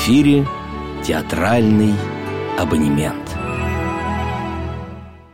эфире театральный абонемент.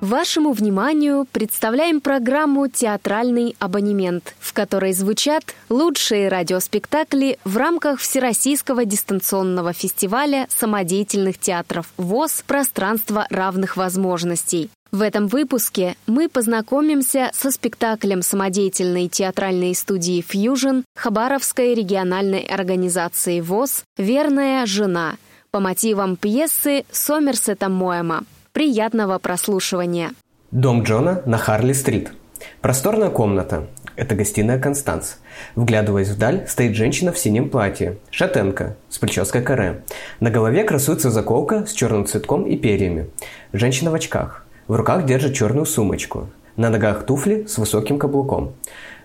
Вашему вниманию представляем программу «Театральный абонемент», в которой звучат лучшие радиоспектакли в рамках Всероссийского дистанционного фестиваля самодеятельных театров ВОЗ «Пространство равных возможностей». В этом выпуске мы познакомимся со спектаклем самодеятельной театральной студии «Фьюжн» Хабаровской региональной организации ВОЗ «Верная жена» по мотивам пьесы Сомерсета Моэма – Приятного прослушивания. Дом Джона на Харли-стрит. Просторная комната. Это гостиная Констанс. Вглядываясь вдаль, стоит женщина в синем платье. Шатенка, с прической каре. На голове красуется заколка с черным цветком и перьями. Женщина в очках. В руках держит черную сумочку. На ногах туфли с высоким каблуком.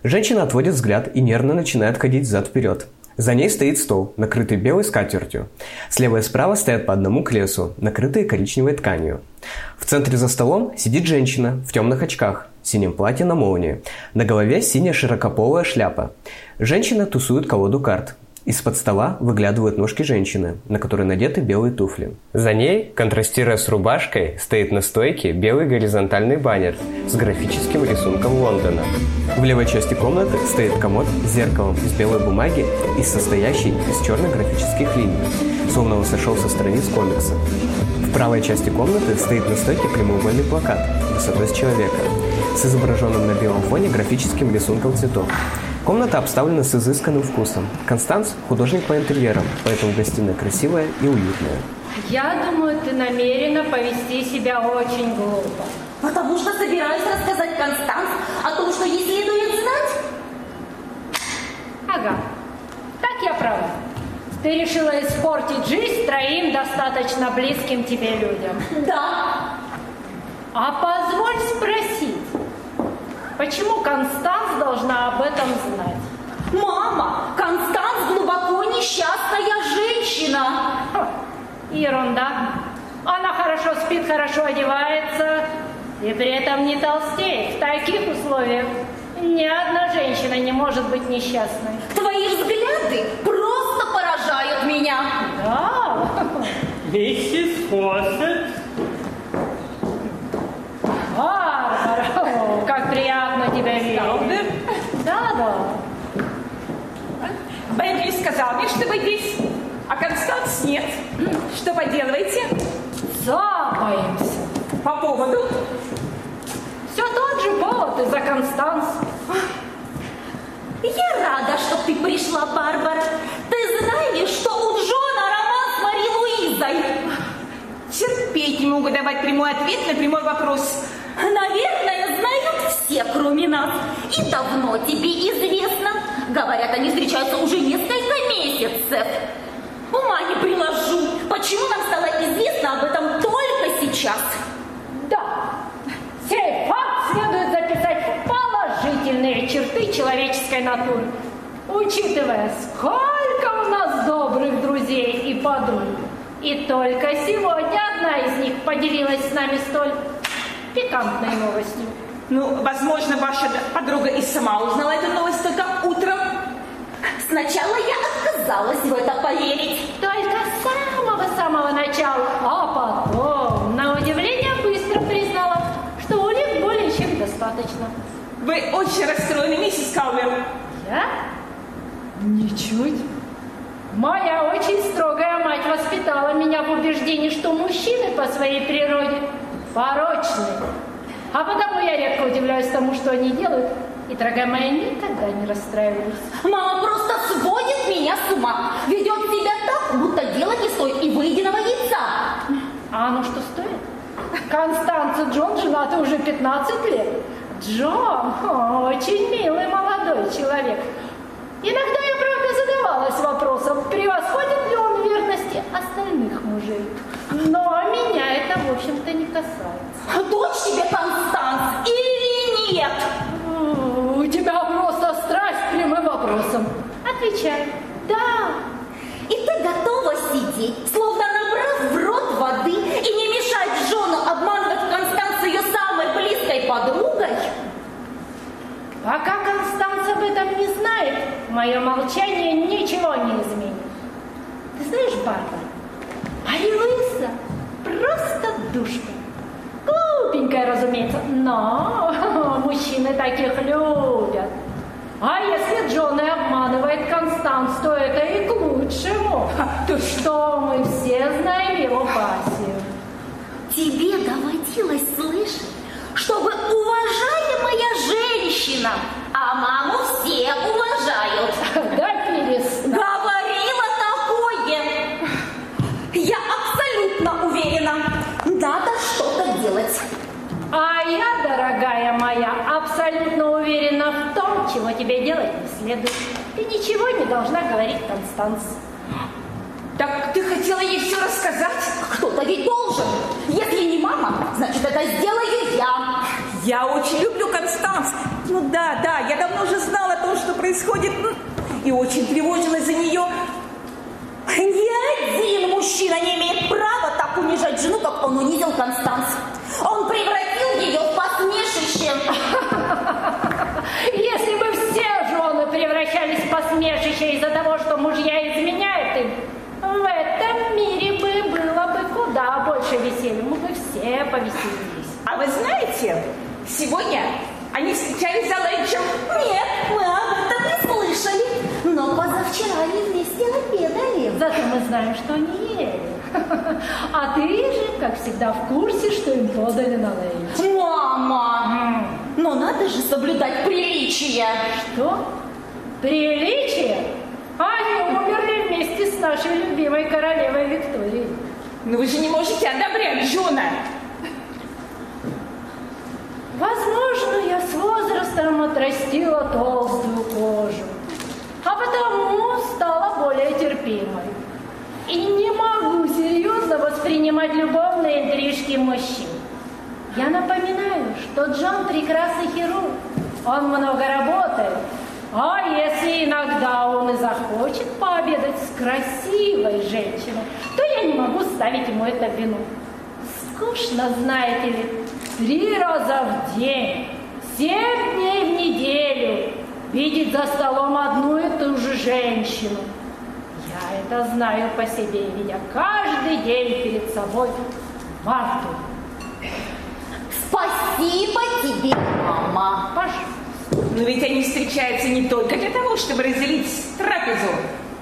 Женщина отводит взгляд и нервно начинает ходить зад-вперед. За ней стоит стол, накрытый белой скатертью. Слева и справа стоят по одному к лесу, накрытые коричневой тканью. В центре за столом сидит женщина в темных очках, синем платье на молнии. На голове синяя широкополая шляпа. Женщина тусует колоду карт. Из-под стола выглядывают ножки женщины, на которой надеты белые туфли. За ней, контрастируя с рубашкой, стоит на стойке белый горизонтальный баннер с графическим рисунком Лондона. В левой части комнаты стоит комод с зеркалом из белой бумаги и состоящий из черных графических линий, словно он сошел со страниц комикса. В правой части комнаты стоит на стойке прямоугольный плакат высотой с человека с изображенным на белом фоне графическим рисунком цветов. Комната обставлена с изысканным вкусом. Констанс – художник по интерьерам, поэтому гостиная красивая и уютная. Я думаю, ты намерена повести себя очень глупо. Потому что собираюсь рассказать Констанс о том, что ей следует знать. Ага, так я права. Ты решила испортить жизнь троим достаточно близким тебе людям. Да. А позволь спросить, Почему Констанс должна об этом знать? Мама, Констанс глубоко несчастная женщина. Ха, ерунда. Она хорошо спит, хорошо одевается и при этом не толстеет. В таких условиях ни одна женщина не может быть несчастной. Твои взгляды просто поражают меня. Да. Миссис Фоссет. Барбара, как приятно тебя видеть. Да, да. Бентли сказал мне, что вы здесь, а Констанс нет. Что поделываете? Цапаемся. По поводу? Все тот же повод из-за Констанс. Я рада, что ты пришла, Барбара. Ты знаешь, что у Джона роман с Мари Луизой? Терпеть не могу давать прямой ответ на прямой вопрос. Наверное, знают все, кроме нас. И давно тебе известно. Говорят, они встречаются уже несколько месяцев. Ума не приложу. Почему нам стало известно об этом только сейчас? Да, сей факт следует записать в положительные черты человеческой натуры, учитывая, сколько у нас добрых друзей и подруг. И только сегодня одна из них поделилась с нами столь пикантной новостью. Ну, возможно, ваша подруга и сама узнала эту новость только утром. Сначала я отказалась в это поверить. Только с самого-самого начала, а потом, на удивление, быстро признала, что улик более чем достаточно. Вы очень расстроены, миссис Калвер. Я? Ничуть. Моя очень строгая мать воспитала меня в убеждении, что мужчины по своей природе порочны. А потому я редко удивляюсь тому, что они делают, и, дорогая моя, никогда не расстраиваюсь. Мама просто сводит меня с ума. Ведет себя так, будто дело не стоит и выеденного яйца. А оно что стоит? Констанция Джон женаты уже 15 лет. Джон очень милый молодой человек. Иногда я, правда, задавалась вопросом, превосходит ли он верности остальных мужей. Но меня это, в общем-то, не касается. Дочь тебе Констанс или нет? У тебя просто страсть прямым вопросам. Отвечай. Да. И ты готова сидеть, словно набрав в рот воды и не мешать Джону обманывать Констанс ее самой близкой подругой? Пока Констанс об этом не знает, мое молчание ничего не изменит. Ты знаешь, Барбара, Мария Луиза просто душка. Глупенькая, разумеется, но мужчины таких любят. А если Джон и обманывает Констанс, то это и к лучшему. То что мы все знаем его пассию. Тебе доводилось слышать, чтобы уважаемая женщина, а маму все уважают. Да А я, дорогая моя, абсолютно уверена в том, чего тебе делать не следует. Ты ничего не должна говорить, Констанс. Так ты хотела ей все рассказать? Кто-то ведь должен. Если не мама, значит, это сделаю я. Я очень люблю Констанс. Ну да, да, я давно уже знала то, что происходит, ну, и очень тревожилась за нее. Ни один мужчина не имеет права так унижать жену, как он унизил Констанс. Он превратил ее в посмешище. Если бы все жены превращались в посмешище из-за того, что мужья изменяют им, в этом мире бы было бы куда больше веселья. Мы бы все повеселились. А вы знаете, сегодня они встречались за ланчем. Нет, мы об слышали. Но позавчера они вместе обедали. Зато мы знаем, что они ели. А ты же, как всегда, в курсе, что им подали на лейч. Мама! Но надо же соблюдать приличия. Что? Приличие? Они умерли вместе с нашей любимой королевой Викторией. Но вы же не можете одобрять Джона. Возможно, я с возрастом отрастила толстую кожу, а потому стала более терпимой. И не могу серьезно воспринимать любовные интрижки мужчин. Я напоминаю, что Джон прекрасный хирург. Он много работает. А если иногда он и захочет пообедать с красивой женщиной, то я не могу ставить ему это вину. Скучно, знаете ли, три раза в день, семь дней в неделю видеть за столом одну и ту же женщину. Я это знаю по себе, видя каждый день перед собой Марту. Спасибо тебе, мама. Пожалуйста. Но ведь они встречаются не только для того, чтобы разделить трапезу.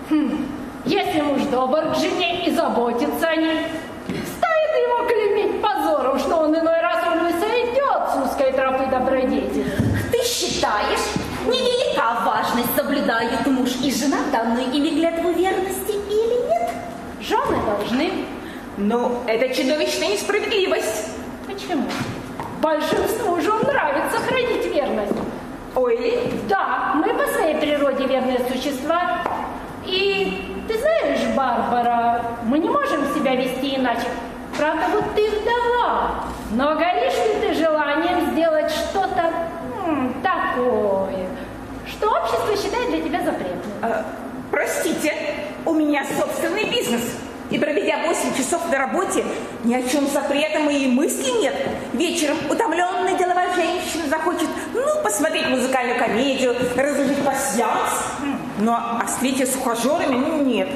Хм, Если муж добр к жене и заботится о ней, стоит его клеймить соблюдают муж и жена данную ими клятву верности или нет? Жены должны. Но это чудовищная несправедливость. Почему? Большинству жен нравится хранить верность. Ой, Да, мы по своей природе верные существа. И ты знаешь, Барбара, мы не можем себя вести иначе. Правда, вот ты вдова, но горишь ли ты желанием сделать что-то такое, что общество считает для тебя запретным? э, простите, у меня собственный бизнес. И проведя 8 часов на работе, ни о чем запретном и мысли нет. Вечером утомленная деловая женщина захочет, ну, посмотреть музыкальную комедию, разложить пасьянс. Но а встреча с ухажерами, ну, нет.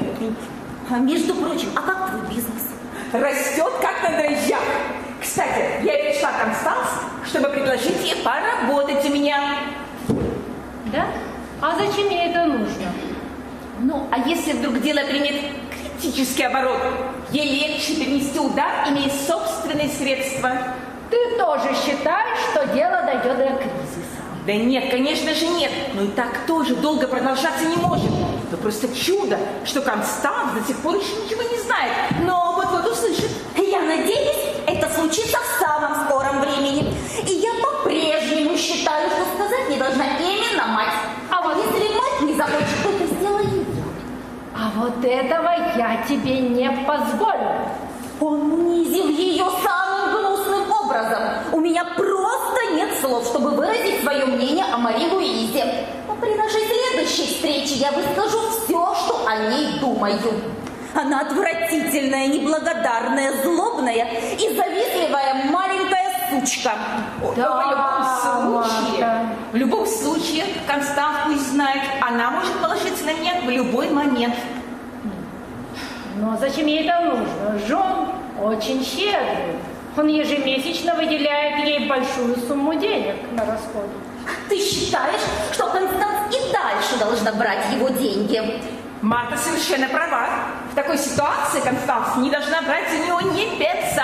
А между прочим, а как твой бизнес? Растет как на дрожжах. Кстати, я пришла к Констанс, чтобы предложить ей поработать у меня. Да? А зачем ей это нужно? Ну, а если вдруг дело примет критический оборот, ей легче перенести удар, имея собственные средства. Ты тоже считаешь, что дело дойдет до кризиса? Да нет, конечно же нет. Но и так тоже долго продолжаться не может. Это просто чудо, что Констанс до сих пор еще ничего не знает. Но вот-вот услышит. Я надеюсь, это случится в самом скором времени. И я по-прежнему считаю, что сказать не должна именно мать. А вот если мать не захочет, то это сделаю я. А вот этого я тебе не позволю. Он унизил ее самым гнусным образом. У меня просто нет слов, чтобы выразить свое мнение о Мари Луизе. Но при нашей следующей встрече я выскажу все, что о ней думаю. Она отвратительная, неблагодарная, злобная и завистливая маленькая сучка. О, Да, в любом случае, Марта. в любом случае, Констанс пусть знает, она может положиться на меня в любой момент. Но зачем ей это нужно? Жон очень щедрый. Он ежемесячно выделяет ей большую сумму денег на расходы. Ты считаешь, что Констанс и дальше должна брать его деньги? Марта совершенно права. В такой ситуации Констанс не должна брать за него ни пеца.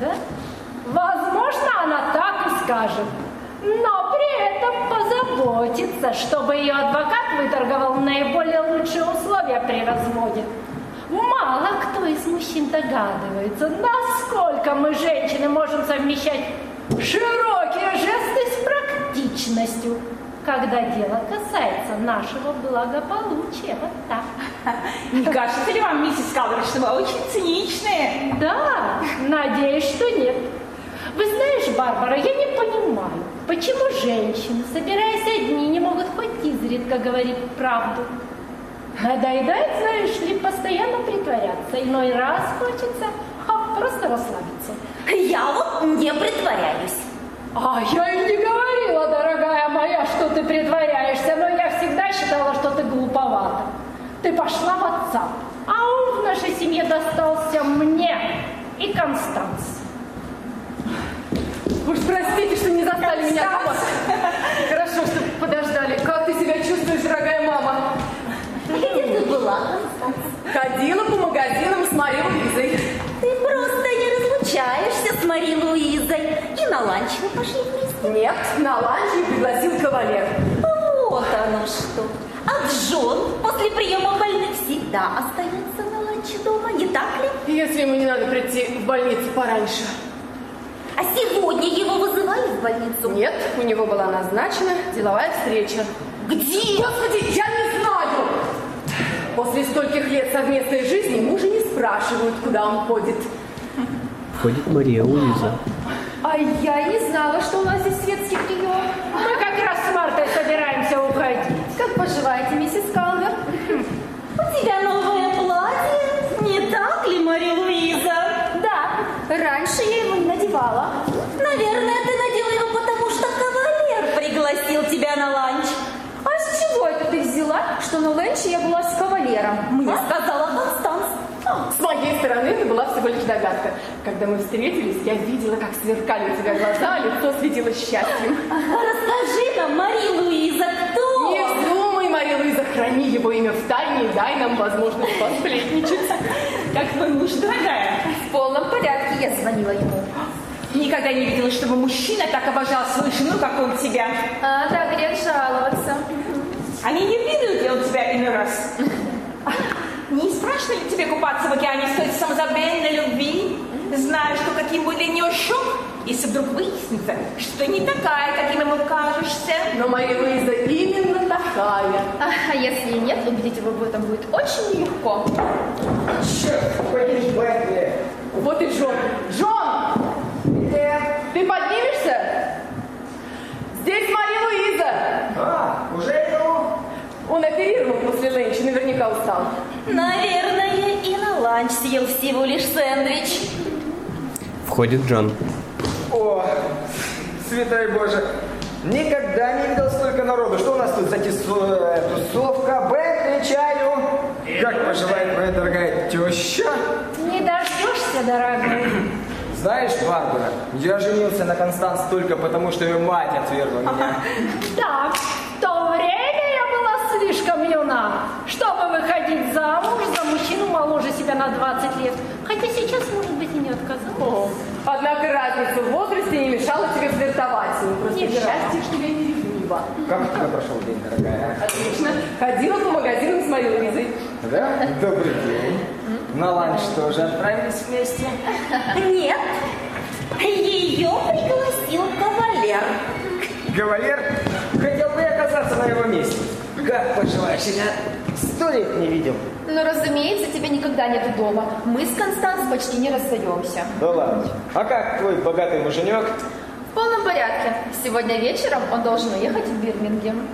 Да? Возможно, она так и скажет. Но при этом позаботится, чтобы ее адвокат выторговал наиболее лучшие условия при разводе. Мало кто из мужчин догадывается, насколько мы, женщины, можем совмещать широкие жесты с практичностью, когда дело касается нашего благополучия. Вот так. Не кажется ли вам, миссис Калвер, что вы очень циничные? Да, надеюсь, что нет. Вы знаешь, Барбара, я не понимаю, почему женщины, собираясь одни, не могут хоть изредка говорить правду. Надоедает, знаешь ли, постоянно притворяться. Иной раз хочется ха, просто расслабиться. Я вот не притворяюсь. А я и не говорила, дорогая моя, что ты притворяешься, но я всегда считала, что ты глуповата. Ты пошла в отца, а он в нашей семье достался мне и Констанс. Уж простите, что не застали меня дома. Хорошо, что подождали. Как ты себя чувствуешь, дорогая мама? Где ты была? Ходила по магазинам с Марией Луизой. Ты просто не разлучаешься с Мари Луизой. И на ланч вы пошли вместе. Нет, на ланч ее пригласил кавалер. Вот оно что. А Джон после приема больных всегда остается на ланче дома, не так ли? Если ему не надо прийти в больницу пораньше. А сегодня его вызывали в больницу? Нет, у него была назначена деловая встреча. Где? Господи, я не знаю! После стольких лет совместной жизни мужа не спрашивают, куда он ходит. Входит Мария Луиза. А я не знала, что у нас здесь светский прием. Мы как раз с Мартой собираемся уходить. Как поживаете, миссис Калвер? У тебя новое платье? Не так ли, Мари на ленче я была с кавалером? Мне А? сказала Констанс. С моей стороны это была всего лишь догадка. Когда мы встретились, я видела, как сверкали у тебя глаза, а лицо светилось счастьем. Расскажи нам, Мари Луиза, кто? Не вздумай, Мария Луиза, храни его имя в тайне и дай нам возможность посплетничать. Как твой муж, дорогая? В полном порядке я звонила ему. Никогда не видела, чтобы мужчина так обожал свою жену, как он тебя. А, да, грех жаловаться. Они не видят ли он тебя иной раз? Не страшно ли тебе купаться в океане с той самозабвенной любви, зная, что каким будет для нее шок, если вдруг выяснится, что ты не такая, каким ему кажешься? Но Мария Луиза именно такая. А если и нет, убедить его в этом будет очень легко. Вот и Джон. Джон! Ты поднимешься? Здесь Мария Луиза. А, уже иду. Он оперировал после ленчи, наверняка устал. Наверное, и на ланч съел всего лишь сэндвич. Входит Джон. О, святой Боже, никогда не видел столько народу. Что у нас тут за э, тусовка? Бентли, чаю? Как поживает моя дорогая теща? Не дождешься, дорогой. Знаешь, Барбара, я женился на Констанс только потому, что ее мать отвергла меня. Да, в то время слишком юна, чтобы выходить замуж за мужчину моложе себя на 20 лет. Хотя сейчас, может быть, и не отказалась. О, однако разница в возрасте не мешала тебе флиртовать ним. Просто Не счастье, что я не ревнива. Как у тебя прошел день, дорогая? Отлично. Ходила по магазинам с Марией Луизой. Да? Добрый день. На ланч тоже отправились вместе? Нет, ее пригласил кавалер. Кавалер хотел бы я оказаться на его месте. Как поживаешь? Я сто лет не видел. Ну, разумеется, тебя никогда нету дома. Мы с Констанс почти не расстаемся. Да ладно. А как твой богатый муженек? В полном порядке. Сегодня вечером он должен уехать в Бирмингем.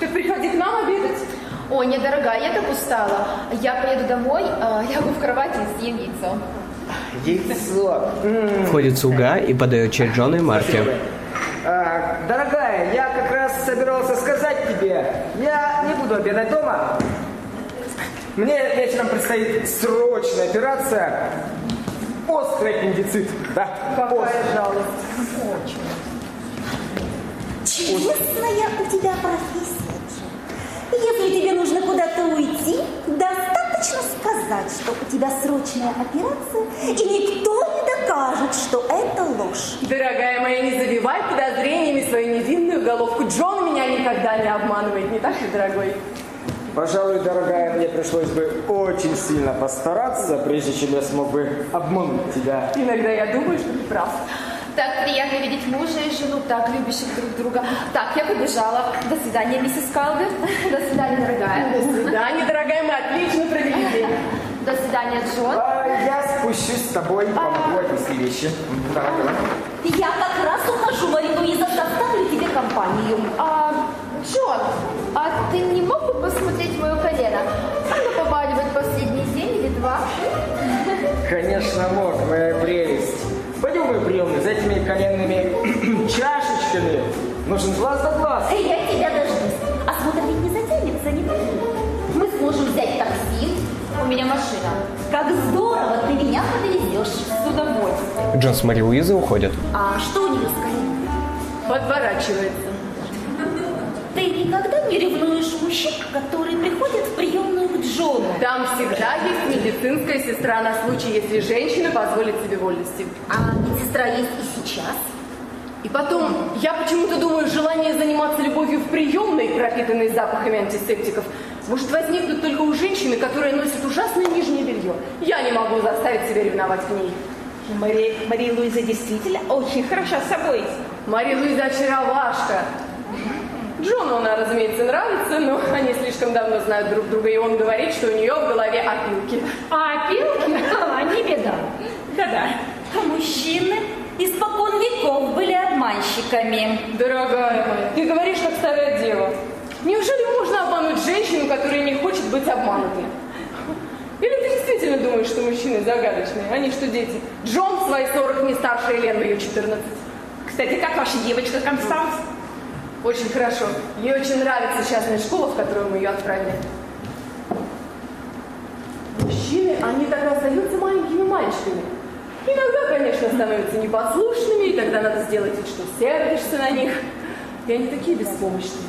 Ты приходи к нам обедать. Ой, не, дорогая, я так устала. Я поеду домой, а, лягу в кровати и съем яйцо. Яйцо. Входит слуга и подает чай Джону и Марте. спасибо. А, дорогая, я как раз собирался сказать тебе, я не буду обедать дома. Мне вечером предстоит срочная операция. Острый аппендицит. Да, Какая острый. жалость. Чудесная у тебя профессия. Если тебе нужно куда-то уйти, достаточно сказать, что у тебя срочная операция, и никто не докажет, что это ложь. Дорогая моя, не забивай подозрениями свою невинную головку. Джон меня никогда не обманывает, не так ли, дорогой? Пожалуй, дорогая, мне пришлось бы очень сильно постараться, прежде чем я смог бы обмануть тебя. Иногда я думаю, что ты прав. Так приятно видеть мужа и жену, так любящих друг друга. Так, я побежала. До свидания, миссис Калвер. До свидания, дорогая. До свидания, дорогая, мы отлично провели день. До свидания, Джон. А я спущусь с тобой, помогу отнести вещи. Давай, давай. Я как раз ухожу, Мария Луиза, составлю тебе компанию. А, Джон, а ты не мог бы посмотреть мое колено? Оно побаливает последний день или два. Конечно, мог, моя прелесть. Пойдем в мою приемную за этими коленными чашечками. Нужен глаз за глаз. Эй, я тебя дождусь. Осмотр ведь не затянется, не так? Мы сможем взять такси. У меня машина. Как здорово, ты меня подвезешь. С удовольствием. Джон с Мари Луизой уходят. А что у нее с коленом? Подворачивается. Ты никогда не ревнуешь мужчин, которые приходят в приемную к Джону? Там всегда есть медицинская сестра на случай, если женщина позволит себе вольности. А медсестра есть и сейчас. И потом, я почему-то думаю, желание заниматься любовью в приемной, пропитанной запахами антисептиков, может возникнуть только у женщины, которая носит ужасное нижнее белье. Я не могу заставить себя ревновать к ней. Мари, Мария Луиза действительно очень хороша собой. Мария Луиза очаровашка. Джону она, разумеется, нравится, но они слишком давно знают друг друга, и он говорит, что у нее в голове опилки. А опилки? А, не беда. Да-да. А мужчины испокон веков были обманщиками. Дорогая моя, ты говоришь, как старая дева. Неужели можно обмануть женщину, которая не хочет быть обманутой? Или ты действительно думаешь, что мужчины загадочные? Они что, дети? Джон в свои 40 не старше Елен, в ее 14. Кстати, как ваша девочка Констанс? Очень хорошо. Ей очень нравится частная школа, в которую мы ее отправили. Мужчины, они так остаются маленькими мальчиками. Иногда, конечно, становятся непослушными, и тогда надо сделать вид, что сердишься на них. И они такие беспомощные.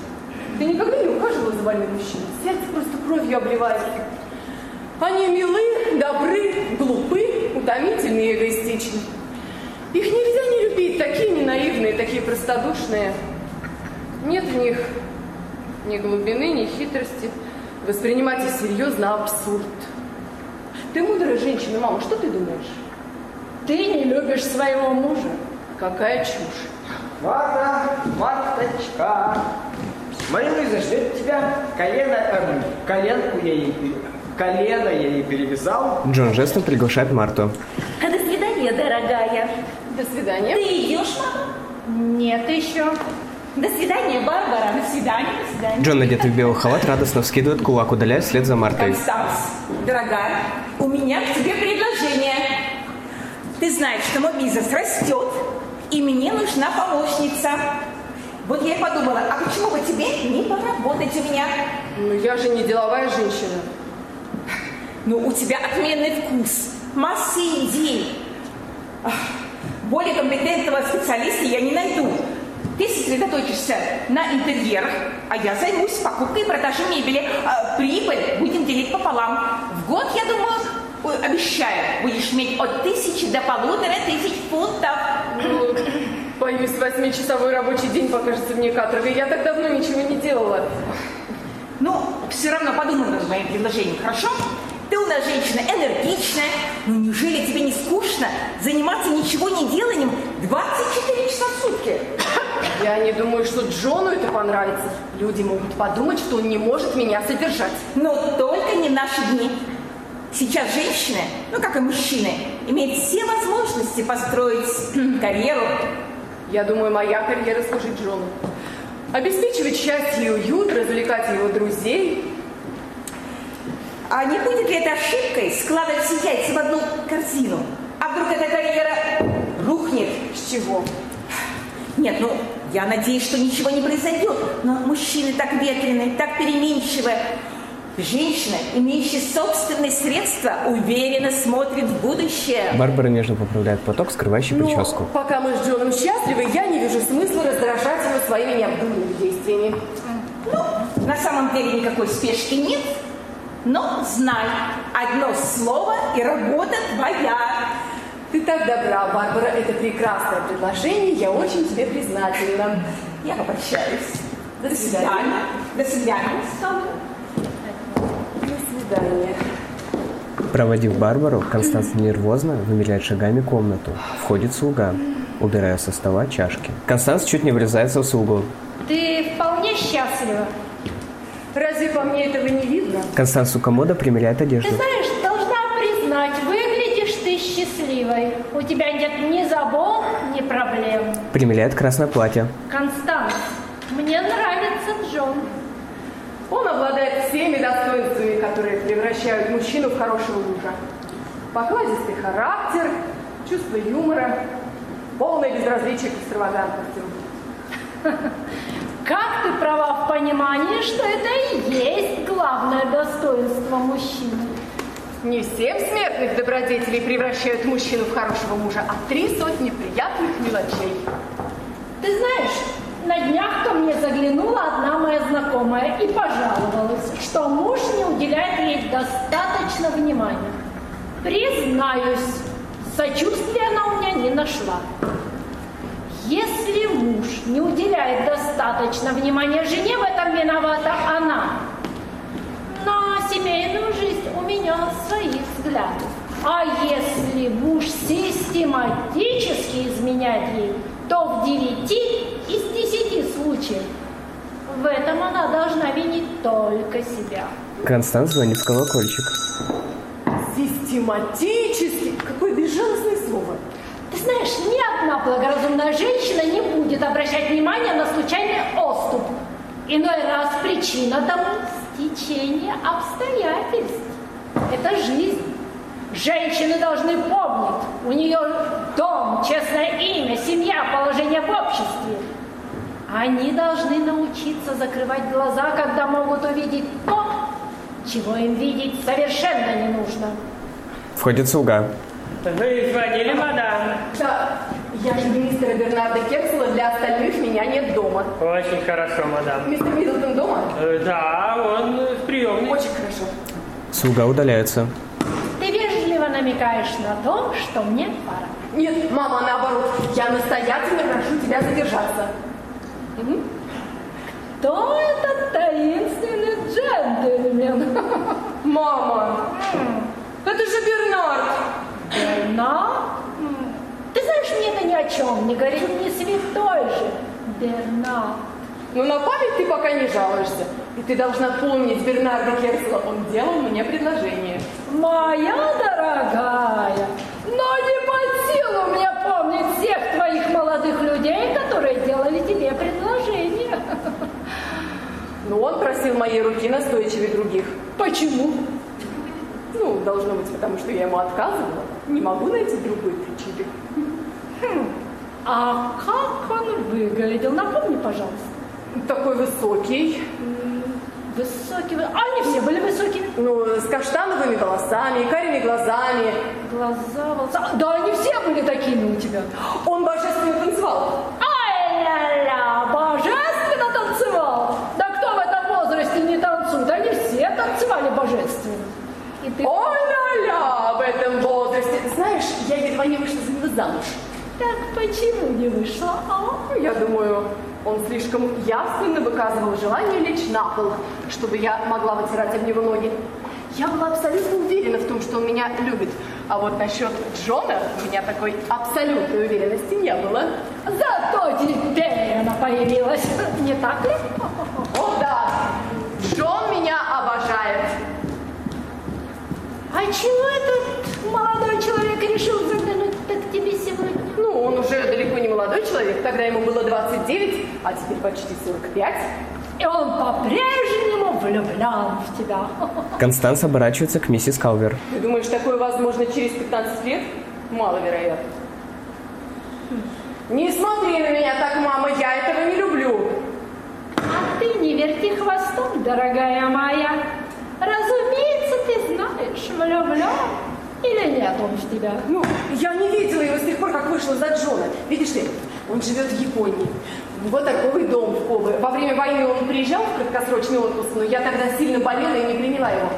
Ты никогда не ухаживала за больным мужчиной? Сердце просто кровью обливается. Они милы, добры, глупы, утомительны и эгоистичны. Их нельзя не любить, такие не наивные, такие простодушные. Нет в них ни глубины, ни хитрости. Воспринимать их серьезно абсурд. Ты мудрая женщина, мама, что ты думаешь? Ты не любишь своего мужа. Какая чушь. Марта, Марточка. Мария Луиза ждет тебя. Колено, эм, коленку я ей, пере- колено я ей перевязал. Джон жестом приглашает Марту. А До свидания, дорогая. До свидания. Ты идешь, мама? Нет еще. До свидания, Барбара. До свидания, до свидания. Джон, одетый в белый халат, радостно вскидывает кулак, удаляясь вслед за Мартой. Констанс, дорогая, у меня к тебе предложение. Ты знаешь, что мой бизнес растет, и мне нужна помощница. Вот я и подумала, а почему бы тебе не поработать у меня? Ну я же не деловая женщина. Ну, у тебя отменный вкус, масса идей. Более компетентного специалиста я не найду. Ты сосредоточишься на интерьерах, а я займусь покупкой и продажей мебели. А, прибыль будем делить пополам. В год, я думаю, обещаю, будешь иметь от тысячи до полутора тысяч фунтов. Ну, боюсь, восьмичасовой рабочий день покажется мне каторгой. Я так давно ничего не делала. Ну, все равно подумай над моим предложением, хорошо? Ты у нас женщина энергичная. Ну, неужели тебе не скучно заниматься ничего не деланием 24 часа в сутки? Я не думаю, что Джону это понравится. Люди могут подумать, что он не может меня содержать. Но только не в наши дни. Сейчас женщины, ну как и мужчины, имеют все возможности построить карьеру. Я думаю, моя карьера служит Джону. Обеспечивать счастье и уют, развлекать его друзей. А не будет ли это ошибкой складывать все яйца в одну корзину? А вдруг эта карьера рухнет? С чего? Нет, ну, я надеюсь, что ничего не произойдет. Но мужчины так ветреные, так переменчивы. Женщина, имеющая собственные средства, уверенно смотрит в будущее. Барбара нежно поправляет платок, скрывающий Ну, прическу. пока мы с Джоном счастливы, я не вижу смысла раздражать его своими необдуманными действиями. Ну, на самом деле никакой спешки нет. Но знай, одно слово и работа твоя. Ты так добра, Барбара, это прекрасное предложение, я очень тебе признательна. Я обращаюсь. До свидания. До свидания. До свидания. Проводив Барбару, Констанс нервозно вымеряет шагами комнату. Входит слуга, убирая со стола чашки. Констанс чуть не врезается в слугу. Ты вполне счастлива. Разве по мне этого не видно? Констанс у комода примеряет Ты одежду. знаешь, должна признать, выглядишь ты счастливой. У тебя нет ни забот, ни проблем. Примеряет красное платье. Констанс, мне нравится Джон. Он обладает всеми достоинствами, которые превращают мужчину в хорошего мужа. Покладистый характер, чувство юмора, полное безразличие к экстравагантностям. Как ты права в понимании, что это и есть главное достоинство мужчины? Не семь смертных добродетелей превращают мужчину в хорошего мужа, а три сотни приятных мелочей. Ты знаешь, на днях ко мне заглянула одна моя знакомая и пожаловалась, что муж не уделяет ей достаточно внимания. Признаюсь, сочувствия она у меня не нашла. Если муж не уделяет достаточно внимания жене, в этом виновата она. На семейную жизнь у меня свои взгляды. А если муж систематически изменяет ей, то в девяти из десяти случаев в этом она должна винить только себя. Констанс звонит в колокольчик. Систематически. Какое безжалостное слово. Ты знаешь, ни одна благоразумная женщина не будет обращать внимание на случайный оступ. Иной раз причина тому стечение обстоятельств. Это жизнь. Женщины должны помнить, у нее дом, честное имя, семья, положение в обществе. Они должны научиться закрывать глаза, когда могут увидеть то, чего им видеть совершенно не нужно. Входит слуга. Вы звонили, мадам? Да, я же мистера Бернарда Кексела, для остальных меня нет дома. Очень хорошо, мадам. Мистер Миддлтон дома? Э, Да, он в приемной. Очень хорошо. Слуга удаляется. Ты вежливо намекаешь на то, что мне пора. Нет, мама, наоборот, я настоятельно прошу тебя задержаться. Мгм. Кто этот таинственный джентльмен? Мама, это же Бернард. Бернард? М, Ты знаешь, мне это ни о чем не говорит, не святой же. Бернард. Ну, на память ты пока не жалуешься. И ты должна помнить Бернарда Керсела. Он делал мне предложение. Моя дорогая, но не под силу мне помнить всех твоих молодых людей, которые делали тебе предложение. Но он просил моей руки настойчивее других. Почему? Ну, должно быть, потому что я ему отказывала. Не могу найти другой причины. А как он выглядел? Напомни, пожалуйста. Такой высокий. Высокий. вы- А они все были высокими. Ну, с каштановыми волосами, карими глазами. Глаза, волоса. Да, они все были такими у тебя. Он божественно танцевал. Ай-ля-ля, божественно танцевал. Да кто в этом возрасте не танцует? Они все танцевали божественно. И ты... О-ля-ля, в этом возрасте. Знаешь, я едва не вышла за него замуж. Так почему не вышла? А? Я думаю, он слишком явственно выказывал желание лечь на пол, чтобы я могла вытирать об него ноги. Я была абсолютно уверена в том, что он меня любит. А вот насчет Джона у меня такой абсолютной уверенности не было. Зато теперь она появилась. Не так ли? О да, Джон меня обожает. А чего этот молодой человек решил заглянуть к тебе сегодня? Ну, он уже далеко не молодой человек, тогда ему было 29, а теперь почти 45. И он по-прежнему влюблен в тебя. Констанс оборачивается к миссис Калвер. Ты думаешь, такое возможно через 15 лет? Маловероятно. Не смотри на меня так, мама, я этого не люблю. А ты не верти хвостом, дорогая моя. Влюблен? Или нет он в тебя? Ну, я не видела его с тех пор, как вышла за Джона. Видишь ли, он живет в Японии. Вот такой дом в Кобе. Во время войны он приезжал в краткосрочный отпуск, но я тогда сильно болела и не приняла его.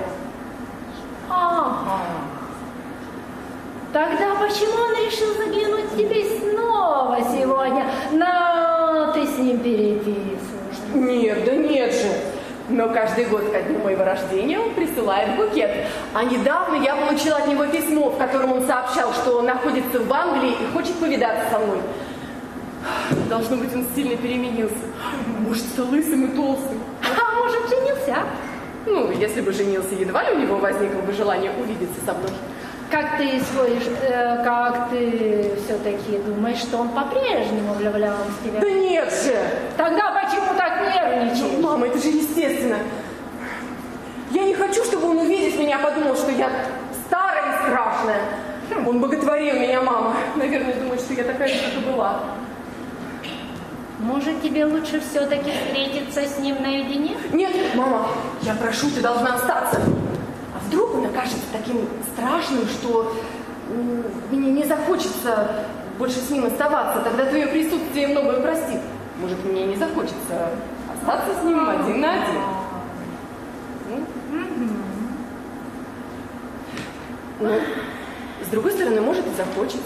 Ага. Тогда почему он решил заглянуть к тебе снова сегодня? На, ты с ним переписываешь. Нет, да нет же. Но каждый год ко дню моего рождения он присылает букет. А недавно я получила от него письмо, в котором он сообщал, что он находится в Англии и хочет повидаться со мной. Должно быть, он сильно переменился. Может, стал лысым и толстым. А может, женился? Ну, если бы женился, едва ли у него возникло бы желание увидеться со мной. Как ты исходишь, э, как ты все-таки думаешь, что он по-прежнему влюблен в тебя? Да нет же! Тогда почему так нервничаешь? Мама, это же естественно. Я не хочу, чтобы он, увидев меня, подумал, что я старая и страшная. Он боготворил меня, мама. Наверное, думает, что я такая же, как и была. Может, тебе лучше все-таки встретиться с ним наедине? Нет, мама, я прошу, ты должна остаться. Вдруг он окажется таким страшным, что мне не захочется больше с ним оставаться. Тогда твое присутствие многое простит. Может, мне не захочется остаться с ним один на один. Ну, с другой стороны, может и захочется.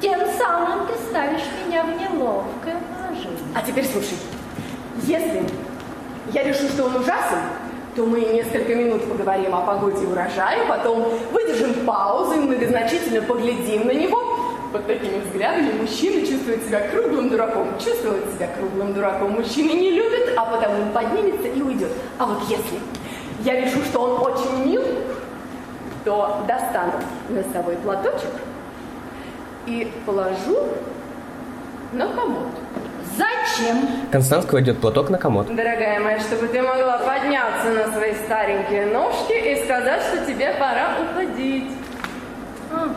Тем самым ты ставишь меня в неловкое положение. А теперь слушай. Если я решу, что он ужасен, то мы несколько минут поговорим о погоде и урожае, потом выдержим паузу и многозначительно поглядим на него. Под такими взглядами мужчина чувствует себя круглым дураком. Чувствует себя круглым дураком. Мужчина не любит, а потому он поднимется и уйдет. А вот если я решу, что он очень мил, то достану носовой платочек и положу на комод. Зачем? Констанс кладет платок на комод. Дорогая моя, чтобы ты могла подняться на свои старенькие ножки и сказать, что тебе пора уходить. Ага.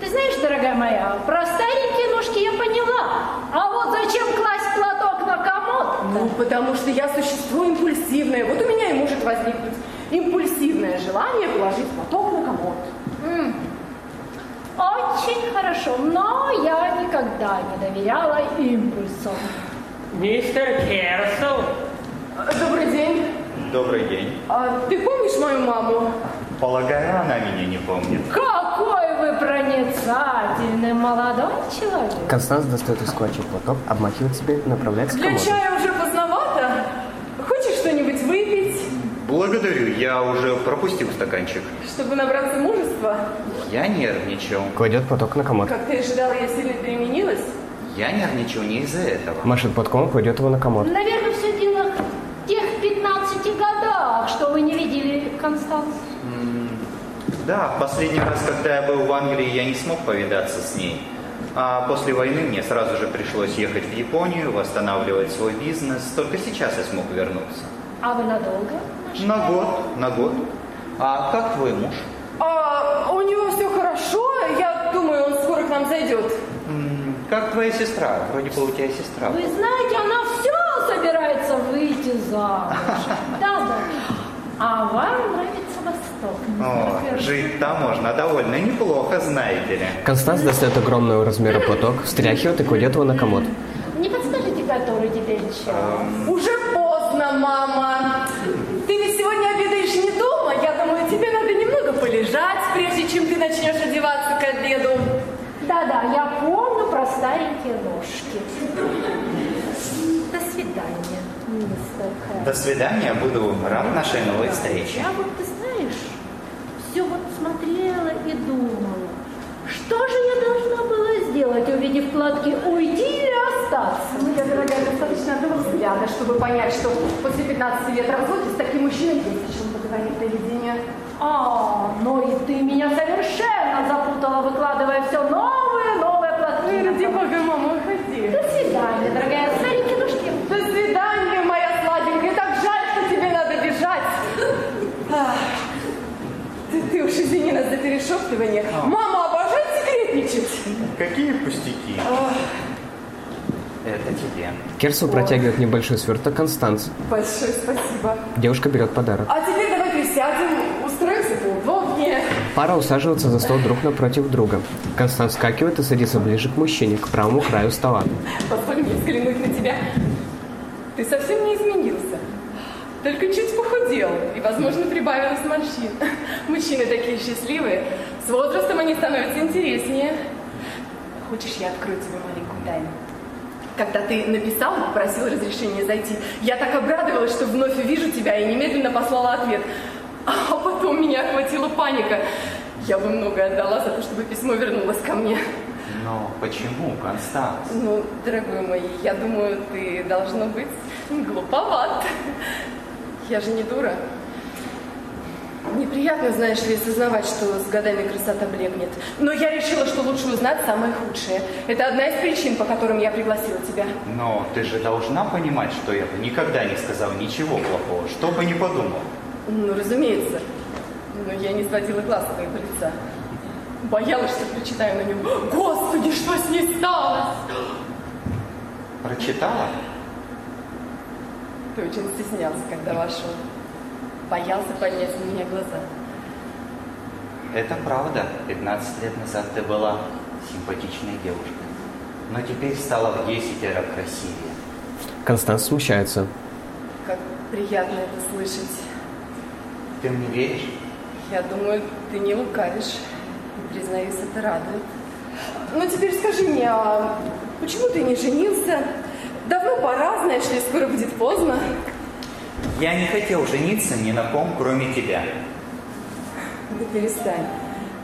Ты знаешь, дорогая моя, про старенькие ножки я поняла. А вот зачем класть платок на комод? Ну, потому что я существо импульсивное. Вот у меня и может возникнуть импульсивное желание положить платок на комод. Очень хорошо, но я никогда не доверяла импульсам. Мистер Керсел. Добрый день. Добрый день. А ты помнишь мою маму? Полагаю, она меня не помнит. Какой вы проницательный молодой человек. Констанс достает из клатча платок, обмахивает себе и направляется к Для комоду. чая уже поздновато. Хочешь что-нибудь выпить, Благодарю, я уже пропустил стаканчик. чтобы набраться мужества? Я нервничал. Кладет платок на комод. Как ты ожидала, я сильно переменилась? Я нервничал не из-за этого. Машет платком, кладет его на комод. Наверное, все дело в тех 15 годах, что вы не видели Констанс. Да, в последний раз, когда я был в Англии, я не смог повидаться с ней. А после войны мне сразу же пришлось ехать в Японию, восстанавливать свой бизнес. Только сейчас я смог вернуться. А вы надолго? На год, на год. А как твой муж? А, у него все хорошо, я думаю, он скоро к нам зайдет. Как твоя сестра? Вроде бы у тебя сестра. Вы знаете, она все собирается выйти замуж. Да, да. А вам нравится Восток. О, жить там можно довольно неплохо, знаете ли. Констанс достает огромного размера платок, встряхивает и кладет его на комод. Не подскажите, который теперь час? Уже поздно, мама. Ты ведь сегодня обедаешь не дома. Я думаю, тебе надо немного полежать, прежде чем ты начнешь одеваться к обеду. Да-да, я помню про старенькие ножки. До свидания, мистер Хэм. До свидания, буду рад нашей новой встрече. Я вот, ты знаешь, все вот смотрела и думала, что же я должна была сделать, увидев платки, уйти или остаться? Ну, я, дорогая, достаточно одного взгляда, чтобы понять, что после 15 лет развода с таким мужчиной есть о чем поговорить наедине. А, ну и ты меня совершенно запутала, выкладывая все новые, новые платки. Ну, ради бога, мама, уходи. До свидания, дорогая. Старенькие ножки. До свидания, моя сладенькая. Так жаль, что тебе надо бежать. Ах, Ты, ты уж извини нас за перешептывание. Мама Какие пустяки. Ах, Это тебе. Керсел протягивает небольшой сверток Констанс. большое спасибо. Девушка берет подарок. А теперь давай присядем, устроимся поудобнее. Пара усаживается за стол друг напротив друга. Констанс вскакивает и садится ближе к мужчине, к правому краю стола. Позволь мне взглянуть на тебя. Ты совсем не изменился. Только чуть похудел и, возможно, прибавилось морщин. Мужчины такие счастливые. С возрастом они становятся интереснее. Хочешь, я открою тебе маленькую тайну? Когда ты написал и попросил разрешения зайти, я так обрадовалась, что вновь увижу тебя и немедленно послала ответ. А потом меня охватила паника. Я бы многое отдала за то, чтобы письмо вернулось ко мне. Но почему, Констанс? Ну, дорогой мой, я думаю, ты должно быть глуповат. Я же не дура. Неприятно, знаешь ли, осознавать, что с годами красота блекнет. Но я решила, что лучше узнать самое худшее. Это одна из причин, по которым я пригласила тебя. Но ты же должна понимать, что я бы никогда не сказал ничего плохого, что бы ни подумал. Ну, разумеется. Но я не сводила глаз с твоего лица. Боялась, что прочитаю на нем. Господи, что с ней стало? Прочитала? Ты очень стеснялся, когда вошел. Боялся поднять на меня глаза. Это правда. 15 лет назад ты была симпатичной девушкой. Но теперь стала в 10 раз красивее. Констанс смущается. Как приятно это слышать. Ты мне веришь? Я думаю, ты не лукавишь. И, признаюсь, это радует. Ну, теперь скажи мне, а почему ты не женился? Давно пора, знаешь ли, скоро будет поздно. Я не хотел жениться ни на ком, кроме тебя. Да перестань.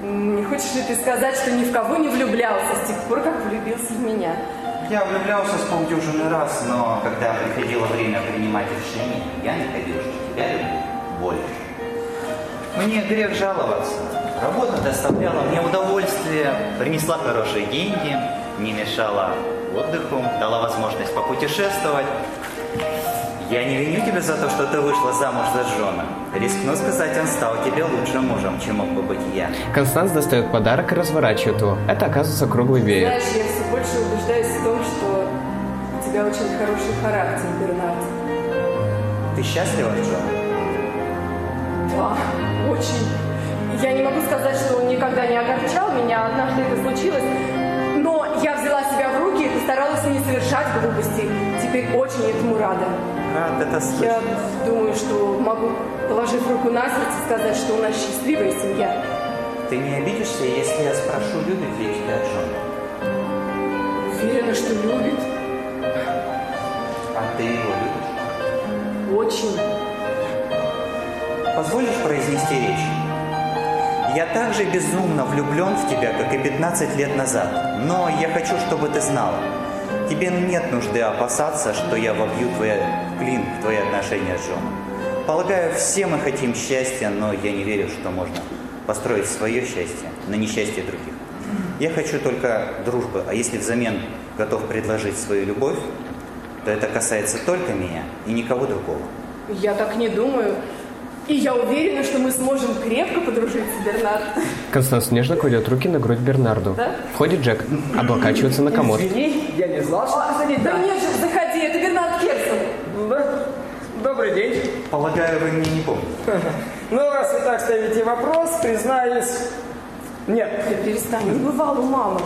Не хочешь ли ты сказать, что ни в кого не влюблялся с тех пор, как влюбился в меня? Я влюблялся с полдюжины раз, но когда приходило время принимать решение, я находил, что тебя люблю больше. Мне грех жаловаться. Работа доставляла мне удовольствие, принесла хорошие деньги, не мешала отдыху, дала возможность попутешествовать. Я не виню тебя за то, что ты вышла замуж за Джона. Рискну сказать, он стал тебе лучшим мужем, чем мог бы быть я. Констанс достает подарок и разворачивает его. Это оказывается круглый веер. Знаешь, я все больше убеждаюсь в том, что у тебя очень хороший характер, Бернард. Ты счастлива, Джон? Да, очень. Я не могу сказать, что он никогда не огорчал меня, однажды это случилось. Но я взяла себя в руки и постаралась не совершать глупостей. Теперь очень этому рада. Рад это слышать. Я думаю, что могу, положив руку на сердце, сказать, что у нас счастливая семья. Ты не обидишься, если я спрошу, любит ли тебя Джон? Уверена, что любит. А ты его любишь? Очень. Позволишь произнести речь? Я так же безумно влюблен в тебя, как и 15 лет назад. Но я хочу, чтобы ты знал. Тебе нет нужды опасаться, что я вобью твоя клин в твои отношения с Джоном. Полагаю, все мы хотим счастья, но я не верю, что можно построить свое счастье на несчастье других. Я хочу только дружбы, а если взамен готов предложить свою любовь, то это касается только меня и никого другого. Я так не думаю. И я уверена, что мы сможем крепко подружиться, Бернард. Констанс нежно кладет руки на грудь Бернарду. Да? Входит Джек, облокачивается на комод. Извини, я не знал, что ты сидишь. Да нет же, заходи, это Бернард Керсон. Да. Добрый день. Полагаю, вы меня не помните. Ну, раз вы так ставите вопрос, признаюсь... Нет. Да перестань, не бывал у мамы.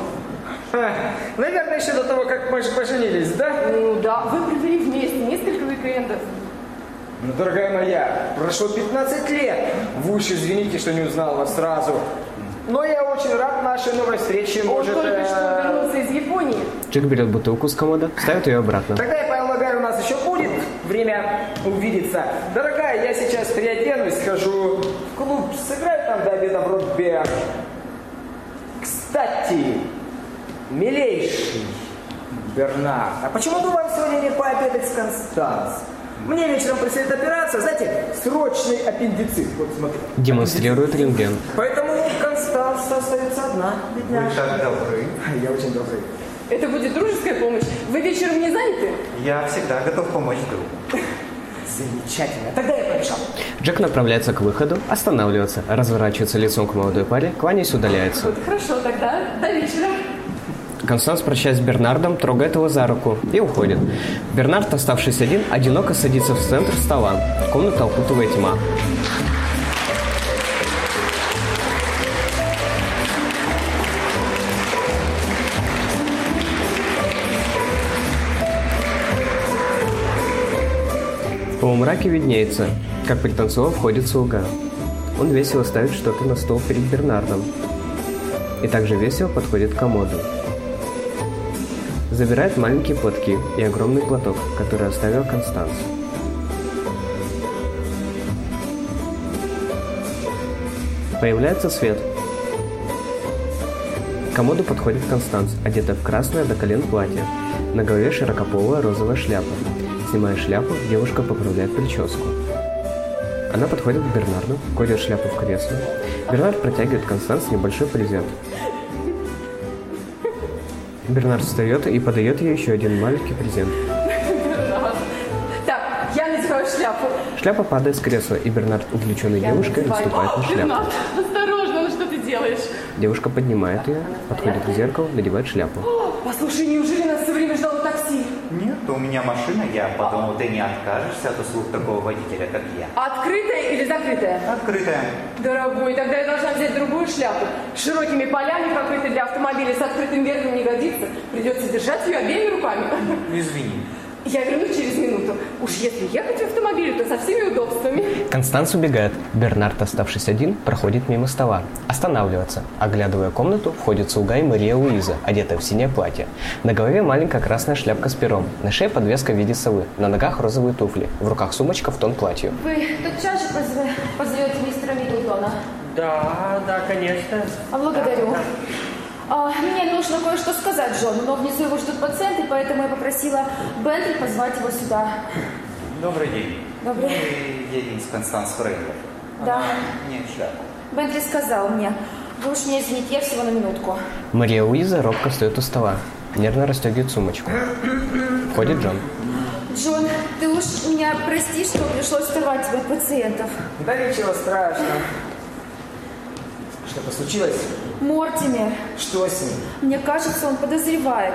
А, Наверное, еще до того, как мы же поженились, да? Ну да, вы провели вместе несколько уикендов. Ну, дорогая моя, прошло 15 лет. Вы уж извините, что не узнал вас сразу. Но я очень рад нашей новой встрече. Он Может, только э, что вернулся из Японии. Джек берет бутылку с комода, ставит ее обратно. Тогда, я полагаю, у нас еще будет время увидеться. Дорогая, я сейчас переоденусь, схожу в клуб, сыграю там до обеда в ротбе. Кстати, милейший Бернард, а почему бы вам сегодня не пообедать с Констанс? Мне вечером предстоит операция, знаете, срочный аппендицит. Вот смотри. Демонстрирует рентген. Поэтому Констанс остается одна, Вы бедняжка. так добры. Я очень добрый. Это будет дружеская помощь. Вы вечером не заняты? Я всегда готов помочь другу. Замечательно. Тогда я побежал. Джек направляется к выходу, останавливается, разворачивается лицом к молодой паре, кланяясь, удаляется. Вот хорошо, тогда до вечера. Констанс, прощаясь с Бернардом, трогает его за руку и уходит. Бернард, оставшись один, одиноко садится в центр стола. Комната окутывает тьма. Во мраке виднеется, как пританцовав входит слуга. Он весело ставит что-то на стол перед Бернардом и также весело подходит к комоду. Забирает маленькие платки и огромный платок, который оставил Констанс. Появляется свет. К комоду подходит Констанс, одетая в красное до колен платье. На голове широкополая розовая шляпа. Снимая шляпу, девушка поправляет прическу. Она подходит к Бернарду, кладет шляпу в кресло. Бернард протягивает Констанс небольшой презент. Бернард встает и подает ей еще один маленький презент. Так, я надеваю шляпу. Шляпа падает с кресла, и Бернард, увлеченный девушкой, надеваю. наступает на шляпу. Бернард, осторожно, ну что ты делаешь? Девушка поднимает ее, подходит к зеркалу, надевает шляпу. Послушай, неужели нас все время ждало такси? Нет, у меня машина, я подумал, ты не откажешься от услуг такого водителя, как я. Открытая или закрытая? Открытая. Дорогой, тогда я должна взять другую шляпу. С широкими полями, покрытой для автомобиля, с открытым верхом не годится. Придется держать ее обеими руками. Извини. Я вернусь через минуту. Уж если ехать в автомобиле, то со всеми удобствами. Констанс убегает. Бернард, оставшись один, проходит мимо стола. Останавливается. Оглядывая комнату, входит слуга и Мария Луиза, одетая в синее платье. На голове маленькая красная шляпка с пером. На шее подвеска в виде совы. На ногах розовые туфли. В руках сумочка в тон платью. Вы тотчас же позовете, мистера Миддлтона? Да, да, конечно. А, Благодарю. А, мне нужно кое-что сказать Джону, но внизу его ждут пациенты, поэтому я попросила Бентли позвать его сюда. Добрый день. Добрый. Мы едем с Констанс Фрейдлер. Да. Нет, шляпу. Бентли сказал мне. Вы уж меня извините, я всего на минутку. Мария Луиза робко встает у стола. Нервно расстегивает сумочку. Входит Джон. Джон, ты уж меня прости, что пришлось вставать тебе от пациентов. Да ничего страшного. Что-то случилось? Мортимер, Что с ним? мне кажется, он подозревает.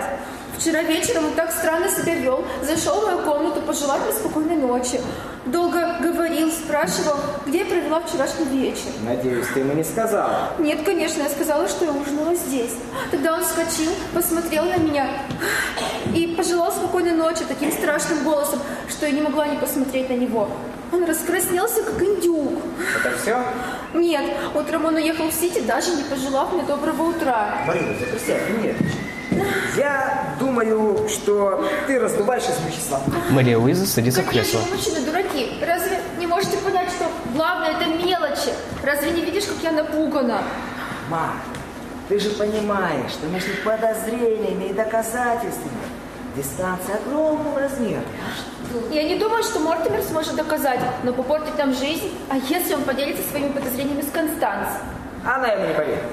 Вчера вечером он так странно себя вел. Зашел в мою комнату пожелать мне спокойной ночи. Долго говорил, спрашивал, где я провела вчерашний вечер. Надеюсь, ты ему не сказала. Нет, конечно, я сказала, что я ужинала здесь. Тогда он вскочил, посмотрел на меня и пожелал спокойной ночи таким страшным голосом, что я не могла не посмотреть на него. Он раскраснелся, как индюк. Это все? Нет, утром он уехал в Сити, даже не пожелав мне доброго утра. Марина, присядь, нет. Я думаю, что ты раздуваешь из вещества. Мария Луиза садится в Конечно, кресло. мужчины дураки. Разве не можете понять, что главное это мелочи? Разве не видишь, как я напугана? Ма, ты же понимаешь, что между подозрениями и доказательствами дистанция огромного размера. Я не думаю, что Мортимер сможет доказать, но попортить нам жизнь. А если он поделится своими подозрениями с Констанс? Она ему не поверит.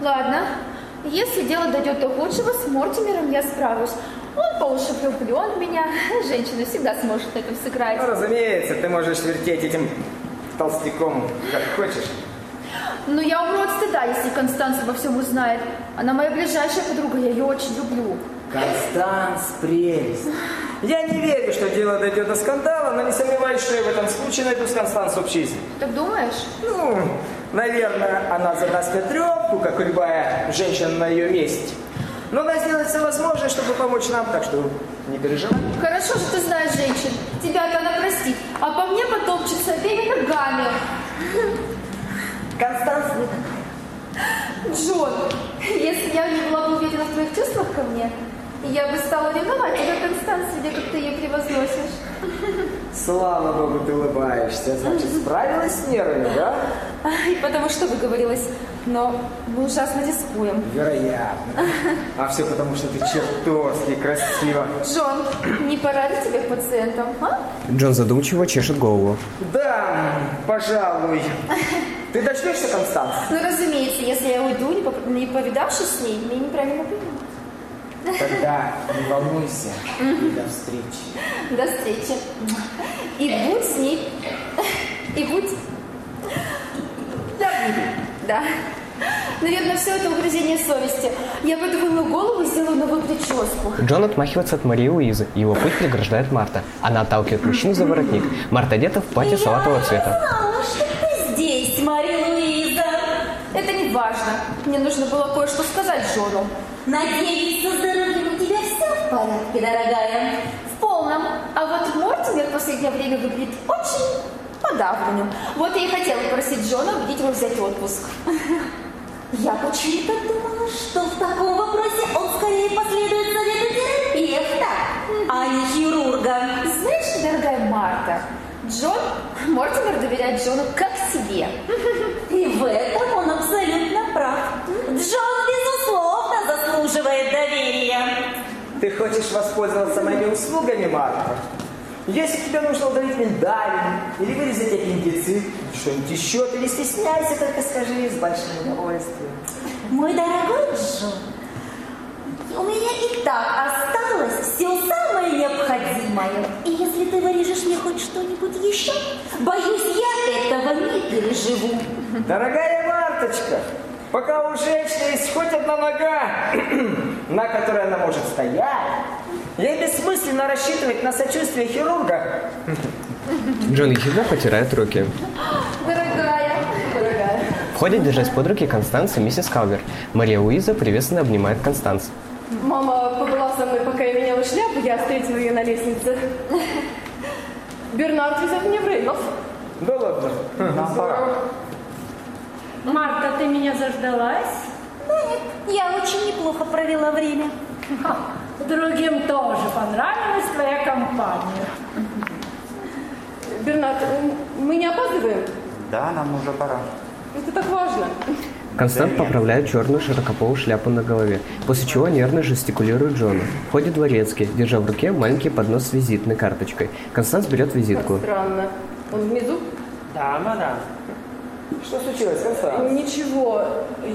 Ладно, если дело дойдет до худшего, с Мортимером я справлюсь. Он по уши влюблен в меня. Женщина всегда сможет на этом сыграть. Ну, разумеется, ты можешь вертеть этим толстяком как хочешь. Но я умру от стыда, если Констанс обо всем узнает. Она моя ближайшая подруга, я ее очень люблю. Констанс прелесть. Я не верю, что дело дойдет до скандала, но не сомневаюсь, что я в этом случае найду с Констанс общий язык. Так думаешь? Ну, наверное, она задаст мне трепку, как и любая женщина на ее месте. Но она сделает все возможное, чтобы помочь нам, так что не переживай. Хорошо, что ты знаешь женщин. Тебя-то она простит. А по мне потопчется обеими ногами. Констанс не. Джон, если я не была бы уверена в твоих чувствах ко мне, я бы стала ревновать тебя, Констанс, видя, как ты ее превозносишь. Слава богу, ты улыбаешься. Значит, справилась с нервами, да? И потому что выговорилась. Но мы ужасно рискуем. Вероятно. А все потому, что ты чертовски красива. Джон, не пора ли тебе к пациентам, а? Джон задумчиво чешет голову. Да, пожалуй. Ты дождешься, Констанс? Ну, разумеется, если я уйду, не повидавшись с ней, меня неправильно поймут. Тогда не волнуйся. И до встречи. До встречи. И будь с ней. И будь... Да, да. Наверное, все это угрызение совести. Я вымою голову и сделаю новую прическу. Джон отмахивается от Марии Луизы, и его путь преграждает Марта. Она отталкивает мужчину за воротник. Марта одета в платье салатового цвета. знала, что ты здесь, Мария Луиза. Это не важно. Мне нужно было кое-что сказать Джону. Надеюсь, со здоровьем у тебя все в порядке, дорогая. В полном. А вот Мортимер в последнее время выглядит очень подавленным. Вот я и хотела попросить Джона убедить его взять отпуск. Я почему-то думала, что в таком вопросе он скорее последует совету терапевта, а не хирурга. Знаешь, дорогая Марта, Джон, Мортимер доверяет Джону как себе. И в этом он абсолютно прав. Джон, безусловно, заслуживает доверия. Ты хочешь воспользоваться моими услугами, Марта? Если тебе нужно удалить миндалин или вырезать аппендицит, что-нибудь еще, ты не стесняйся, только скажи с большим удовольствием. Мой дорогой Джон, у меня и так осталось все самое необходимое. И если ты вырежешь мне хоть что-нибудь еще, боюсь, я этого не переживу. Дорогая Марточка, пока у женщины есть хоть одна нога, на которой она может стоять, ей бессмысленно рассчитывать на сочувствие хирурга. Джон ехидно потирает руки. Дорогая. Дорогая. Входит, держась под руки, Констанс и миссис Калвер. Мария Уиза приветственно обнимает Констанс. Мама побыла со мной, пока я меняла шляпу, я встретила ее на лестнице. Бернард везет меня в Рейнов. Да ладно, нам пора. Марта, ты меня заждалась? Да нет, я очень неплохо провела время. Ха, другим тоже понравилась твоя компания. Бернард, мы не опаздываем? Да, нам уже пора. Это так важно. Констант поправляет черную широкополую шляпу на голове, после чего нервно жестикулирует Джону. Входит дворецкий, держа в руке маленький поднос с визитной карточкой. Констанс берет визитку. Как странно. Он внизу? Да, мадам. Что случилось, Констанс? Ничего.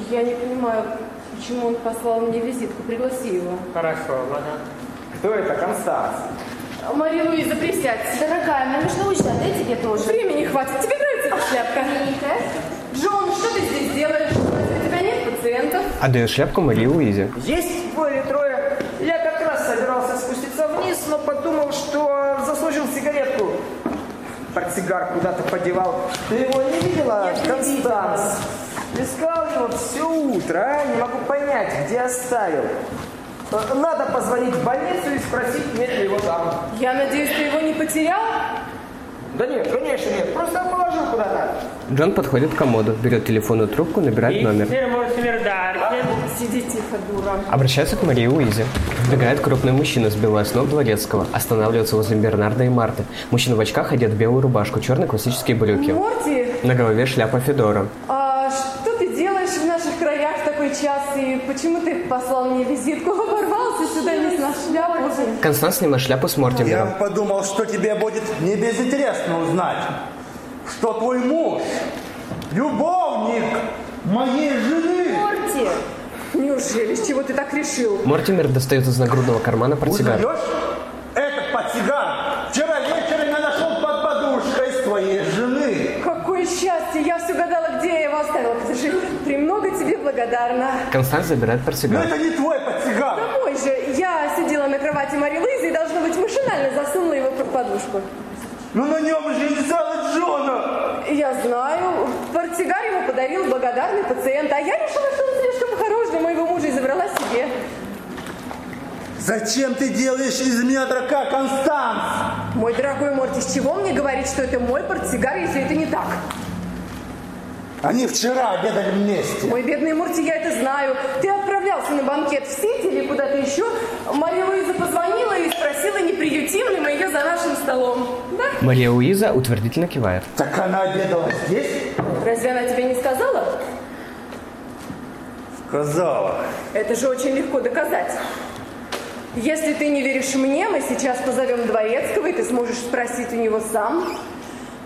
Я не понимаю, почему он послал мне визитку. Пригласи его. Хорошо, мадам. Кто это, Констанс? Мария Луиза, присядь. Дорогая, мне нужно уезжать, да тебе тоже? Времени хватит. Тебе нравится эта шляпка? Миленькая. Джон, что ты здесь делаешь? У тебя нет пациентов? Отдает шляпку Марии Уизе. Есть двое или трое. Я как раз собирался спуститься вниз, но подумал, что заслужил сигаретку. Портсигар куда-то подевал. Ты его не видела, Нет, не Констанс? Искал его все утро, а? Не могу понять, где оставил. Надо позвонить в больницу и спросить, нет ли его там. Я надеюсь, ты его не потерял? Да нет, конечно нет, просто положил куда-то. Джон подходит к комоду, берет телефонную трубку, набирает номер. Даркин. Сиди тихо, дура. Обращается к Марии Уизе. Вбегает крупный мужчина, сбивая с ног дворецкого. Останавливается возле Бернарда и Марты. Мужчина в очках одет в белую рубашку, черные классические брюки. Морти, На голове шляпа Федора. а что час? И почему ты послал мне визитку? Ворвался сюда не с шляпу. Констанс снимает шляпу с Я Мортимером. подумал, что тебе будет не безинтересно узнать, что твой муж любовник моей жены. Морти! Неужели? С чего ты так решил? Мортимер достает из нагрудного кармана портсигар. Узнаешь? Этот портсигар вчера вечером я нашел под подушкой твоей жены. Какое счастье! Я все гадала, где я его оставила. Подожди, благодарна. Констанс забирает Но портсигар. это не твой портсигар. Домой же. Я сидела на кровати Мари Луизы и, должно быть, машинально засунула его под подушку. Но на нем же инициалы Джона. Я знаю. Портсигар ему подарил благодарный пациент, а я решила, что он слишком хорош для моего мужа и забрала себе. Зачем ты делаешь из меня дурака, Констанс? Мой дорогой Морти, с чего мне говорить, что это мой портсигар, если это не так? Они вчера обедали вместе. Мой бедный Морти, я это знаю. Ты отправлялся на банкет в Сити или куда-то еще. Мария Луиза позвонила и спросила, не приютим ли мы ее за нашим столом. Да? Мария Уиза утвердительно кивает. Так она обедала здесь? Разве она тебе не сказала? Сказала. Это же очень легко доказать. Если ты не веришь мне, мы сейчас позовем Дворецкого, и ты сможешь спросить у него сам.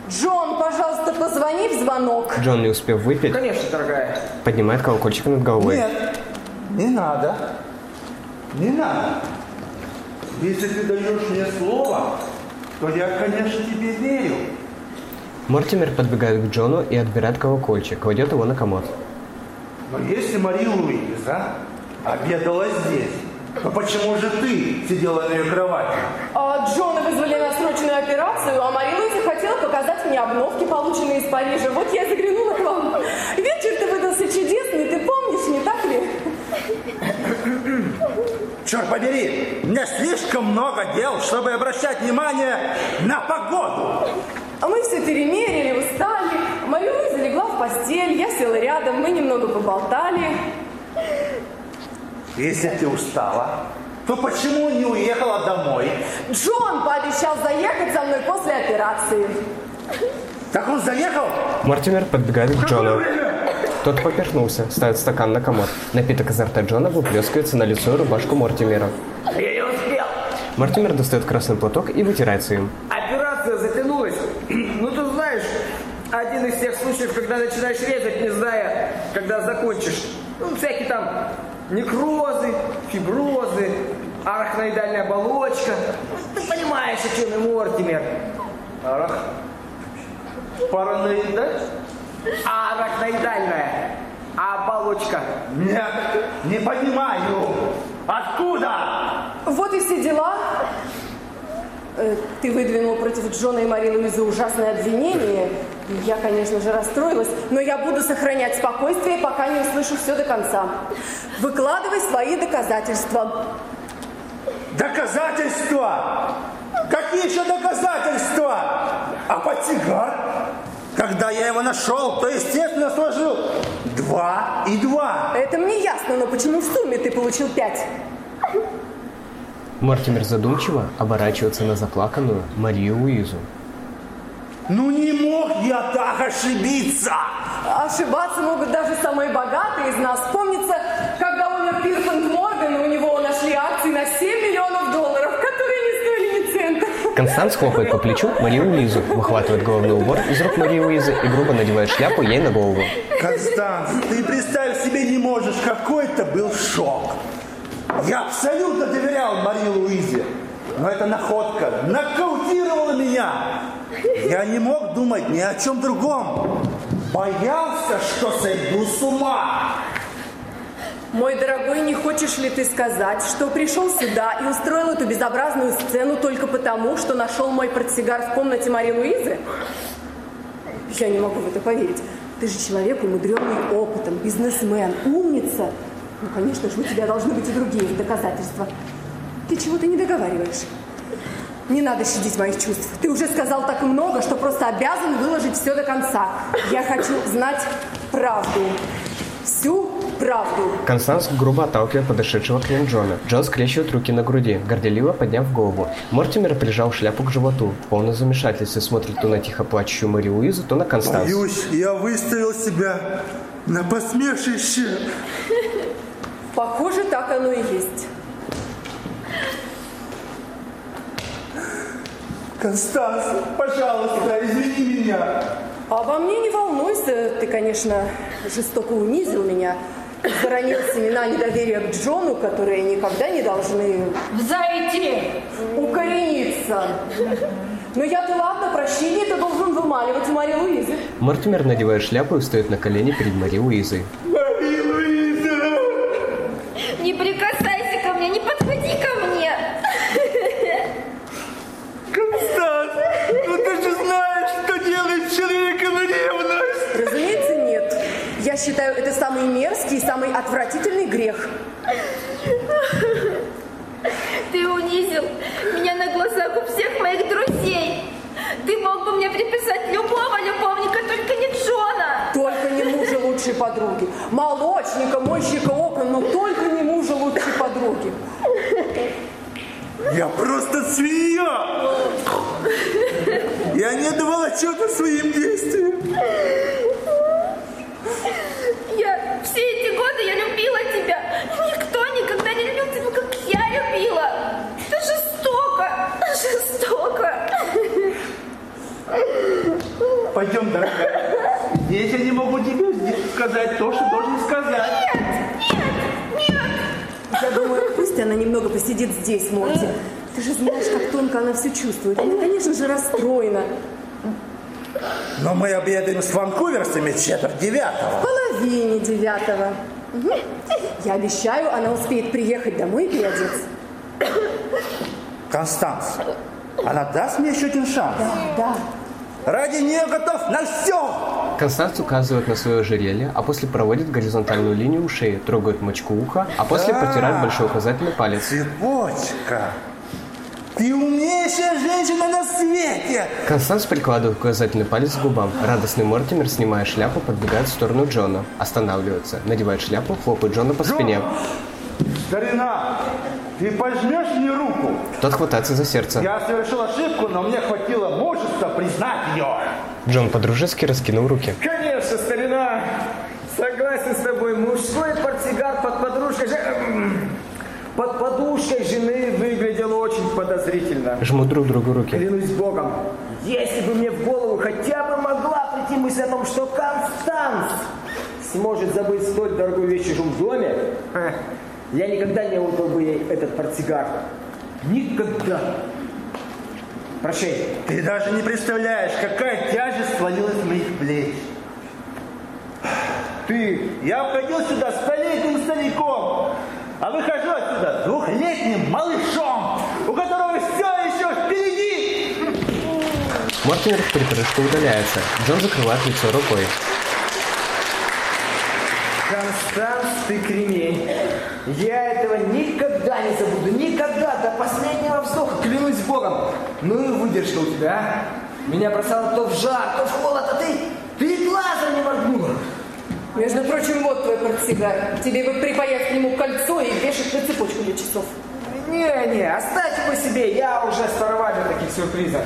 Джон, пожалуйста, позвони в звонок. Джон, не успев выпить, Конечно, дорогая. поднимает колокольчик над головой. Нет, не надо. Не надо. Если ты даешь мне слово, то я, конечно, тебе верю. Мортимер подбегает к Джону и отбирает колокольчик, кладет его на комод. Но если Мария Луиза обедала здесь, то почему же ты сидела на ее кровати? А Джона вызвали на срочную операцию, а Мария Луиза хотела показать мне обновки, полученные из Парижа. Вот я заглянула к вам. Вечер-то выдался чудесный, ты помнишь, не так ли? Черт побери, мне слишком много дел, чтобы обращать внимание на погоду. А мы все перемерили, устали. Мария Луиза легла в постель, я села рядом, мы немного поболтали. Если ты устала, то почему не уехала домой? Джон пообещал заехать со мной после операции. Так он заехал? Мортимер подбегает к Джону. Тот поперхнулся, ставит стакан на комод. Напиток изо рта Джона выплескивается на лицо и рубашку Мортимера. Я не успел. Мортимер достает красный платок и вытирается им. Операция затянулась. Ну, ты знаешь, один из тех случаев, когда начинаешь резать, не зная, когда закончишь. Ну, всякие там некрозы, фиброзы, арахноидальная оболочка. Ты понимаешь, о чем я, Мортимер. Арах. Параноидальная? Арахноидальная оболочка. Нет, не понимаю. Откуда? Вот и все дела. Э, Ты выдвинул против Джона и Мари Луизы ужасное обвинение. Я, конечно же, расстроилась, но я буду сохранять спокойствие, пока не услышу все до конца. Выкладывай свои доказательства. Доказательства? Какие еще доказательства? А портсигар? Когда я его нашел, то, естественно, сложил два и два. Это мне ясно, но почему в сумме ты получил пять? Мортимер задумчиво оборачивается на заплаканную Марию Луизу. Ну не мог я так ошибиться. Ошибаться могут даже самые богатые из нас. Помнится, когда умер Пирсонт Морган, у него нашли акции на 7 миллионов долларов, которые не стоили ни цента. Констанс хлопает по плечу Марию Луизу, выхватывает головной убор из рук Марии Луизы и грубо надевает шляпу ей на голову. Констанс, ты представить себе не можешь, какой это был шок. Я абсолютно доверял Марии Луизе, но эта находка нокаутировала меня. Я не мог думать ни о чем другом. Боялся, что сойду с ума. Мой дорогой, не хочешь ли ты сказать, что пришел сюда и устроил эту безобразную сцену только потому, что нашел мой портсигар в комнате Марии Луизы? Я не могу в это поверить. Ты же человек, умудренный опытом, бизнесмен, умница. Ну, конечно же, у тебя должны быть и другие доказательства. Ты чего-то не договариваешь. Не надо щадить моих чувств. Ты уже сказал так много, что просто обязан выложить все до конца. Я хочу знать правду. Всю правду. Констанс грубо отталкивает подошедшего к ним Джона. Джон скрещивает руки на груди, горделиво подняв голову. Мортимер прижал шляпу к животу. В полном замешательстве смотрит то на тихо плачущую Марию Луизу, то на Констанс. Боюсь, я выставил себя на посмешище. Похоже, так оно и есть. Констанс, пожалуйста, извини меня. Обо мне не волнуйся. Ты, конечно, жестоко унизил меня. Заронил семена недоверия к Джону, которые никогда не должны... Взойти! Укорениться. Но я-то ладно, прощение ты должен вымаливать у Марии Луизы. Мортимер надевает шляпу и встает на колени перед Марией Луизой. Мария Луиза! Не прикасайся ко мне, не подходи ко мне. Констанс, ну ты же знаешь, что человеком ревность. Разумеется, нет. Я считаю, это самый мерзкий и самый отвратительный грех. Ты унизил меня на глазах у всех моих друзей. Ты мог бы мне приписать любого любовника, только не Джона. Только не мужа лучшей подруги. Молочника, мойщика окон, но только не мужа лучшей подруги. Я просто свинья. Я не давал отчета своим действиям. Я все эти годы я любила тебя. Никто никогда не любил тебя, как я любила. Это жестоко, жестоко. Пойдем, дорогая. Здесь я не могу тебе сказать то, что должен сказать. Я думаю, пусть она немного посидит здесь, Морти. Ты же знаешь, как тонко она все чувствует. Она, конечно же, расстроена. Но мы обедаем с ванкуверцами четверть В девятого. половине девятого. Я обещаю, она успеет приехать домой и переодеться. Констанс, она даст мне еще один шанс? Да, да. Ради нее готов на все. Констанс указывает на свое ожерелье, а после проводит горизонтальную линию у шеи, трогает мочку уха, а после Да. протирает большой указательный палец. Цепочка. Ты умнейшая женщина на свете. Констанс прикладывает указательный палец к губам. Радостный Мортимер, снимая шляпу, подбегает в сторону Джона. Останавливается, надевает шляпу, хлопает Джона по спине. Старина, ты пожмешь мне руку? Тот хватается за сердце. Я совершил ошибку, но мне хватило мужества признать ее. Джон по-дружески раскинул руки. Конечно, старина. Согласен с тобой. Мужской портсигар под подружкой... Под подушкой жены подозрительно. Жмут друг другу руки. Клянусь Богом, если бы мне в голову хотя бы могла прийти мысль о том, что Констанс сможет забыть столь дорогую вещь в чужом доме, э, я никогда не отдал бы ей этот портсигар. Никогда. Прощай. Ты даже не представляешь, какая тяжесть свалилась с моих плеч. Ты, я входил сюда столетним стариком, а выхожу отсюда двухлетним малышом, у которого все еще впереди. Мортимер в припрыжку удаляется. Джон закрывает лицо рукой. Констанс, ты кремень. Я этого никогда не забуду. Никогда, до последнего вздоха. Клянусь Богом. Ну и выдержка у тебя, а? Меня бросало то в жар, то в холод, а ты, ты глазом не моргнула. Между прочим, вот твой портсигар. Тебе бы припаять к нему кольцо и вешать на цепочку для часов. Не-не, оставьте его себе. Я уже для таких сюрпризов.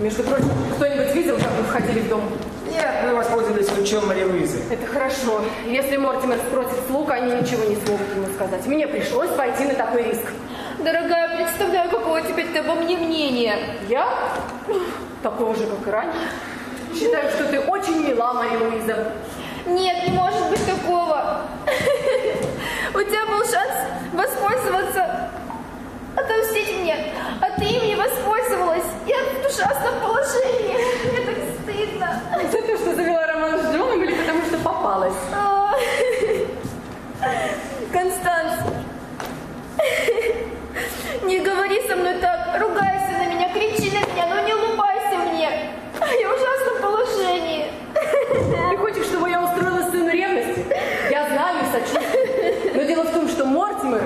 Между прочим, кто-нибудь видел, как вы входили в дом? Нет, мы воспользовались ключом Марии Луизы. Это хорошо. Если Мортимер спросит слуг, они ничего не смогут ему сказать. Мне пришлось пойти на такой риск. Дорогая, представляю, какое теперь ты обо мне мнение. Я? Такого же, как и ранее. Считаю, что ты очень мила, Мария Луиза. Нет, не может быть такого. У тебя был шанс воспользоваться, отомстить мне, а ты им не воспользовалась. Я в ужасном положении. Мне так стыдно. За то, что завела роман с Джоном или потому что попалась? А. Констанс, не говори со мной так, ругайся на меня, кричи на меня, но не улыбайся мне. Я в ужасном положении. Ты хочешь, чтобы я устроила сыну ревности? Я знаю и сочувствую. Но дело в том, что Мортимер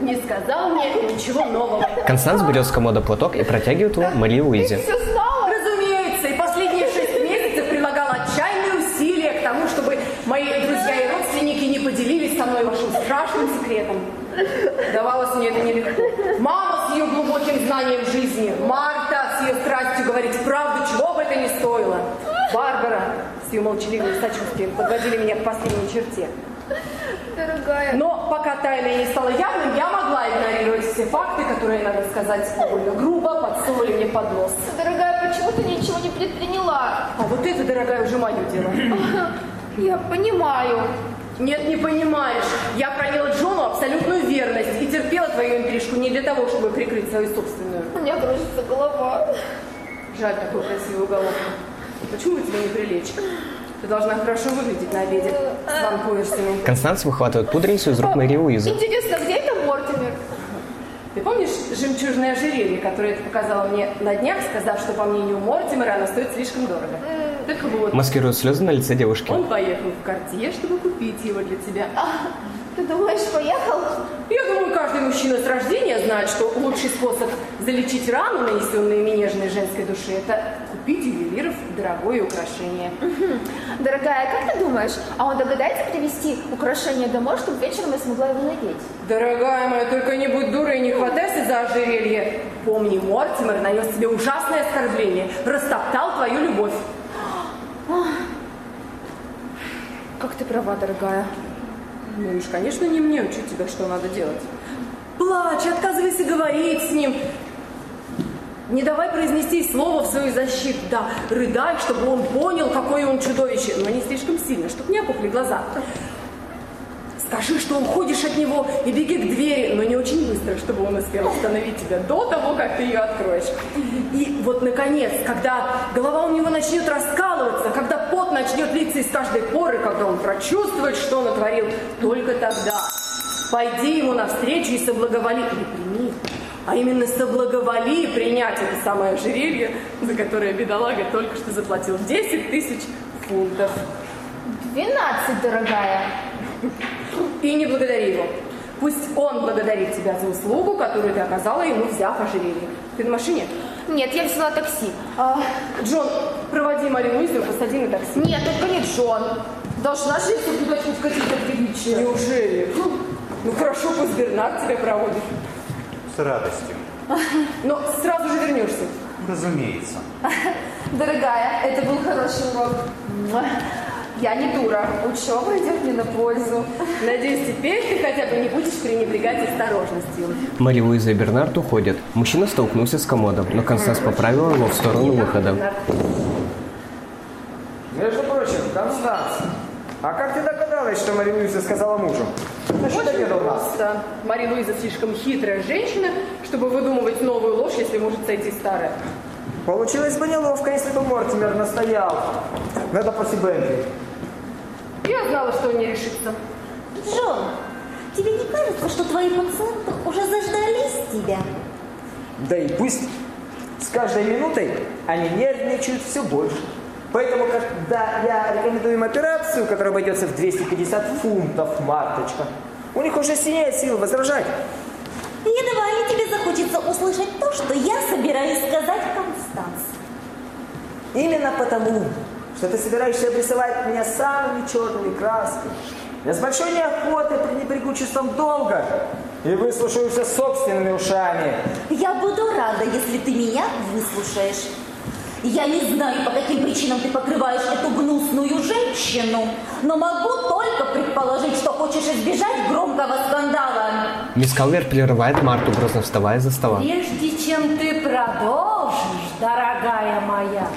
не сказал мне ничего нового. Констанс берет с комода платок и протягивает его Марии Луизе. Все знала? Разумеется, и последние шесть месяцев прилагала отчаянные усилия к тому, чтобы мои друзья и родственники не поделились со мной вашим страшным секретом. Давалось мне это нелегко. Мама с ее глубоким знанием жизни, Марта с ее страстью говорить правду, чего бы это ни стоило. Барбара с ее молчаливым сочувствием подводили меня к последней черте. Дорогая. Но пока тайна не стала явным, я могла игнорировать все факты, которые, надо сказать, довольно грубо подсунули мне под нос. Дорогая, почему ты ничего не предприняла? А вот это, дорогая, уже мое дело. Я понимаю. Нет, не понимаешь. Я проявила Джону абсолютную верность и терпела твою интрижку не для того, чтобы прикрыть свою собственную. У меня кружится голова. Жаль такой красивый уголок. Почему бы тебе не прилечь? Ты должна хорошо выглядеть на обеде с ванкуверсами. Констанс выхватывает пудреницу из рук Марии Луизы. Интересно, где это Мортимер? Ты помнишь жемчужное ожерелье, которое ты показала мне на днях, сказав, что, по мнению Мортимера, оно стоит слишком дорого? Так вот, Маскирует слезы на лице девушки. он поехал в Картье, чтобы купить его для тебя. Ты думаешь, поехал? Я думаю, каждый мужчина с рождения знает, что лучший способ залечить рану, нанесенную ими нежной женской душе, это купить ювелиров дорогое украшение. Дорогая, как ты думаешь, а он догадается привезти украшение домой, чтобы вечером я смогла его надеть? Дорогая моя, только не будь дурой и не хватайся за ожерелье. Помни, Мортимер нанес тебе ужасное оскорбление, растоптал твою любовь. Как ты права, дорогая. Ну уж, конечно, не мне учить тебя, что надо делать. Плачь, отказывайся говорить с ним. Не давай произнести слово в свою защиту. Да, рыдай, чтобы он понял, какое он чудовище, но не слишком сильно, чтобы не опухли глаза. Скажи, что уходишь от него и беги к двери, но не очень быстро, чтобы он успел остановить тебя до того, как ты ее откроешь. И вот, наконец, когда голова у него начнет раскалываться, когда пот начнет литься из каждой поры, когда он прочувствует, что он натворил, только тогда пойди ему навстречу и соблаговоли, или прими, а именно соблаговоли принять это самое ожерелье, за которое бедолага только что заплатил 10 тысяч фунтов. 12, дорогая. И не благодари его. Пусть он благодарит тебя за услугу, которую ты оказала ему, взяв ожерелье. Ты на машине? Нет, я взяла такси. А, Джон, проводи Марию Луизу, посади на такси. Нет, только не Джон. Должна же я соблюдать хоть какие-то приличия. Неужели? Ну хорошо, пусть Бернард тебя проводит. С радостью. Но сразу же вернешься. Разумеется. Дорогая, это был хороший урок. Я не дура. Учеба идет мне на пользу. Надеюсь, теперь ты хотя бы не будешь пренебрегать осторожностью. Мари Луиза и Бернард уходят. Мужчина столкнулся с комодом, но Констанс поправила его в сторону выхода. Между прочим, Констанс, а как ты догадалась, что Мария Луиза сказала мужу? Ну что нас? Просто Мария Луиза слишком хитрая женщина, чтобы выдумывать новую ложь, если может сойти старая. Получилось бы неловко, если бы Мортимер настоял. Надо после Бентли. Я знала, что он не решится. Джон, тебе не кажется, что твои пациенты уже заждались тебя? Да и пусть с каждой минутой они нервничают все больше. Поэтому, когда я рекомендую им операцию, которая обойдется в 250 фунтов, Марточка, у них уже синеет сил возражать. Едва ли тебе захочется услышать то, что я собираюсь сказать Констанс. Именно потому, что ты собираешься обрисовать меня самыми черными красками. Я с большой неохотой пренебрегу чувством долга и выслушаю все собственными ушами. Я буду рада, если ты меня выслушаешь. Я не знаю, по каким причинам ты покрываешь эту гнусную женщину, но могу только предположить, что хочешь избежать громкого скандала. Мисс Калвер прерывает Марту, грозно вставая за стола. Прежде чем ты продолжишь, дорогая моя,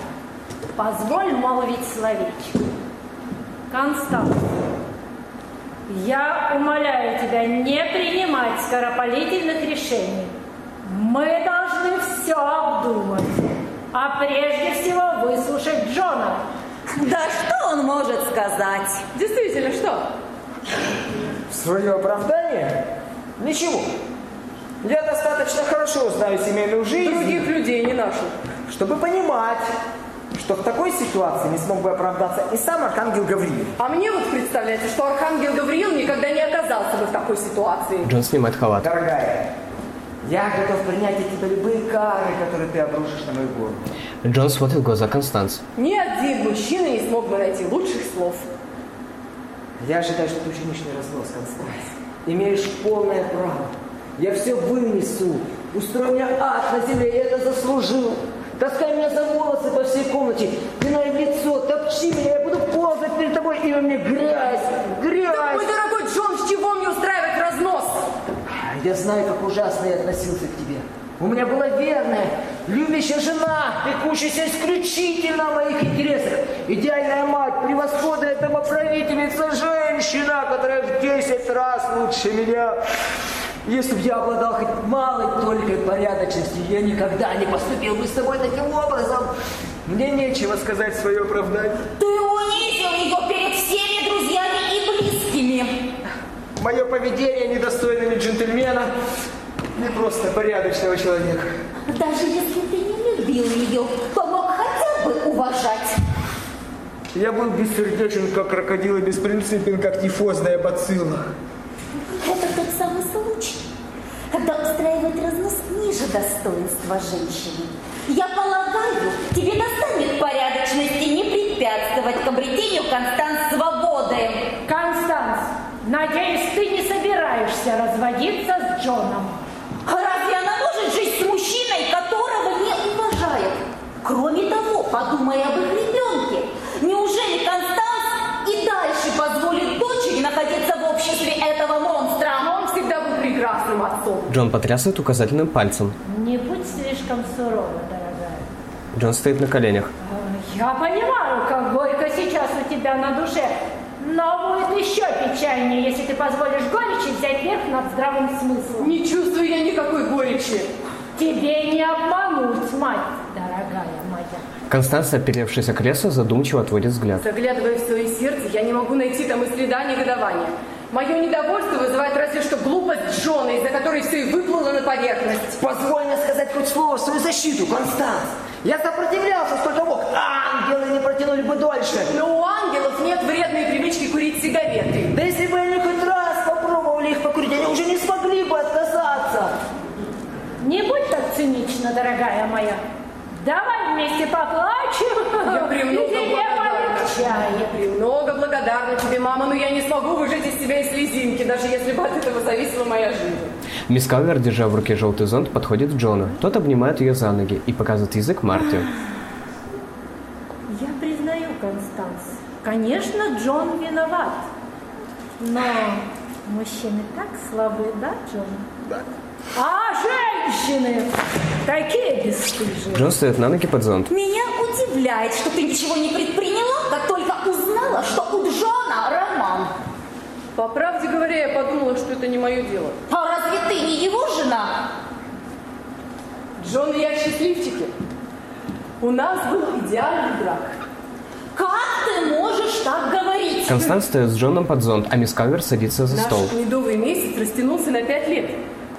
позволь молвить словечко. Констанс, я умоляю тебя не принимать скоропалительных решений. Мы должны все обдумать, а прежде всего выслушать Джона. Да что он может сказать? Действительно, что? В свое оправдание? Ничего. Я достаточно хорошо знаю семейную жизнь. Других людей не нашу. Чтобы понимать, что в такой ситуации не смог бы оправдаться и сам Архангел Гавриил. А мне вот представляется, что Архангел Гавриил никогда не оказался бы в такой ситуации. Джон снимает халат. Дорогая, я готов принять от тебя любые кары, которые ты обрушишь на мою голову. Джон смотрит в глаза Констанс. Ни один мужчина не смог бы найти лучших слов. Я ожидаю, что ты ученичный разнос, Констанс. Имеешь полное право. Я все вынесу. Устрой мне ад на земле, я это заслужил. Таскай меня за волосы по всей комнате, пинай в лицо, топчи меня, я буду ползать перед тобой, и во мне грязь, грязь. Так, мой дорогой Джон, с чего мне устраивать? Я знаю, как ужасно я относился к тебе. У меня была верная, любящая жена, пекущаяся исключительно о моих интересах. Идеальная мать, превосходная домоправительница, женщина, которая в 10 раз лучше меня. Если бы я обладал хоть малой толикой порядочности, я никогда не поступил бы с тобой таким образом. Мне нечего сказать свое оправдание. Ты унизил ее перед всеми друзьями и близкими. Мое поведение недостойно ни джентльмена, ни просто порядочного человека. Даже если ты не любил ее, то мог хотя бы уважать. Я был бессердечен, как крокодил, и беспринципен, как тифозная бацилла. Это тот самый случай, когда устраивать разнос ниже достоинства женщины. Я полагаю, тебе достанет порядочности не препятствовать к обретению. Констанс, надеюсь, ты не собираешься разводиться с Джоном. А разве она может жить с мужчиной, которого не уважает? Кроме того, подумай об их ребенке. Неужели Констанс и дальше позволит дочери находиться в обществе этого монстра? Он всегда был прекрасным отцом. Джон потрясает указательным пальцем. Не будь слишком сурова, дорогая. Джон стоит на коленях. Я понимаю, как горько сейчас у тебя на душе, но будет печальнее, если ты позволишь горечи взять верх над здравым смыслом. Не чувствую я никакой горечи. Тебе не обмануть, мать, дорогая моя. Констанция, оперевшись о кресло, задумчиво отводит взгляд. Заглядывая в свое сердце, я не могу найти там и следа негодования. Мое недовольство вызывает разве что глупость Джона, из-за которой все и выплыло на поверхность. Позволь мне сказать хоть слово в свою защиту, Констанс. Я сопротивлялся сколько мог. Ангелы не протянули протянули бы дольше. Но у ангелов нет вредной привычки курить сигареты. Да если бы они хоть раз попробовали их покурить, они уже не смогли бы отказаться. Не будь так цинична, дорогая моя. Давай вместе поплачем. Я премного благодарна. Я премного благодарна тебе, мама, но я не смогу выжать из себя и слезинки, даже если бы от этого зависела моя жизнь. Мисс Калвер, держа в руке желтый зонт, подходит к Джону. Тот обнимает ее за ноги и показывает язык Марте. Я признаю, Констанс. Конечно, Джон виноват. Но мужчины так слабы, да, Джон? Да. А женщины такие бесстыжие. Джон стоит на ноги под зонт. Меня удивляет, что ты ничего не предприняла, как только узнала, что у Джона роман. По правде говоря, я подумала, что это не мое дело. А разве ты не его жена? Джон и я счастливчики. У нас был идеальный брак. Как ты можешь так говорить? Констанс стоит с Джоном под зонт, а мисс Калвер садится за Наш стол. медовый месяц растянулся на пять лет.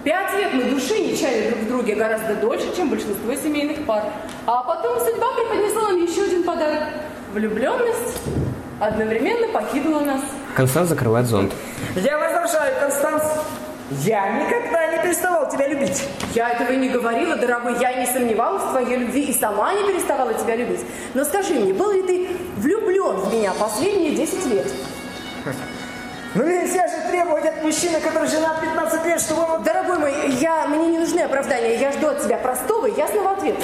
Пять лет мы души не чаяли друг в друге гораздо дольше, чем большинство семейных пар. А потом судьба преподнесла нам еще один подарок. Влюбленность одновременно покинула нас. Констанс закрывает зонт. Я возражаю, Констанс. Я никогда не переставал тебя любить. Я этого и не говорила, дорогой. Я не сомневалась в твоей любви и сама не переставала тебя любить. Но скажи мне, был ли ты влюблен в меня последние 10 лет? Ну нельзя же требовать от мужчины, который женат 15 лет, чтобы он... Дорогой мой, я, мне не нужны оправдания. Я жду от тебя простого и ясного ответа.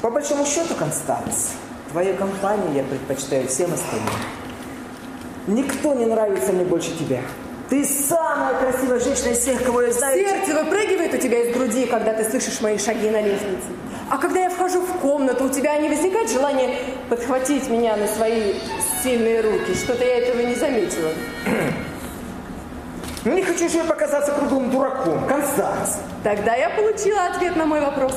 По большому счету, Констанс, твою компанию я предпочитаю всем остальным. Никто не нравится мне больше тебя. Ты самая красивая женщина из всех, кого я знаю. Сердце выпрыгивает у тебя из груди, когда ты слышишь мои шаги на лестнице. А когда я вхожу в комнату, у тебя не возникает желания подхватить меня на свои сильные руки? Что-то я этого не заметила. Ну, Не хочу же я показаться круглым дураком. Констанс. Тогда я получила ответ на мой вопрос.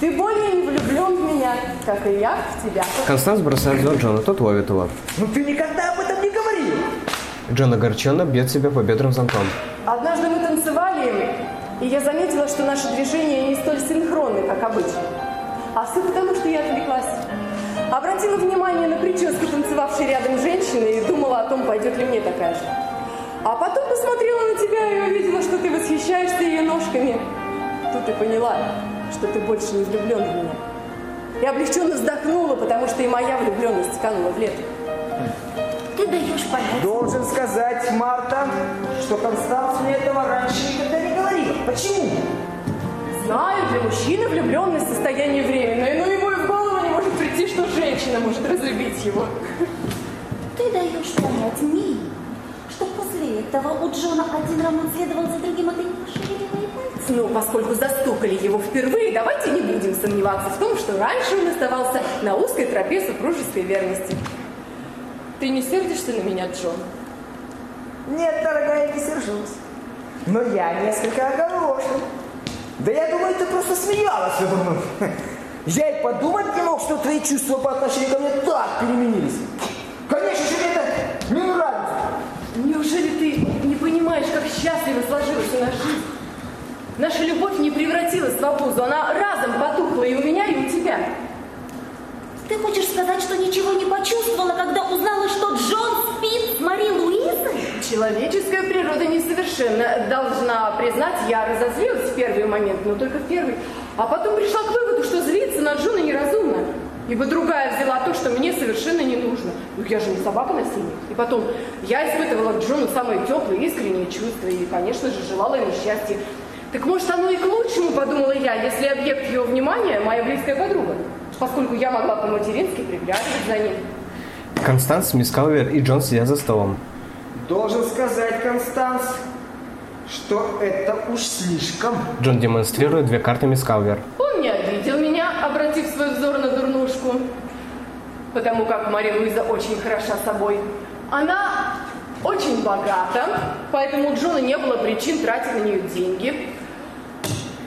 Ты более не влюблен в меня, как и я в тебя. Констанс бросает зонт Джона, тот ловит его. Ну ты никогда об этом не говорил. Джон огорченно бьет себя по бедрам зонтом. Однажды мы танцевали, и я заметила, что наши движения не столь синхронны, как обычно. А все потому, что я отвлеклась. Обратила внимание на прическу танцевавшей рядом женщины и думала о том, пойдет ли мне такая же. А потом посмотрела на тебя и увидела, что ты восхищаешься ее ножками. Тут и поняла, что ты больше не влюблен в меня. И облегченно вздохнула, потому что и моя влюбленность канула в лето. Ты даешь понять. Должен сказать, Марта, что Констанс мне этого раньше никогда не говорила. Почему? Знаю, для мужчины влюбленность состояние временное, но ему и в голову не может прийти, что женщина может разлюбить его. Ты даешь понять мне, что после этого у Джона один роман следовал за другим, а ты не пошевелила и пальцы. Ну, поскольку застукали его впервые, давайте не будем сомневаться в том, что раньше он оставался на узкой тропе супружеской верности. Ты не сердишься на меня, Джон? Нет, дорогая, я не сержусь. Но я несколько огорошен. Да я думаю, ты просто смеялась надо мной. Я и подумать не мог, что твои чувства по отношению ко мне так переменились. Конечно же, мне это не нравится. Неужели ты не понимаешь, как счастливо сложилась у нас жизнь? Наша любовь не превратилась в обузу, она разом потухла и у меня, и у тебя. Ты хочешь сказать, что ничего не почувствовала, когда узнала, что Джон спит с Мари Луизой? Человеческая природа несовершенна. Должна признать, я разозлилась в первый момент, но только в первый. А потом пришла к выводу, что злиться на Джона неразумно. Ибо другая взяла то, что мне совершенно не нужно. Ну, я же не собака-насильник. И потом, я испытывала к Джону самые теплые, искренние чувства. И, конечно же, желала ему счастья. Так может, оно и к лучшему, подумала я, если объект его внимания моя близкая подруга. Поскольку я могла по-матерински приглядывать за ним. Констанс, мисс Калвер и Джон сидят за столом. Должен сказать, Констанс, что это уж слишком. Джон демонстрирует две карты мисс Калвер. Он не обидел меня, обратив свой взор на дурнушку, потому как Мария Луиза очень хороша собой. Она очень богата, поэтому у Джона не было причин тратить на нее деньги.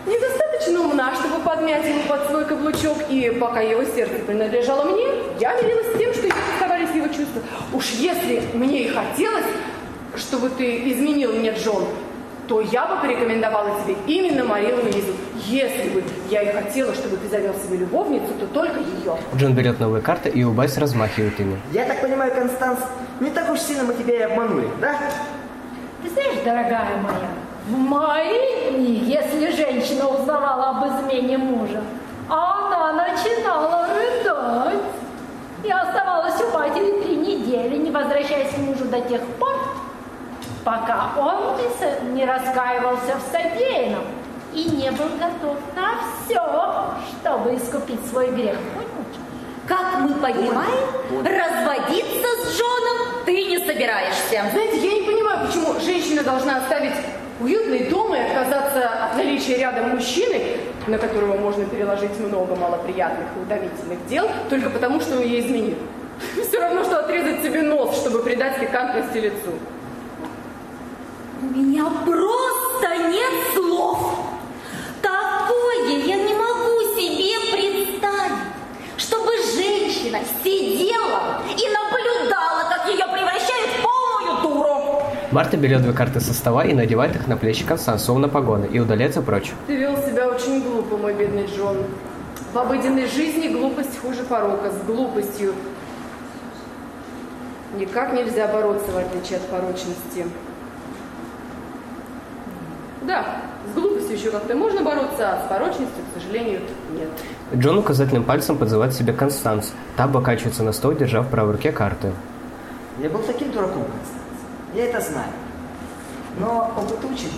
Недостаточно умна, чтобы подмять ему под свой каблучок, и пока его сердце принадлежало мне, я мирилась с тем, что ему оставались его чувства. Уж если мне и хотелось, чтобы ты изменил мне, Джон, то я бы порекомендовала тебе именно Марию Луизу. Если бы я и хотела, чтобы ты завел себе любовницу, то только ее. Джон берет новые карты и улыбаясь размахивает ими. Я так понимаю, Констанс, не так уж сильно мы тебя и обманули, да? Ты знаешь, дорогая моя, в мои дни, если женщина узнавала об измене мужа, она начинала рыдать и оставалась у матери три недели, не возвращаясь к мужу до тех пор, пока он не, раскаивался в содеянном и не был готов на все, чтобы искупить свой грех. Как мы понимаем, разводиться с Джоном ты не собираешься. Знаете, я не понимаю, почему женщина должна оставить уютный дом и отказаться от наличия рядом мужчины, на которого можно переложить много малоприятных и утомительных дел, только потому, что он ей изменил. Все равно, что отрезать себе нос, чтобы придать пикантности лицу. У меня просто нет слов. Такое я не могу себе представить, чтобы женщина сидела и наблюдала, как ее превращают в полную дуру. Марта берет две карты со стола и надевает их на плечи Констанс, словно погоны, и удаляется прочь. Ты вел себя очень глупо, мой бедный Джон. В обыденной жизни глупость хуже порока. С глупостью никак нельзя бороться, в отличие от порочности. Да, с глупостью еще как-то можно бороться, а с порочностью, к сожалению, нет. Джон указательным пальцем подзывает себе Констанс. Та облокачивается на стол, держа в правой руке карты. Я был таким дураком, Констанс. Я это знаю. Но опыт учит.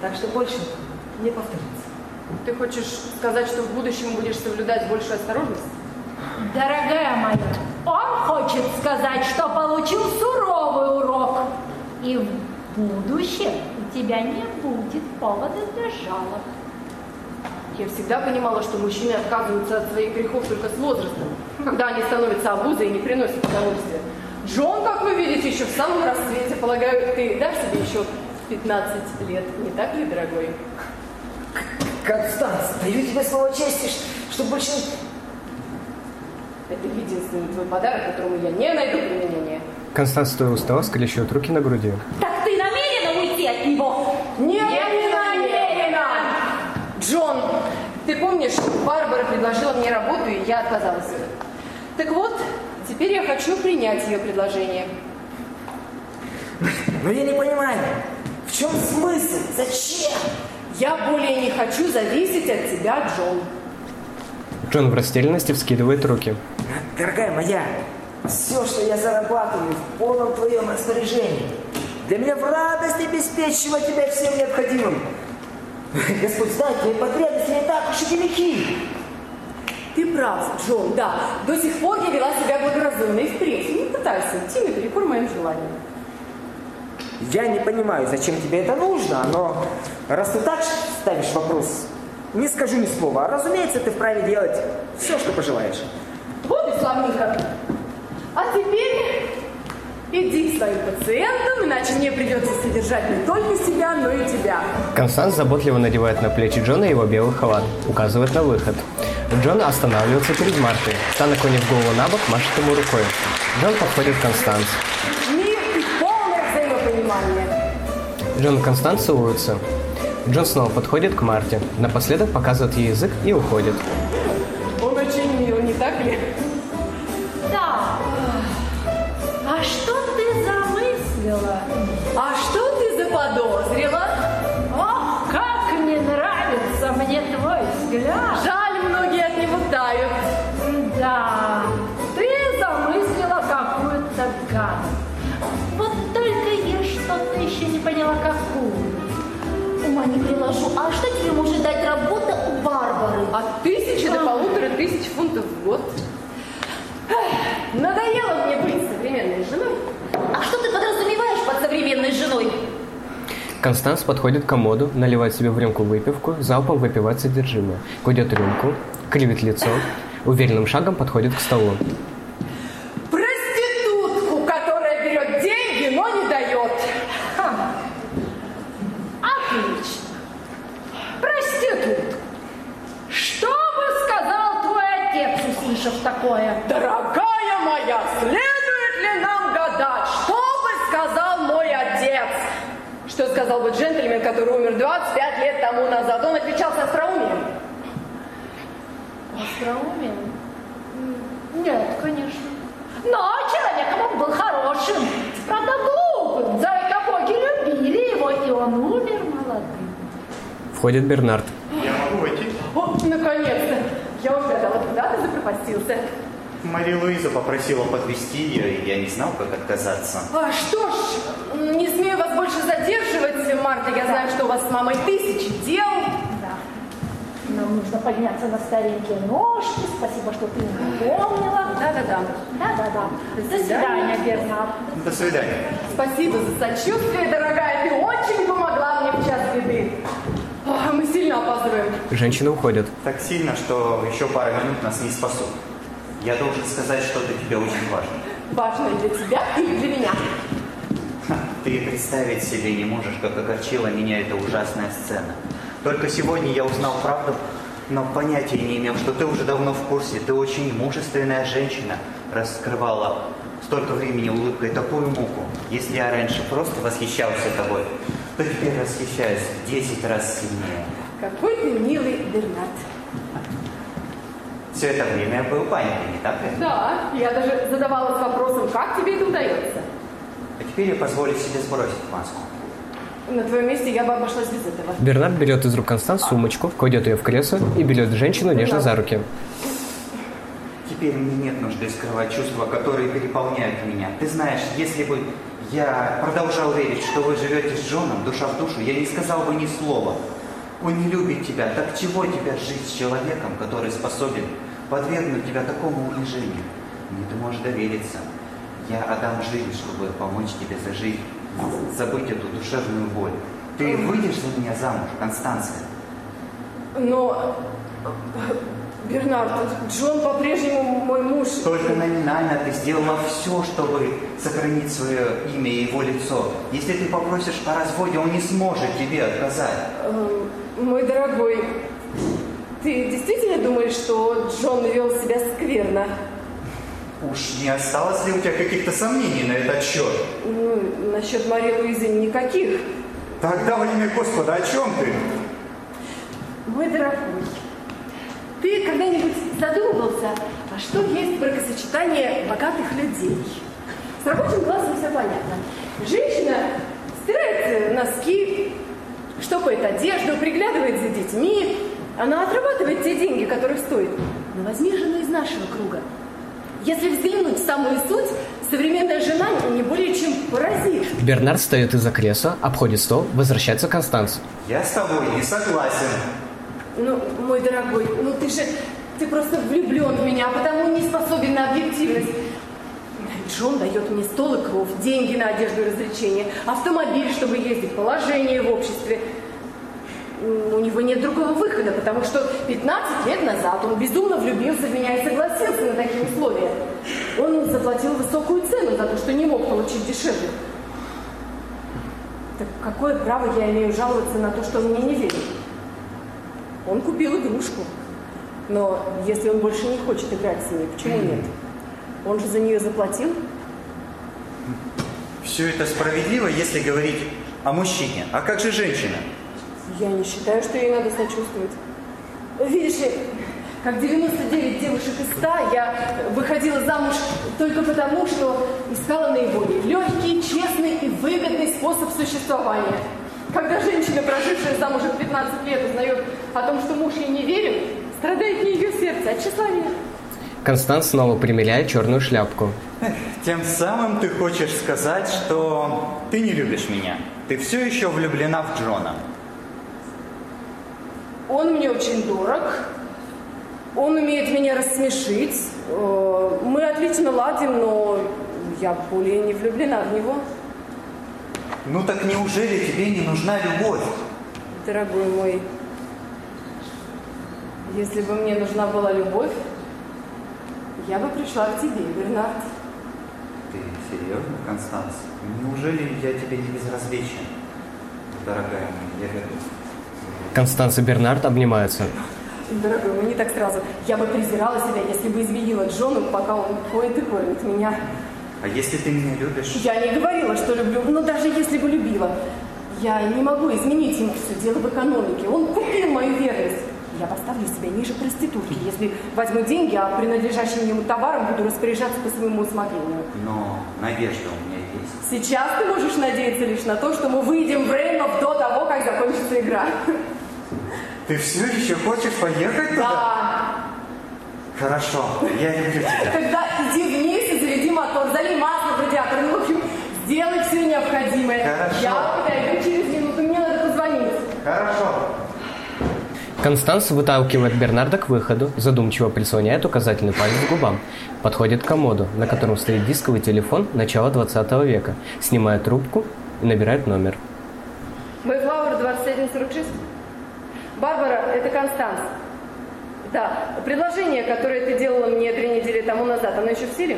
Так что больше не повторится. Ты хочешь сказать, что в будущем будешь соблюдать большую осторожность? Дорогая моя, он хочет сказать, что получил суровый урок. И в будущем тебя не будет повода для жалоб. Я всегда понимала, что мужчины отказываются от своих грехов только с возрастом, когда они становятся обузой и не приносят удовольствия. Джон, как вы видите, еще в самом расцвете. Полагаю, ты дашь себе еще 15 лет, не так ли, дорогой? Констанс, даю тебе слово чести, что больше... Это единственный твой подарок, которому я не найду применения. Констанс стоя у стола, скрещивает руки на груди. Так ты намерена уйти от него? Нет, не намерена! Джон, ты помнишь, Барбара предложила мне работу, и я отказалась. Так вот, теперь я хочу принять ее предложение. Но я не понимаю, в чем смысл? Зачем? Я более не хочу зависеть от тебя, Джон. Джон в растерянности вскидывает руки. Дорогая моя, все, что я зарабатываю, в полном твоем распоряжении. Для меня в радость обеспечивать тебя всем необходимым. Господь знает, твои потребности не так уж и велики. Ты прав, Джон, да. До сих пор я вела себя благоразумно и впредь. Не пытайся идти наперекор моим желаниям. Я не понимаю, зачем тебе это нужно, но раз ты так ставишь вопрос, не скажу ни слова. Разумеется, ты вправе делать все, что пожелаешь. Вот и славненько. А теперь иди к своим пациентам, иначе мне придется содержать не только себя, но и тебя. Констанс заботливо надевает на плечи Джона его белый халат, указывает на выход. Джон останавливается перед Мартой. Та, наклонив голову на бок, машет ему рукой. Джон подходит к Констанс. Мир и полное взаимопонимание. Джон и Констанс целуются. Джон снова подходит к Марте. Напоследок показывает ей язык и уходит. Год. Надоело мне быть современной женой. А что ты подразумеваешь под современной женой? Констанс подходит к комоду, наливает себе в рюмку выпивку, залпом выпивает содержимое, кладет рюмку, кривит лицо, уверенным шагом подходит к столу. Проститутку, которая берет деньги, но не дает. Ха. Отлично. Проститутку. Что бы сказал твой отец, услышав такое? Дорогая моя, следует ли нам гадать, что бы сказал мой отец? Что сказал бы джентльмен, который умер 25 лет тому назад? Он отличался остроумием Остроумен? М, Нет, конечно. Но человеком он был хорошим, правда глупым. Зайка боги любили его, и он умер молодым. Входит Бернард. Я могу войти? О, наконец-то! Я угадала, куда ты запропастился. Мария Луиза попросила подвести ее, и я не знал, как отказаться. А, что ж, не смею вас больше задерживать, Марта. Я знаю, что у вас с мамой тысячи дел. Да. Нам нужно подняться на старенькие ножки. Спасибо, что ты напомнила. Да-да-да. Да-да-да. До свидания. свидания, Бернард. До свидания. Спасибо за сочувствие, дорогая. Ты очень помогла мне в час беды. А, мы сильно опаздываем. Женщины уходят. Так сильно, что еще пара минут нас не спасут. Я должен сказать что-то тебе очень важно. Важно для тебя, и для меня. Ха, Ты представить себе не можешь, как огорчила меня эта ужасная сцена. Только сегодня я узнал правду, но понятия не имел, что ты уже давно в курсе. Ты очень мужественная женщина, раскрывала столько времени улыбкой такую муку. Если я раньше просто восхищался тобой, то теперь восхищаюсь в 10 раз сильнее. Какой ты милый Бернард. Все это время я был паникой, не так ли? Да, я даже задавалась вопросом, как тебе это удается. А теперь я позволю себе сбросить маску. На твоем месте я бы обошлась без этого. Бернард берет из рук Констанс сумочку, кладет ее в кресло и берет женщину нежно за руки. Теперь мне нет нужды скрывать чувства, которые переполняют меня. Ты знаешь, если бы я продолжал верить, что вы живете с Джоном душа в душу, я не сказал бы ни слова. Он не любит тебя. Так чего тебя жить с человеком, который способен подвергнуть тебя такому унижению? Мне ты можешь довериться. Я отдам жизнь, чтобы помочь тебе зажить, забыть эту душевную боль. Ты выйдешь за меня замуж, Констанция? Но, Бернард, Джон по-прежнему мой муж. Только номинально ты сделала все, чтобы сохранить свое имя и его лицо. Если ты попросишь о разводе, он не сможет тебе отказать. Эм, Мой дорогой, ты действительно думаешь, что Джон вел себя скверно? Уж не осталось ли у тебя каких-то сомнений на этот счет? Ну, насчет Марии Луизы никаких. Тогда во имя Господа, о чем ты? Мой дорогой, ты когда-нибудь задумывался, а что есть бракосочетание богатых людей? С рабочим классом все понятно. Женщина стирает носки, штопает одежду, приглядывает за детьми. Она отрабатывает те деньги, которых стоит. Но возьми жену из нашего круга. Если взглянуть в самую суть, современная жена не более чем паразит. Бернард встает из-за кресла, обходит стол, возвращается к Констанс. Я с тобой не согласен. Ну, мой дорогой, ну ты же, ты просто влюблен в меня, а потому не способен на объективность. Джон дает мне стол и кров, деньги на одежду и развлечения, автомобиль, чтобы ездить, положение в обществе. У него нет другого выхода, потому что 15 лет назад он безумно влюбился в меня и согласился на такие условия. Он заплатил высокую цену за то, что не мог получить дешевле. Так какое право я имею жаловаться на то, что он мне не верит? Он купил игрушку. Но если он больше не хочет играть с ней, почему нет? Он же за нее заплатил. Все это справедливо, если говорить о мужчине. А как же женщина? Я не считаю, что ей надо сочувствовать. Видишь ли, как 99 девушек из 100, я выходила замуж только потому, что искала наиболее легкий, честный и выгодный способ существования. Когда женщина, прожившая замужем 15 лет, узнает о том, что муж ей не верен, страдает не ее сердце, а тщеславие. Констанс снова примеряет черную шляпку. Тем самым ты хочешь сказать, что ты не любишь меня. Ты все еще влюблена в Джона. Он мне очень дорог. Он умеет меня рассмешить. Э, Мы отлично ладим, но я более не влюблена в него. Ну так неужели тебе не нужна любовь? Дорогой мой, если бы мне нужна была любовь, я бы пришла к тебе, Бернард. Ты серьезно, Констанс? Неужели я тебе не безразличен? Дорогая моя, я готов. Констанс и Бернард обнимаются. Дорогой мой, не так сразу. Я бы презирала себя, если бы изменила Джону, пока он ходит и кормит меня. А если ты меня любишь? Я не говорила, что люблю, но даже если бы любила, я не могу изменить ему все дело в экономике. Он купил мою верность. Я поставлю себя ниже проститутки, если возьму деньги, а принадлежащим ему товаром буду распоряжаться по своему усмотрению. Но надежда у меня есть. Сейчас ты можешь надеяться лишь на то, что мы выйдем в Рейнов до того, как закончится игра. Ты все еще хочешь поехать туда? Да. Хорошо, я люблю тебя. Тогда иди вниз и заведи мотор, залей масло в радиатор. Ну, в общем, сделай все необходимое. Хорошо. Я подойду через минуту, мне надо позвонить. Хорошо. Констанс выталкивает Бернарда к выходу, задумчиво прислоняет указательный палец к губам. Подходит к комоду, на котором стоит дисковый телефон начала 20 века, снимает трубку и набирает номер. Мэйфлауэр 2146. Барбара, это Констанс. Да, предложение, которое ты делала мне три недели тому назад, оно еще в силе?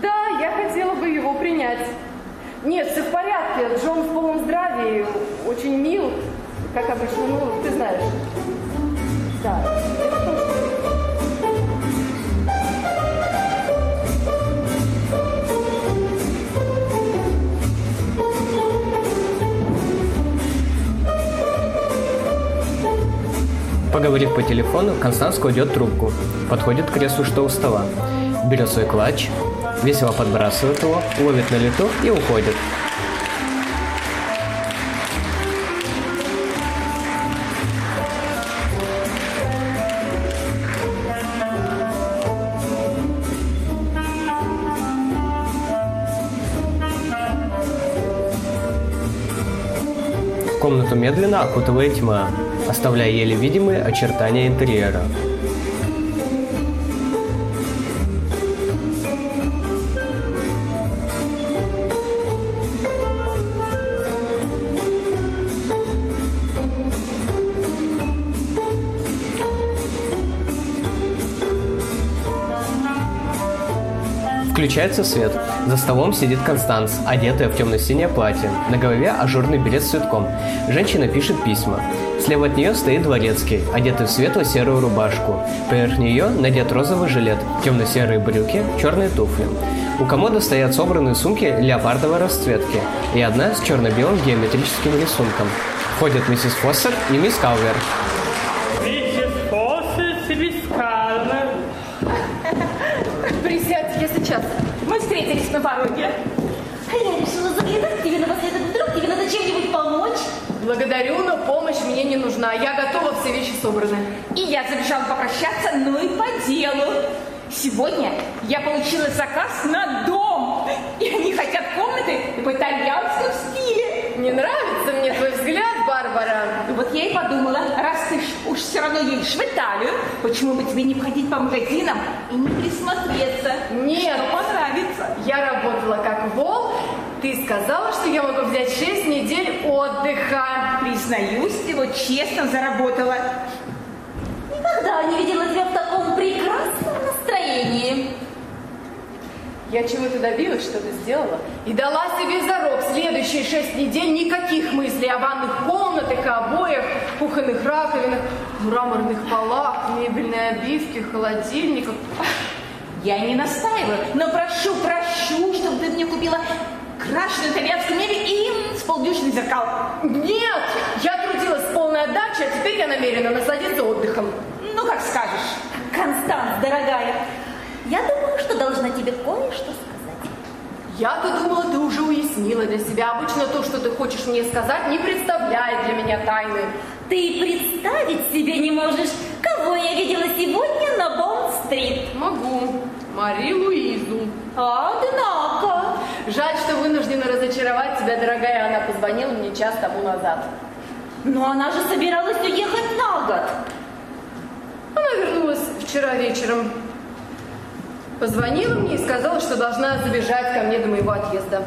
Да, я хотела бы его принять. Нет, все в порядке. Джон в полном здравии, очень мил, как обычно, ну, ты знаешь. Да. Поговорив по телефону, Констанс кладет трубку, подходит к креслу, что у стола, берет свой клатч, весело подбрасывает его, ловит на лету и уходит. Комнату медленно окутывает тьма, оставляя еле видимые очертания интерьера. Включается свет. За столом сидит Констанс, одетая в темно-синее платье. На голове ажурный берет с цветком. Женщина пишет письма. Слева от нее стоит дворецкий, одетый в светло-серую рубашку. Поверх нее надет розовый жилет, темно-серые брюки, черные туфли. У комода стоят собранные сумки леопардовой расцветки и одна с черно-белым геометрическим рисунком. Входят миссис Фоссер и мисс Калвер. Пороге. А я решила заглянуть к тебе напоследок. Вдруг тебе надо чем-нибудь помочь? Благодарю, но помощь мне не нужна. Я готова, все вещи собраны. И я забежала попрощаться, ну и по делу. Сегодня я получила заказ на дом. И они хотят комнаты в итальянском стиле. Не нравится мне твой взгляд, Барбара? Вот я и подумала, раз ты уж все равно едешь в Италию, почему бы тебе не ходить по магазинам и не присмотреться? Нет. Что. Я работала как вол. Ты сказала, что я могу взять 6 недель отдыха. Признаюсь, ты вот честно заработала. Никогда не видела тебя в таком прекрасном настроении. Я чего-то добилась, что ты сделала. И дала себе зарок. Следующие шесть недель никаких мыслей о ванных комнатах, обоях, кухонных раковинах, мраморных полах, мебельной обивке, холодильниках. Я не настаиваю, но прошу, прошу, чтобы ты мне купила крашеную итальянскую мебель и с полдюжины зеркал. Нет! Я трудилась с полной отдачей, а теперь я намерена насладиться отдыхом. Ну, как скажешь. Констанс, дорогая, я думаю, что должна тебе кое-что сказать. Я-то думала, ты уже уяснила для себя. Обычно то, что ты хочешь мне сказать, не представляет для меня тайны. Ты представить себе не можешь, кого я видела сегодня на Бонд-стрит. Могу. Мари Луизу. Однако. Жаль, что вынуждена разочаровать тебя, дорогая. Она позвонила мне час тому назад. Но она же собиралась уехать на год. Она вернулась вчера вечером. Позвонила мне и сказала, что должна забежать ко мне до моего отъезда.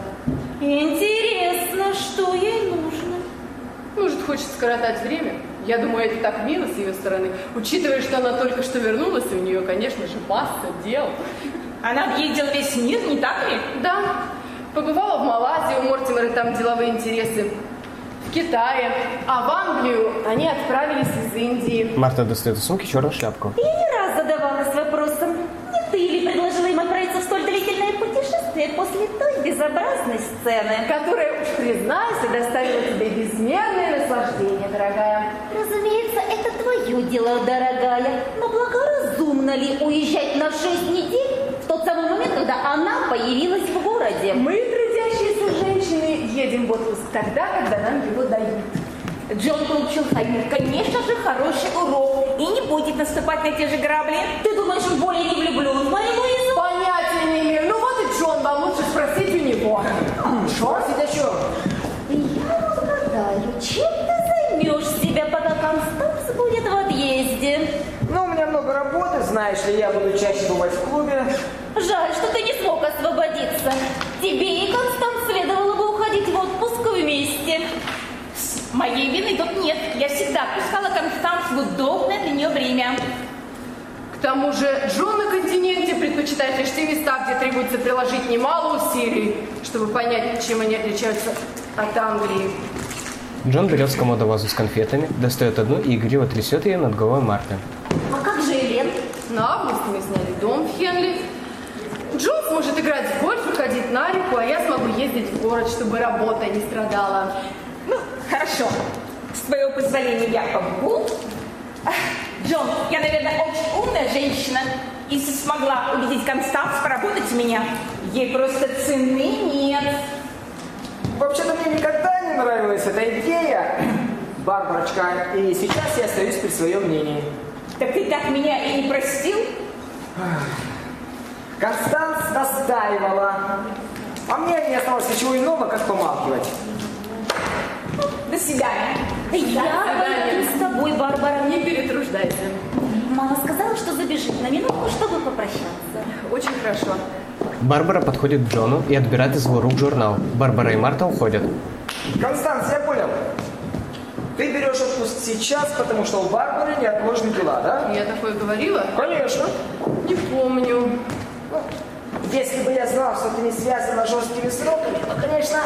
Интересно, что ей? Может, хочет скоротать время? Я думаю, это так мило с ее стороны, учитывая, что она только что вернулась, и у нее, конечно же, масса дел. Она объездила весь мир, не так ли? Да, побывала в Малайзии, у Мортимера там деловые интересы, в Китае, а в Англию они отправились из Индии. Марта достает из сумки черную шляпку. Я не раз задавалась вопросом, не ты ли предложила им отправиться в столь длительное путешествие? Удовольствие после той безобразной сцены. Которая, уж признайся, доставила тебе безмерное наслаждение, дорогая. Разумеется, это твое дело, дорогая. Но благоразумно ли уезжать на шесть недель в тот самый момент, когда она появилась в городе? Мы, трудящиеся женщины, едем в отпуск тогда, когда нам его дают. Джон получил, конечно же, хороший урок и не будет наступать на те же грабли. Ты думаешь, он более не влюблен в Луизу? Понятия не имею. Ну лучше спросить у него. Что? Спросить о чем? Я угадаю, чем ты займешь себя, пока Констанс будет в отъезде? Ну, у меня много работы, знаешь ли, я буду чаще бывать в клубе. Жаль, что ты не смог освободиться. Тебе и Констанс следовало бы уходить в отпуск вместе. Моей вины тут нет. Я всегда пускала Констанс в удобное для нее время. К тому же Джон на континенте предпочитает лишь те места, где требуется приложить немало усилий, чтобы понять, чем они отличаются от Англии. Джон берет с комода вазу с конфетами, достает одну и игриво трясет ее над головой Марты. А как же Элен? На август мы сняли дом в Хенли. Джон сможет играть в гольф ходить на реку, а я смогу ездить в город, чтобы работа не страдала. Ну, хорошо. С твоего позволения я побегу. Джон, я, наверное, очень умная женщина. Если смогла убедить Констанс поработать у меня, ей просто цены нет. Вообще-то мне никогда не нравилась эта идея, Барбарочка, и сейчас я остаюсь при своем мнении. Так ты так меня и не простил? Констанс настаивала. А мне не осталось ничего иного, как помалкивать. До свидания. Я пойду с тобой, Барбара. Не перетруждайся. Мама сказала, что забежит на минутку, чтобы попрощаться. Очень хорошо. Барбара подходит к Джону и отбирает из его рук журнал. Барбара и Марта уходят. Констанс, я понял. Ты берешь отпуск сейчас, потому что у Барбары неотложные дела, да? Я такое говорила? Конечно. Не помню. Если бы я знал, что ты не связана жесткими сроками, то, конечно,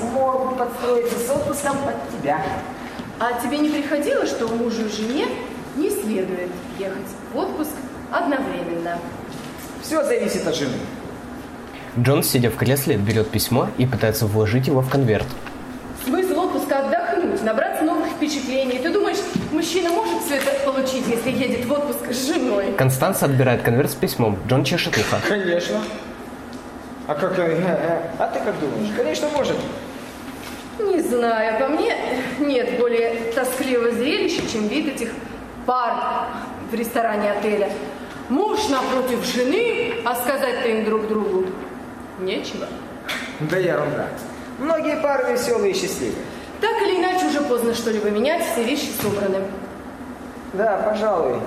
смог бы подстроиться с отпуском под тебя. А тебе не приходило, что мужу и жене не следует ехать в отпуск одновременно? Все зависит от жены. Джон, сидя в кресле, берет письмо и пытается вложить его в конверт. Смысл отпуска отдохнуть, набраться новых впечатлений. Ты думаешь, мужчина может все это получить, если едет в отпуск с женой? Констанция отбирает конверт с письмом. Джон чешет ухо. Конечно. А как... э, э, А ты как думаешь? Конечно, может. Не знаю, по мне нет более тоскливого зрелища, чем вид этих пар в ресторане отеля. Муж напротив жены, а сказать-то им друг другу нечего. Да ерунда. Многие пары веселые и счастливые. Так или иначе, уже поздно что-либо менять, все вещи собраны. Да, пожалуй.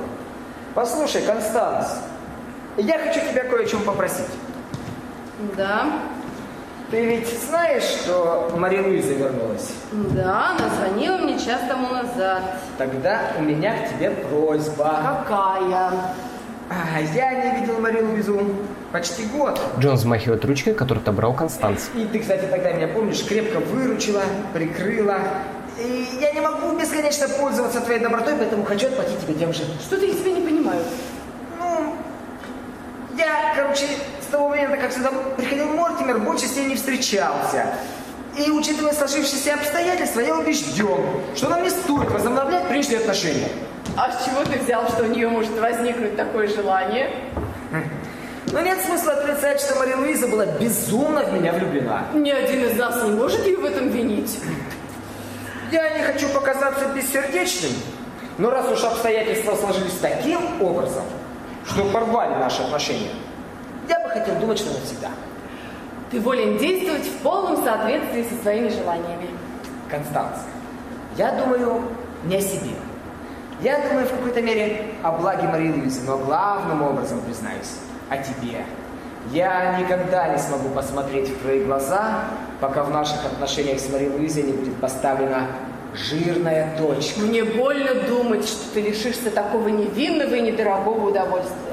Послушай, Констанс, я хочу тебя кое о чем попросить. Да, Ты ведь знаешь, что Мария Луиза вернулась? да, она звонила мне час тому назад. Тогда у меня к тебе просьба. Какая? А, Я не видел Марию Луизу почти год. Джон взмахивает ручкой, которую отобрал Констанс. И ты, кстати, тогда меня, помнишь, крепко выручила, прикрыла. И я не могу бесконечно пользоваться твоей добротой, поэтому хочу отплатить тебе тем же. Что-то я тебя не понимаю. Ну, я, короче, того момента, как сюда приходил Мортимер, больше с ней не встречался. И учитывая сложившиеся обстоятельства, я убежден, что нам не стоит возобновлять прежние отношения. А с чего ты взял, что у нее может возникнуть такое желание? Но нет смысла отрицать, что Мария Луиза была безумно в меня влюблена. Ни один из нас не может ее в этом винить. Я не хочу показаться бессердечным, но раз уж обстоятельства сложились таким образом, что порвали наши отношения, я бы хотел думать, что навсегда. Ты волен действовать в полном соответствии со своими желаниями. Констанс, я думаю не о себе. Я думаю в какой-то мере о благе Марии Луизы, но главным образом, признаюсь, о тебе. Я никогда не смогу посмотреть в твои глаза, пока в наших отношениях с Марией Луизой не будет поставлена жирная точка. Мне больно думать, что ты лишишься такого невинного и недорогого удовольствия.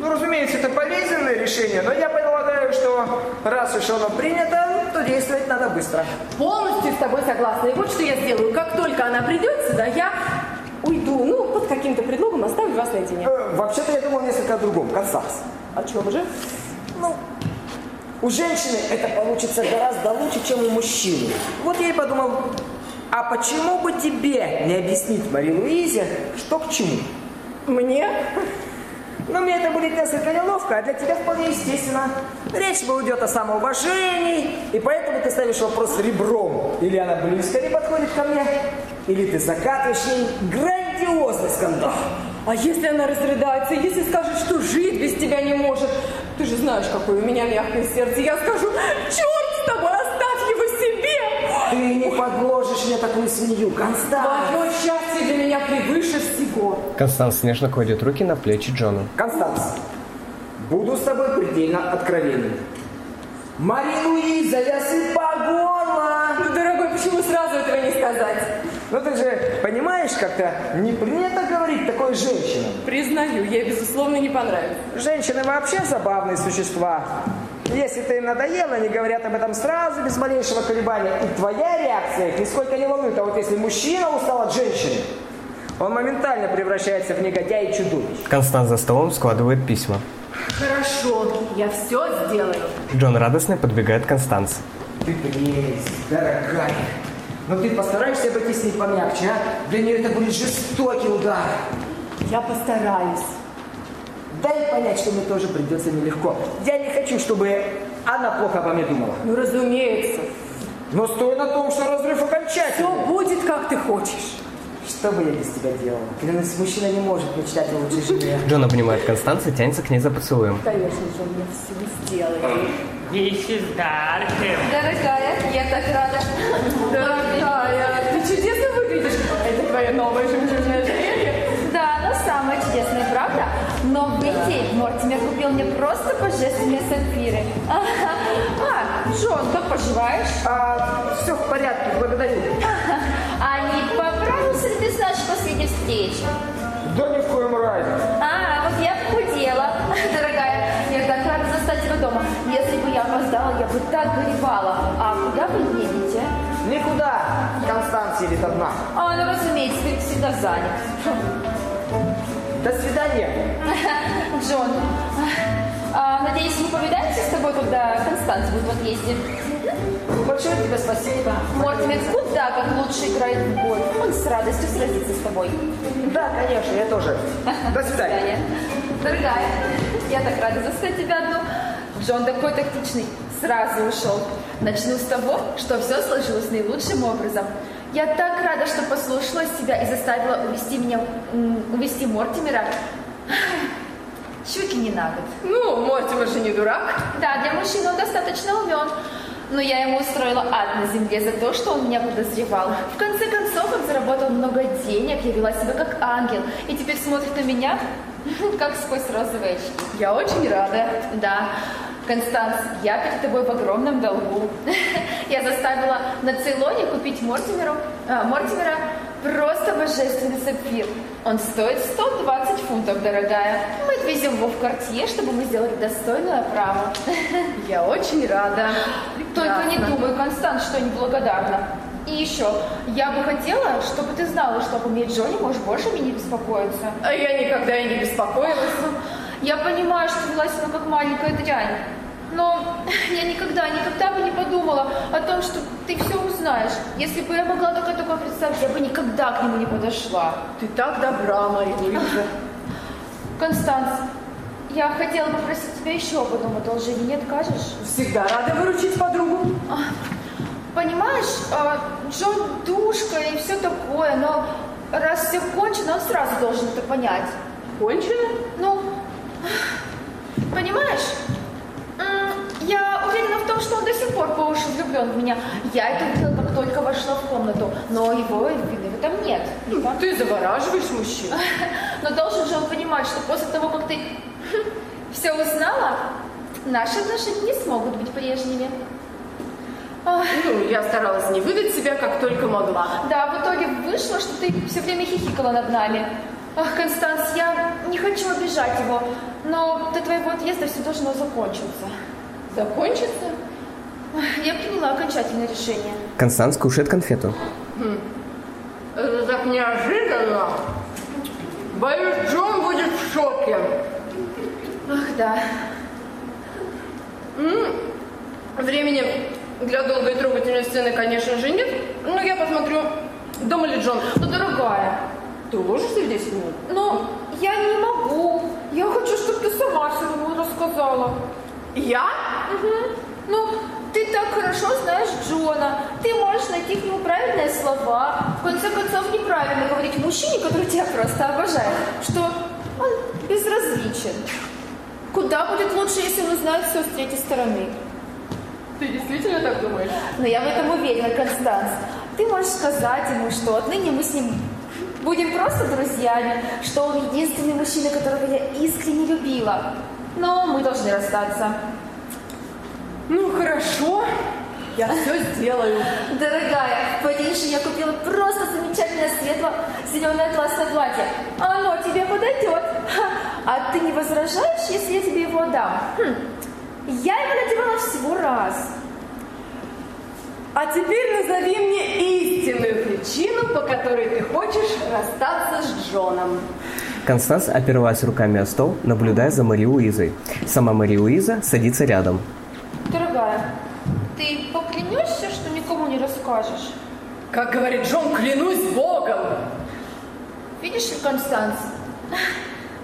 Ну, разумеется, это болезненное решение, но я полагаю, что раз уж оно принято, то действовать надо быстро. Полностью с тобой согласна. И вот что я сделаю. Как только она придет сюда, я уйду. Ну, под каким-то предлогом оставлю вас наедине. Э, Вообще-то я думал несколько о другом. Констанс. О чем же? Ну, У женщины это получится гораздо лучше, чем у мужчины. Вот я и подумал, а почему бы тебе не объяснить Мари Луизе, что к чему? Мне? Но мне это будет несколько неловко, а для тебя вполне естественно. Речь идет о самоуважении, и поэтому ты ставишь вопрос ребром. Или она близко не подходит ко мне, или ты закатываешь ей грандиозный скандал. А если она разрыдается, если скажет, что жить без тебя не может? Ты же знаешь, какое у меня мягкое сердце. Я скажу, черт с тобой. Ты не подложишь мне такую свинью, Констанс. Твое счастье для меня превыше всего. Констанс нежно кладет руки на плечи Джона. Констанс, буду с тобой предельно откровенен. Мари Луиза, я по горло. Ну, дорогой, почему сразу этого не сказать? Ну ты же понимаешь, как-то не принято говорить такой женщинам. Признаю, ей безусловно не понравится. Женщины вообще забавные существа. Если ты им надоела, они говорят об этом сразу, без малейшего колебания. И твоя реакция их нисколько не волнует. А вот если мужчина устал от женщины, он моментально превращается в негодяя и чудовищ. Констанс за столом складывает письма. Хорошо, я все сделаю. Джон радостно подбегает к Констанс. Ты прелесть, дорогая. Но ты постараешься обойти с ней помягче, а? Для нее это будет жестокий удар. Я постараюсь. Дай понять, что мне тоже придется нелегко. Я не хочу, чтобы она плохо обо мне думала. Ну, разумеется. Но стой на том, что разрыв окончательный. Все будет, как ты хочешь. Что бы я без тебя делал? Клянусь, мужчина не может мечтать о лучшей жене. Джон обнимает Констанс и тянется к ней за поцелуем. Конечно же, он мне все сделает. Миссис Даркем. Дорогая, я так рада. Дорогая, ты чудесно выглядишь. Это твоя новая жемчужная Но в Индии Мортимер купил мне просто божественные сапфиры. А, Джон, как поживаешь? А, все в порядке, благодарю. А не поправился ли ты с нашей последней встречи? Да ни в коем разе. А, вот я похудела. Дорогая, я так рада застать тебя дома. Если бы я опоздала, я бы так горевала. А куда вы едете? Никуда. Констанция едет одна. А, ну, разумеется, ты всегда занят. До свидания. Джон, а, надеюсь, мы повидаемся с тобой, когда Констанс будет в отъезде. Большое тебе спасибо. Мортимер куда как лучше играет в бой. Он с радостью сразится с тобой. Да, конечно, я тоже. До свидания. Дорогая, я так рада застать тебя одну. Джон такой тактичный, сразу ушел. Начну с того, что все сложилось наилучшим образом. Я так рада, что послушалась тебя и заставила увести меня, увести Мортимера. Ли не на год. Ну, Мортимер же не дурак. Да, для мужчины он достаточно умен. Но я ему устроила ад на земле за то, что он меня подозревал. В конце концов, он заработал много денег, я вела себя как ангел. И теперь смотрит на меня, как сквозь розовые очки. Я очень рада. Да. Констанс, я перед тобой в огромном долгу. Я заставила на Цейлоне купить Мортимеру, а, Мортимера просто божественный сапфир. Он стоит 120 фунтов, дорогая. Мы отвезем его в Кортье, чтобы мы сделали достойную оправу. Я очень рада. Только не Прекрасно. думай, Констанс, что я неблагодарна. И еще, я бы хотела, чтобы ты знала, что обо мне Джонни можешь больше меня не беспокоиться. А я никогда и не беспокоилась. Я понимаю, что вела себя как маленькая дрянь. Но я никогда, никогда бы не подумала о том, что ты все узнаешь. Если бы я могла только такое представить, я бы никогда к нему не подошла. Ты так добра, Мария Луиза. Констанс, я хотела попросить тебя еще об одном одолжении, не откажешь? Всегда рада выручить подругу. Понимаешь, а, Джон душка и все такое, но раз все кончено, он сразу должен это понять. Кончено? Ну, понимаешь, я уверена в том, что он до сих пор по уши влюблен в меня. Я это увидела, как только вошла в комнату, но его вины в этом нет. Не так? Ты завораживаешь мужчин. Но должен же он понимать, что после того, как ты все узнала, наши отношения не смогут быть прежними. Ну, я старалась не выдать себя, как только могла. Да, в итоге вышло, что ты все время хихикала над нами. Ах, Констанс, я не хочу обижать его, но до твоего отъезда все должно закончиться. Закончится? Я приняла окончательное решение. Констанс кушает конфету. Это так неожиданно. Боюсь, Джон будет в шоке. Ах, да. Времени для долгой и трогательной сцены, конечно же, нет. Но я посмотрю, дома ли Джон. Ну, дорогая, ты уложишься в 10 минут? Но я не могу. Я хочу, чтобы ты сама все ему рассказала. Я? Угу. Ну, ты так хорошо знаешь Джона. Ты можешь найти к нему правильные слова. В конце концов, неправильно говорить мужчине, который тебя просто обожает, что он безразличен. Куда будет лучше, если он узнает все с третьей стороны? Ты действительно так думаешь? Но я в этом уверена, Констанс. Ты можешь сказать ему, что отныне мы с ним будем просто друзьями, что он единственный мужчина, которого я искренне любила. Но мы должны расстаться. Ну, хорошо. Я все сделаю. Дорогая, в Париже я купила просто замечательное светло зеленое атласное платье. Оно тебе подойдет. А ты не возражаешь, если я тебе его отдам? Хм. Я его надевала всего раз. А теперь назови мне истинную причину, по которой ты хочешь расстаться с Джоном. Констанс оперлась руками о стол, наблюдая за Мари Луизой. Сама Мари Луиза садится рядом. Дорогая, ты поклянешься, что никому не расскажешь? Как говорит Джон, клянусь Богом. Видишь ли, Констанс,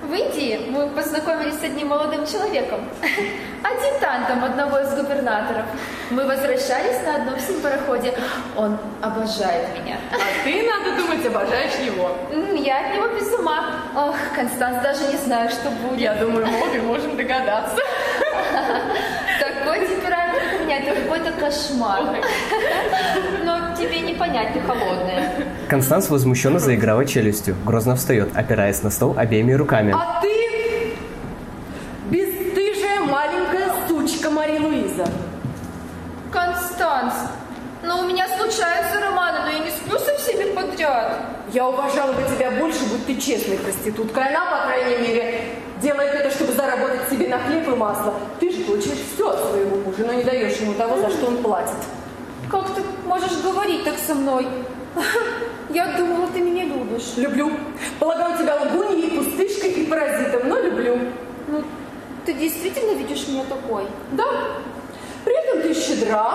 в Индии мы познакомились с одним молодым человеком, адъютантом одного из губернаторов. Мы возвращались на одном с ним пароходе. Он обожает меня. А ты, надо думать, обожаешь его. Я от него без ума. Ох, Констанс, даже не знаю, что будет. Я думаю, мы обе можем догадаться. Такой темперамент у меня, это какой-то кошмар. Но тебе не понять, ты холодная. Констанс возмущенно заиграла челюстью, грозно встает, опираясь на стол обеими руками. А ты бесстыжая маленькая сучка Мари Луиза. Констанс, но у меня случаются романы, но я не сплю со всеми подряд. Я уважала бы тебя больше, будь ты честной проституткой. Она, по крайней мере, делает это, чтобы заработать себе на хлеб и масло. Ты же получаешь все от своего мужа, но не даешь ему того, за что он платит. Как ты можешь говорить так со мной? Я думала, ты меня любишь. Люблю. Полагаю тебя лгуньей, пустышкой и паразитом, но люблю. Ну, ты действительно видишь меня такой? Да. При этом ты щедра.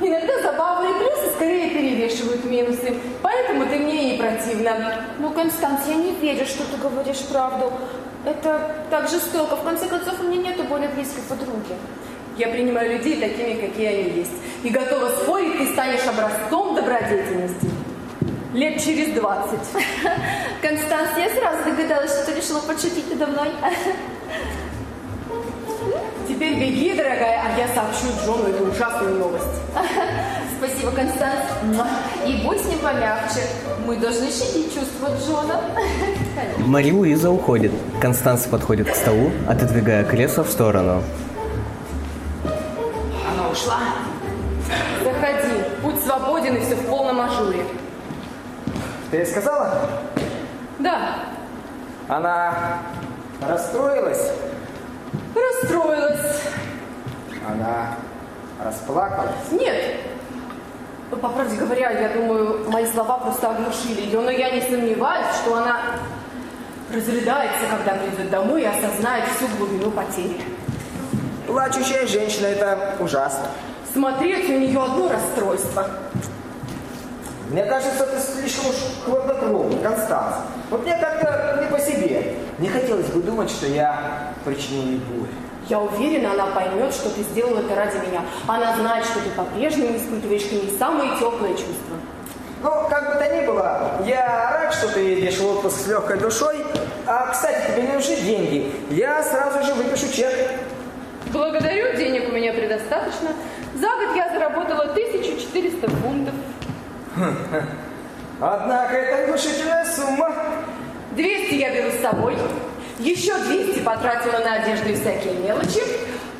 Иногда забавные плюсы скорее перевешивают минусы. Поэтому ты мне и противна. Ну, Констанс, я не верю, что ты говоришь правду. Это так жестоко. В конце концов, у меня нету более близкой подруги. Я принимаю людей такими, какие они есть. И готова спорить, ты станешь образцом добродетельности. Лет через 20. Констанс, я сразу догадалась, что ты решила подшутить надо мной. Теперь беги, дорогая, а я сообщу Джону эту ужасную новость. Спасибо, Констанс. И будь с ним помягче. Мы должны щадить чувства Джона. Мари Луиза уходит. Констанс подходит к столу, отодвигая кресло в сторону. Она ушла? Заходи. Будь свободен и все в полном ажуре. Ты ей сказала? Да. Она расстроилась? Расстроилась. Она расплакалась? Нет. По правде говоря, я думаю, мои слова просто оглушили ее, но я не сомневаюсь, что она разрыдается, когда придет домой и осознает всю глубину потери. Плачущая женщина – это ужасно. Смотреть у нее одно расстройство. Мне кажется, ты слишком уж хладнокровный, Констанс. Вот мне как-то не по себе. Не хотелось бы думать, что я причинил ей боль. Я уверена, она поймет, что ты сделал это ради меня. Она знает, что ты по-прежнему испытываешь к ней самые теплые чувства. Ну, как бы то ни было, я рад, что ты едешь в отпуск с легкой душой. А, кстати, тебе не нужны деньги. Я сразу же выпишу чек. Благодарю, денег у меня предостаточно. За год я заработала 1400 фунтов. Однако это внушительная сумма. 200 я беру с собой. Еще 200 потратила на одежду и всякие мелочи.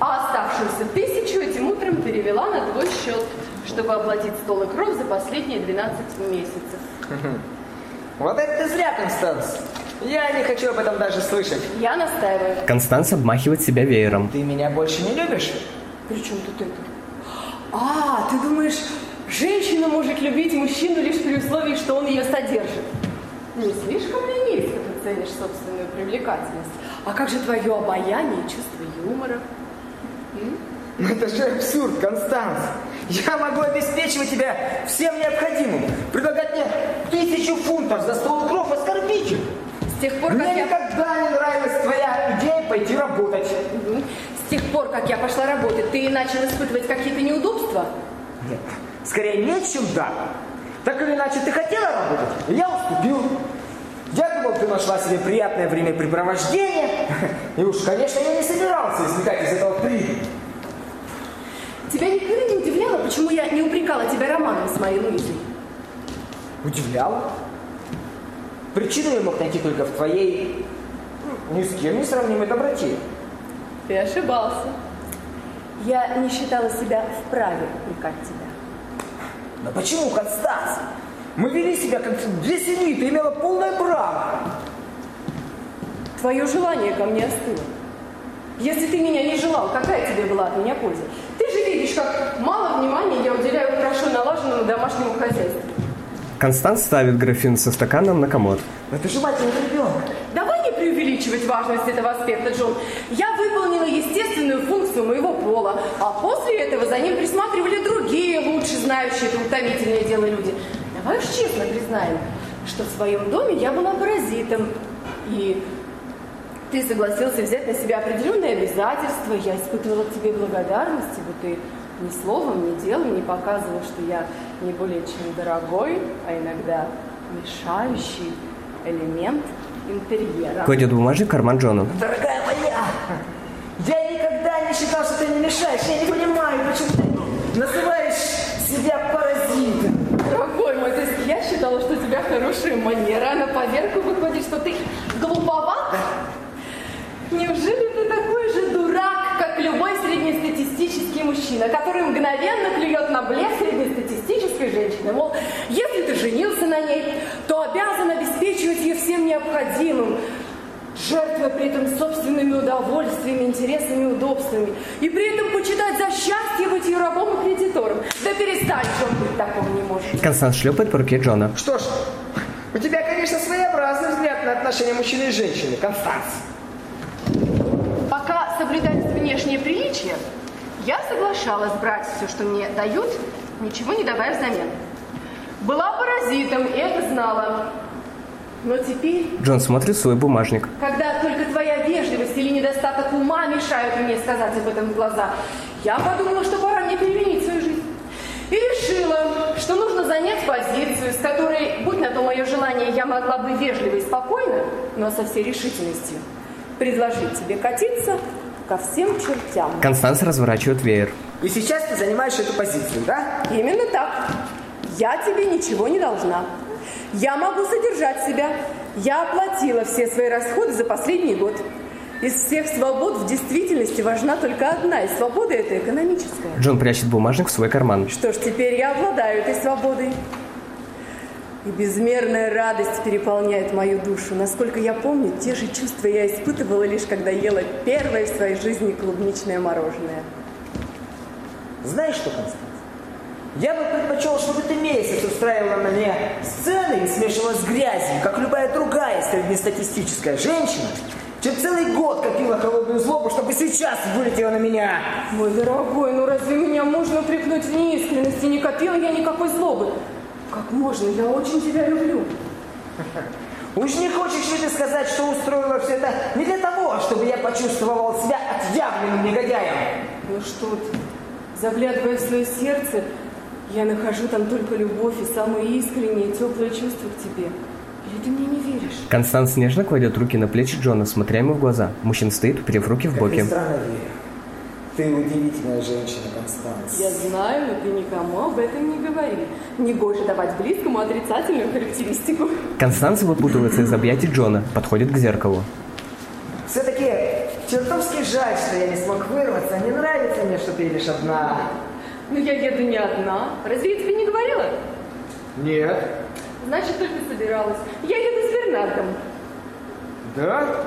А оставшуюся тысячу этим утром перевела на твой счет, чтобы оплатить стол и кров за последние 12 месяцев. Вот это ты зря, Констанс. Я не хочу об этом даже слышать. Я настаиваю. Констанс обмахивает себя веером. Ты меня больше не любишь? При чем тут это? А, ты думаешь, женщина может любить мужчину лишь при условии, что он ее содержит? Не слишком ли низко ты ценишь собственную привлекательность? А как же твое обаяние и чувство юмора? М? Ну это же абсурд, Констанс. Я могу обеспечивать тебя всем необходимым. Предлагать мне тысячу фунтов за стол кров оскорбитель. С тех пор, Мне как я... никогда не нравилась твоя идея пойти работать. С тех пор, как я пошла работать, ты начал испытывать какие-то неудобства? Нет, скорее нет, чем да. Так или иначе, ты хотела работать, я уступил. Я думал, ты нашла себе приятное времяпрепровождение. И уж, конечно, я не собирался извлекать из этого прибыль. Тебя никогда не удивляло, почему я не упрекала тебя романом с моей Луизой? Удивляло. Причину я мог найти только в твоей ну, ни с кем не сравнимой доброте. Ты ошибался. Я не считала себя вправе упрекать тебя. Но почему, Констанс? Мы вели себя как две семьи, ты имела полное право. Твое желание ко мне остыло. Если ты меня не желал, какая тебе была от меня польза? Ты же видишь, как мало внимания я уделяю хорошо налаженному домашнему хозяйству. Констанс ставит графин со стаканом на комод. Но ты же мать ребенок. Давай не преувеличивать важность этого аспекта, Джон. Я выполнила естественную функцию моего пола, а после этого за ним присматривали другие, лучше знающие это утомительное дело люди. Давай уж честно признаем, что в своем доме я была паразитом, и ты согласился взять на себя определенные обязательства, я испытывала к тебе благодарность, ибо ты ни словом, ни делом не показывал, что я не более чем дорогой, а иногда мешающий элемент интерьера. Кладет бумажник в карман Джону. Дорогая моя, я никогда не считал, что ты не мешаешь. Я не понимаю, почему ты называешь себя паразитом. Дорогой мой, то есть я считала, что у тебя хорошая манера, а на поверку выходит, что ты глуповат? Неужели ты такой же дурак, как любой среднестатистический мужчина, который мгновенно клюет на блеф среднестатистической женщины? Мол, если ты женился на ней, то обязан обеспечивать ее всем необходимым, жертвуя при этом собственными удовольствиями, интересами удобствами, и при этом почитать за счастье быть ее рабом и кредитором. Да перестань, Джон, быть такого не может. Констанс шлепает по руке Джона. Что ж, у тебя, конечно, своеобразный взгляд на отношения мужчины и женщины, Констанс. Пока соблюдать внешнее приличие, я соглашалась брать все, что мне дают, ничего не давая взамен. Была паразитом и это знала. Но теперь, Джон смотрит свой бумажник. когда только твоя вежливость или недостаток ума мешают мне сказать об этом в глаза, я подумала, что пора мне переменить свою жизнь. И решила, что нужно занять позицию, с которой, будь на то мое желание, я могла бы вежливо и спокойно, но со всей решительностью, предложить тебе катиться ко всем чертям. Констанс разворачивает веер. И сейчас ты занимаешь эту позицию, да? Именно так. Я тебе ничего не должна. Я могу содержать себя. Я оплатила все свои расходы за последний год. Из всех свобод в действительности важна только одна, и свобода эта экономическая. Джон прячет бумажник в свой карман. Что ж, теперь я обладаю этой свободой. И безмерная радость переполняет мою душу. Насколько я помню, те же чувства я испытывала лишь когда ела первое в своей жизни клубничное мороженое. Знаешь что, Констанс? Я бы предпочел, чтобы ты месяц устраивала на мне сцены и смешивала с грязью, как любая другая среднестатистическая женщина, чем целый год копила холодную злобу, чтобы сейчас вылетела на меня. Мой дорогой, ну разве меня можно упрекнуть в неискренности? Не копила я никакой злобы. Как можно? Я очень тебя люблю. Уж не хочешь ли ты сказать, что устроила все это не для того, чтобы я почувствовал себя отъявленным негодяем? Ну что ты, заглядывая в свое сердце, я нахожу там только любовь и самые искренние, теплые чувства к тебе. Или ты мне не веришь? Констанс нежно кладет руки на плечи Джона, смотря ему в глаза. Мужчина стоит, уперев руки в Как боки. верю. Ты удивительная женщина, Констанс. Я знаю, но ты никому об этом не говори. Негоже давать близкому отрицательную характеристику. Констанс выпутывается из объятий Джона, подходит к зеркалу. Все-таки чертовски жаль, что я не смог вырваться. Не нравится мне, что ты едешь одна. Ну я еду не одна. Разве я тебе не говорила? Нет. Значит, только собиралась. Я еду с Бернардом. Да?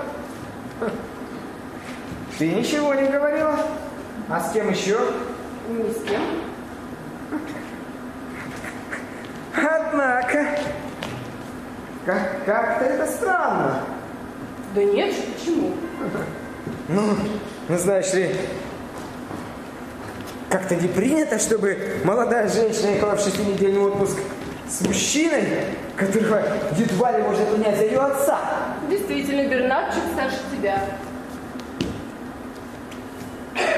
Ты ничего не говорила? А с кем еще? Ни с кем. Однако, как- как-то это странно. Да нет же, почему? Ну, ну, знаешь ли, как-то не принято, чтобы молодая женщина ехала в шестинедельный отпуск с мужчиной, которого едва ли можно принять за ее отца. Действительно, Бернардчик старше тебя.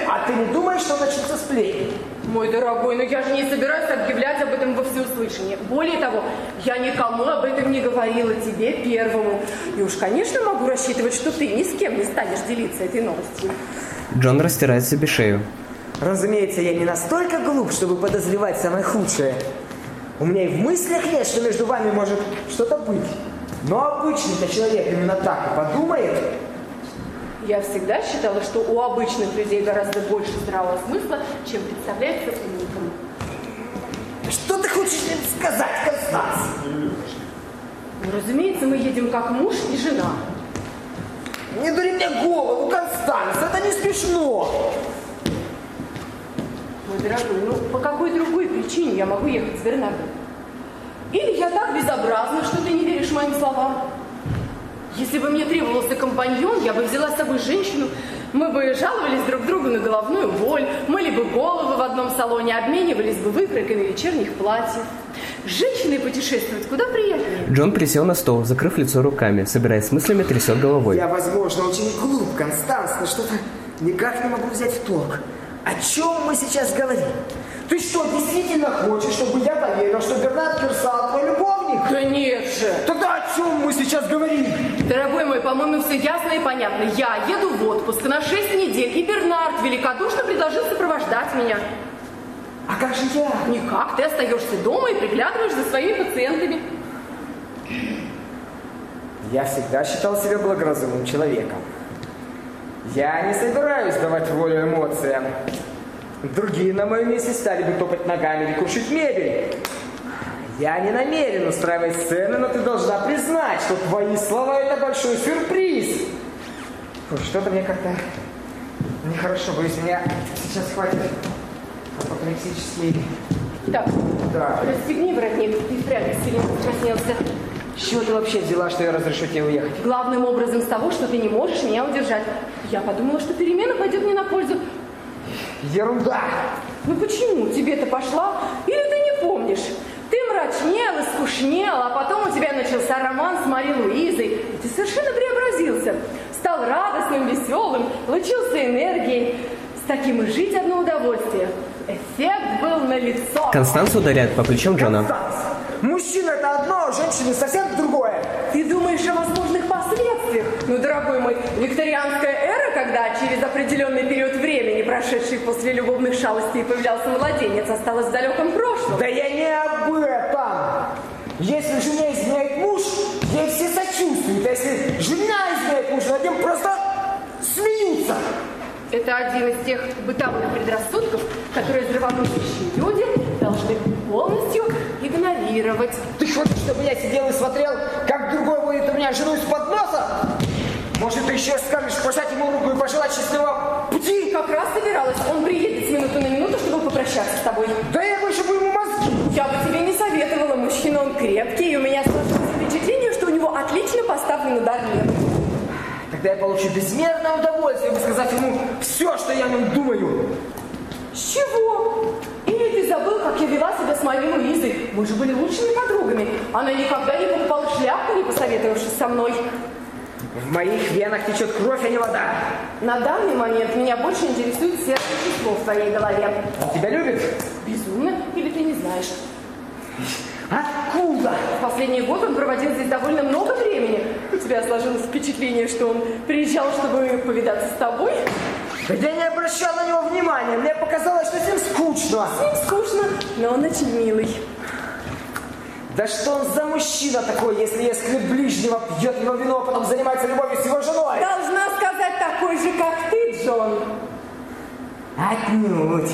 А ты не думаешь, что начнутся сплетни? Мой дорогой, но я же не собираюсь объявлять об этом во всеуслышание. Более того, я никому об этом не говорила тебе первому. И уж, конечно, могу рассчитывать, что ты ни с кем не станешь делиться этой новостью. Джон растирает себе шею. Разумеется, я не настолько глуп, чтобы подозревать самое худшее. У меня и в мыслях нет, что между вами может что-то быть. Но обычный-то человек именно так и подумает. Я всегда считала, что у обычных людей гораздо больше здравого смысла, чем представляется умникам. Что ты хочешь мне сказать, Констанс? Ну, разумеется, мы едем как муж и жена. Не дури мне голову, Констанс, это не смешно. Мой дорогой, ну по какой другой причине я могу ехать с Бернардом? Или я так безобразна, что ты не веришь моим словам? Если бы мне требовался компаньон, я бы взяла с собой женщину, мы бы жаловались друг другу на головную боль, мыли бы головы в одном салоне, обменивались бы выкройками вечерних платьев. Женщины путешествуют куда приятнее. Джон присел на стол, закрыв лицо руками, собираясь с мыслями, трясет головой. Я, возможно, очень глуп, Констанс, но что-то никак не могу взять в толк. О чем мы сейчас говорим? Ты что, действительно хочешь, чтобы я поверил, что Бернард Персал твой любовник? Да нет же! Тогда о чем мы сейчас говорим? Дорогой мой, по-моему, все ясно и понятно. Я еду в отпуск на 6 недель, и Бернард великодушно предложил сопровождать меня. А как же я? Никак, ты остаешься дома и приглядываешь за своими пациентами. Я всегда считал себя благоразумным человеком. Я не собираюсь давать волю эмоциям. Другие на моем месте стали бы топать ногами или крушить мебель. Я не намерен устраивать сцены, но ты должна признать, что твои слова это большой сюрприз. Что-то мне как-то нехорошо, боюсь, меня сейчас хватит апоплексический... Так, Да. расстегни воротник, ты впрямь сильно раскраснелся. С чего ты вообще взяла, что я разрешу тебе уехать? Главным образом с того, что ты не можешь меня удержать. Я подумала, что перемена пойдет мне на пользу. Ерунда! Ну почему? Тебе-то пошла? Или ты не помнишь? Ты мрачнел и скучнел, а потом у тебя начался роман с Мари Луизой. И ты совершенно преобразился. Стал радостным, веселым, лучился энергией. С таким и жить одно удовольствие. Эффект был налицо. Констанс ударяет по плечам Джона. Констанс, Мужчина это одно, а женщина совсем другое. Ты думаешь о возможных последствиях? Ну, дорогой мой, викторианская эра, когда через определенный период времени, прошедший после любовных шалостей, появлялся младенец, осталась в далеком прошлом. Да я не об этом. Если жене изменяет муж, ей все сочувствуют. А если жена изменяет мужа, над ним просто смеются. Это один из тех бытовых предрассудков, которые здравомыслящие люди должны полностью игнорировать. Ты хочешь, чтобы я сидел и смотрел, как другой водит у меня жену из-под носа? Может, ты еще скажешь пожать ему руку и пожелать счастливого пути? Как раз собиралась. Он приедет с минуты на минуту, чтобы попрощаться с тобой. Да я больше бы ему мозги. Я бы тебе не советовала. Мужчина он крепкий, и у меня сложилось впечатление, что у него отлично поставлен удар нервов. Тогда я получу безмерное удовольствие, сказать ему все, что я о нем думаю. С чего? Ты забыл, как я вела себя с моей Луизой? Мы же были лучшими подругами. Она никогда не покупала шляпку, не посоветовавшись со мной. В моих венах течет кровь, а не вода. На данный момент меня больше интересует сердце число в твоей голове. Он тебя любит? Безумно? Или ты не знаешь? Откуда? В последний год он проводил здесь довольно много времени. У тебя сложилось впечатление, что он приезжал, чтобы повидаться с тобой? Я не обращал на него внимания. Мне показалось, что с ним скучно. С ним скучно, но он очень милый. Да что он за мужчина такой, если если ближнего пьет его вино, а потом занимается любовью с его женой? Должна сказать такой же, как ты, Джон. Отнюдь.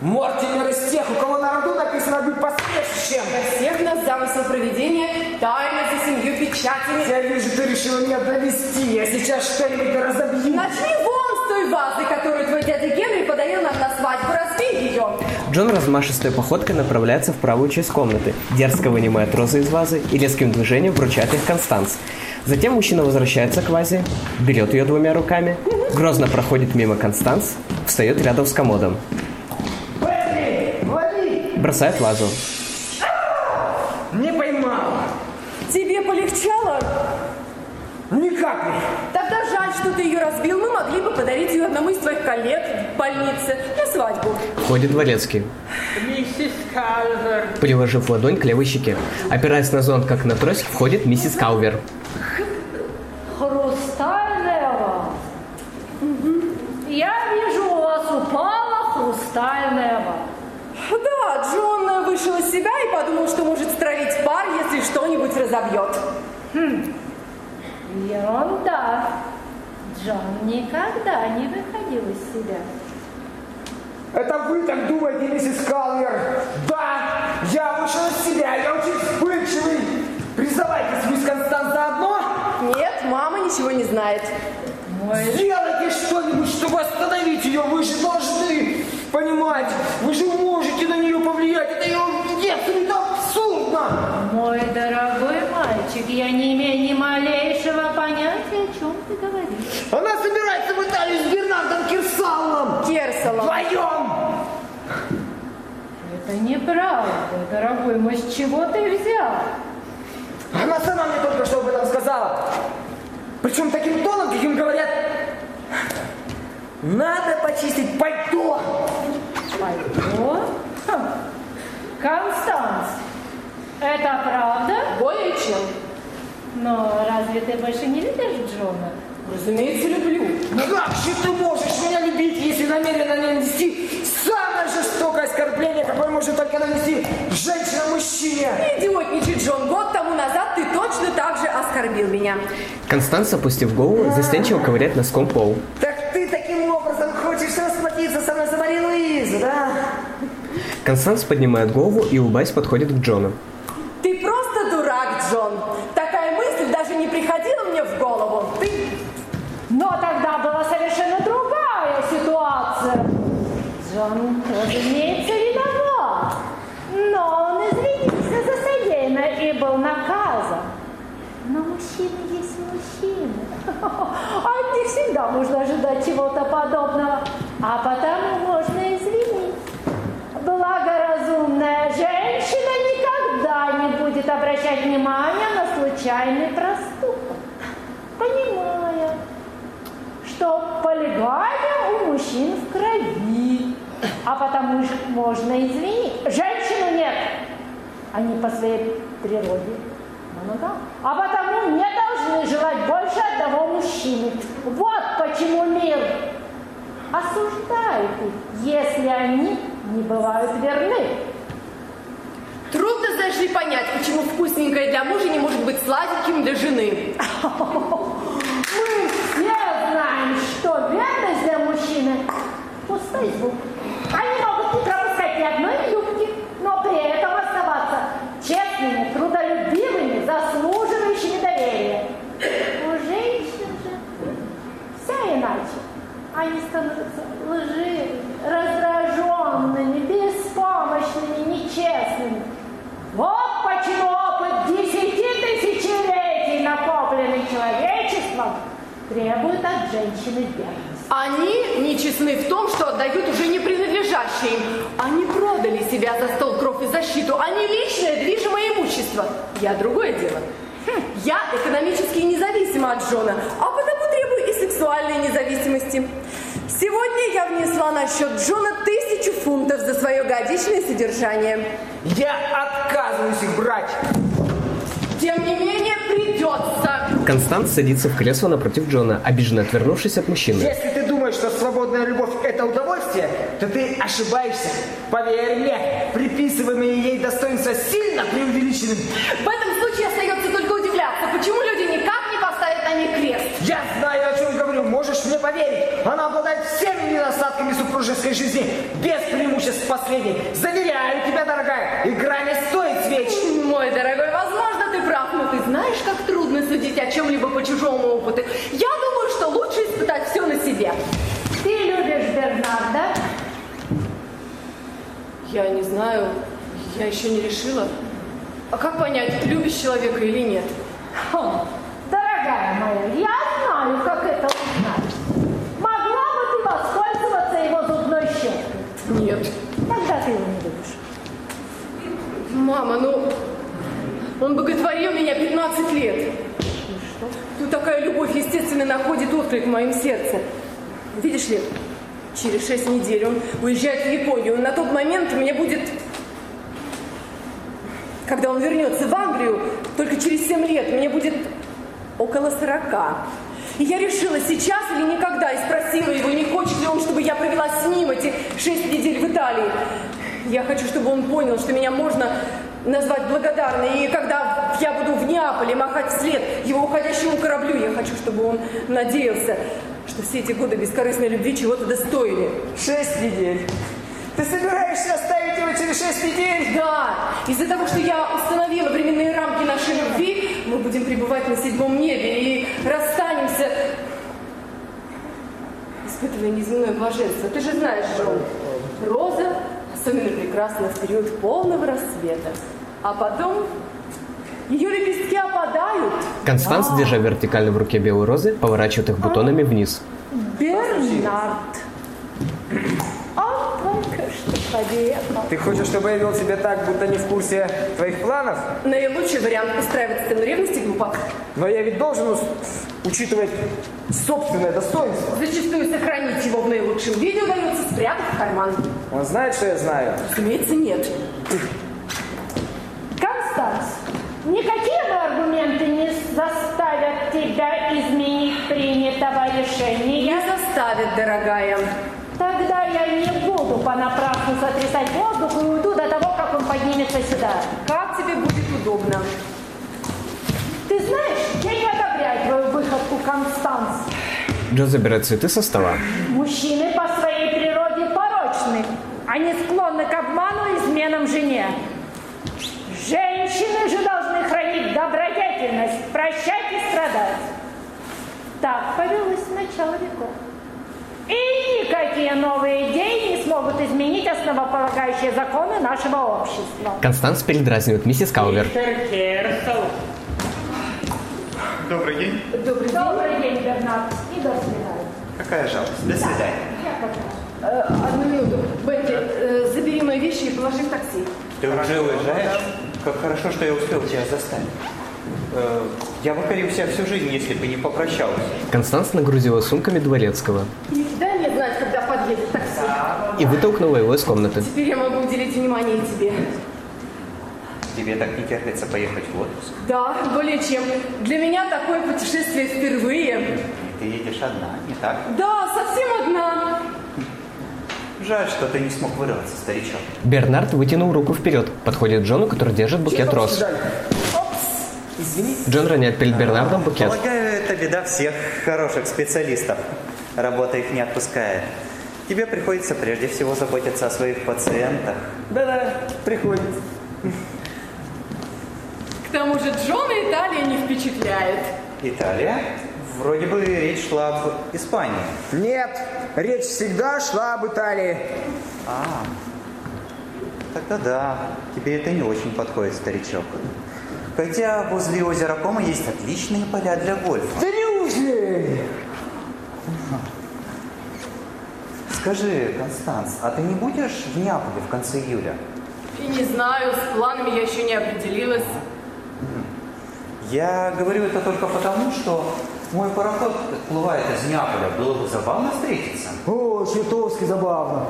Мортимер из тех, у кого на роду написано быть посмешищем. Для всех нас замысел проведения тайна за семью печатями. Я вижу, ты решила меня довести. Я сейчас что-нибудь разобью. Начни вон с той вазы, которую твой дядя Генри подарил нам на свадьбу. Разбей ее. Джон размашистой походкой направляется в правую часть комнаты, дерзко вынимает розы из вазы и резким движением вручает их Констанс. Затем мужчина возвращается к вазе, берет ее двумя руками, грозно проходит мимо Констанс, встает рядом с комодом. бросает вазу. Не поймал. Тебе полегчало? Ни капли. Тогда жаль, что ты ее разбил. Мы могли бы подарить ее одному из твоих коллег в больнице на свадьбу. Входит дворецкий. Миссис Калвер. Приложив ладонь к левой щеке. Опираясь на зонт, как на трость, входит миссис Калвер. Хрустальная ваза. Я вижу, у вас упала хрустальная. Да, Джон вышел из себя и подумал, что может стравить пар, если что-нибудь разобьет. Хм. Ерунда. Джон никогда не выходил из себя. Это вы так думаете, миссис Калвер? Да, я вышел из себя, я очень вспыльчивый. Признавайтесь, вы с Констанс заодно? Нет, мама ничего не знает. Сделайте что-нибудь, чтобы остановить ее. Вы же должны понимать. Вы же можете на нее повлиять. Это ее детство, это абсурдно. Мой дорогой мальчик, я не имею ни малейшего понятия, о чем ты говоришь. Она собирается в Италию с Бернардом Кирсалом. Керсалом. Вдвоем. Это неправда, дорогой мой, с чего ты взял? Она сама мне только что об этом сказала. Причем таким тоном, каким говорят, надо почистить пальто. Пальто? Хм. Это правда? Более чем. Но разве ты больше не любишь Джона? Разумеется, люблю. Как же ты можешь меня любить, если намеренно нанести самое жестокое оскорбление, какое может только нанести женщина мужчине? Идиотничай, Джон. Год тому назад ты точно так же оскорбил меня. Констанс, опустив голову, застенчиво ковыряет носком пол. Так ты таким образом хочешь расплатиться со мной за Марию Луизу, да? Констанс поднимает голову и, улыбаясь, подходит к Джону. Можно ожидать чего-то подобного. А потому можно извинить. Благоразумная женщина никогда не будет обращать внимания на случайный проступок. Понимая, что полигамия у мужчин в крови, а потому что можно извинить. Женщину нет. Они по своей природе моногам. А потому не должны желать больше одного мужчины. Вот почему мир осуждает их, если они не бывают верны. Трудно, знаешь ли, понять, почему вкусненькое для мужа не может быть сладеньким для жены. Мы все знаем, что верность для мужчины – пустой звук. Они могут не пропускать ни одной юбки, но при этом оставаться честными, трудолюбивыми, заслуживающими доверия. У женщин же все иначе. Они становятся лживыми, раздраженными, беспомощными, нечестными. Вот почему опыт десяти тысячелетий, накопленный человечеством, требует от женщины. Они нечестны в том, что отдают уже не принадлежащее им. Они продали себя за стол, кровь и защиту. Они личное движимое имущество. Я другое дело. Хм, Я экономически независима от Джона, а потому требую и сексуальной независимости. Сегодня я внесла на счет Джона тысячу фунтов за свое годичное содержание. Я отказываюсь их брать. Тем не менее, Констанс садится в кресло напротив Джона, обиженно отвернувшись от мужчины. Если ты думаешь, что свободная любовь – это удовольствие, то ты ошибаешься. Поверь мне, приписываемые ей достоинства сильно преувеличены. В этом случае остается только удивляться, почему люди никак не поставят на них крест. Я знаю, о чем говорю, можешь мне поверить. Она обладает всеми недостатками супружеской жизни, без преимуществ последней. Заверяю тебя, дорогая, игра не стоит свеч. Мой дорогой, возможно, ты прав, но ты знаешь, как трудно судить о чем-либо по чужому опыту. Я думаю, что лучше испытать все на себе. Ты любишь Бернарда? Я не знаю, я еще не решила. А как понять, любишь человека или нет? Хм, дорогая моя, я знаю, как это узнать. Могла бы ты воспользоваться его зубной щеткой? Нет. Тогда ты его не любишь. Он боготворил меня 15 лет. Тут такая любовь, естественно, находит отклик в моем сердце. Видишь ли, через шесть недель он уезжает в Японию. На тот момент мне будет... Когда он вернется в Англию, только через семь лет, мне будет около сорока. И я решила, сейчас или никогда, и спросила его, не хочет ли он, чтобы я провела с ним эти шесть недель в Италии. Я хочу, чтобы он понял, что меня можно назвать благодарной. И когда я буду в Неаполе махать вслед его уходящему кораблю, я хочу, чтобы он надеялся, что все эти годы бескорыстной любви чего-то достоили. Шесть недель. Ты собираешься оставить его через шесть недель? Да. Из-за того, что я установила временные рамки нашей любви, мы будем пребывать на седьмом небе и расстанемся, испытывая неземное блаженство. Ты же знаешь, Джон, роза особенно прекрасна в период полного рассвета. А потом ее лепестки опадают. Констанс, А, держа вертикально в руке белые розы, поворачивает их бутонами вниз. Бернард. Поверил. Ты хочешь, чтобы я вел себя так, будто не в курсе твоих планов? Наилучший вариант устраивать сцену ревности глупак. Но я ведь должен учитывать собственное достоинство. Зачастую сохранить его в наилучшем виде удается спрятав в карман. Он знает, что я знаю. Разумеется, нет. Констанс, никакие бы аргументы не заставят тебя изменить принятого решения. Не заставит, дорогая. Тогда я не буду понапрасну сотрясать воздух и уйду до того, как он поднимется сюда. Как тебе будет удобно? Ты знаешь, я не одобряю твою выходку, Констанс. Джон забирает цветы со стола. Мужчины по своей природе порочны. Они склонны к обману и изменам жене. Женщины же должны хранить добродетельность, прощать и страдать. Так повелось с начала веков. И никакие новые идеи не смогут изменить основополагающие законы нашего общества. Констанс передразнивает миссис Керсел. Добрый день. Добрый день. Добрый день, Бернард. И до свидания. Какая жалость. До свидания. Я пока. Э, одну минуту. Бетти, э, забери мои вещи и положи в такси. Ты уже уезжаешь? Как хорошо, что я успел тебя заставить. Э, Я покорил себя всю жизнь, если бы не попрощался. Констанс нагрузила сумками дворецкого И дай мне знать, когда подъедет такси. и вытолкнула его из комнаты. Теперь я могу уделить внимание тебе. Тебе так не терпится поехать в отпуск. Да, более чем. Для меня такое путешествие впервые. И ты едешь одна, не так? Да, совсем одна. Жаль, что ты не смог вырваться, старичок. Бернард вытянул руку вперед, подходит Джону, который держит букет роз. Извини. Джон роняет перед Бернардом букет. Полагаю, это беда всех хороших специалистов. Работа их не отпускает. Тебе приходится прежде всего заботиться о своих пациентах. Да-да, приходится. К тому же Джона Италия не впечатляет. Италия? Вроде бы речь шла об Испании. Нет, речь всегда шла об Италии. А, тогда да, тебе это не очень подходит, старичок. Хотя возле озера Кома есть отличные поля для гольфа. Да неужели? Скажи, Констанс, а ты не будешь в Неаполе в конце июля? И не знаю, с планами я еще не определилась. Я говорю это только потому, что мой пароход отплывает из Неаполя. Было бы забавно встретиться. О, чертовски забавно.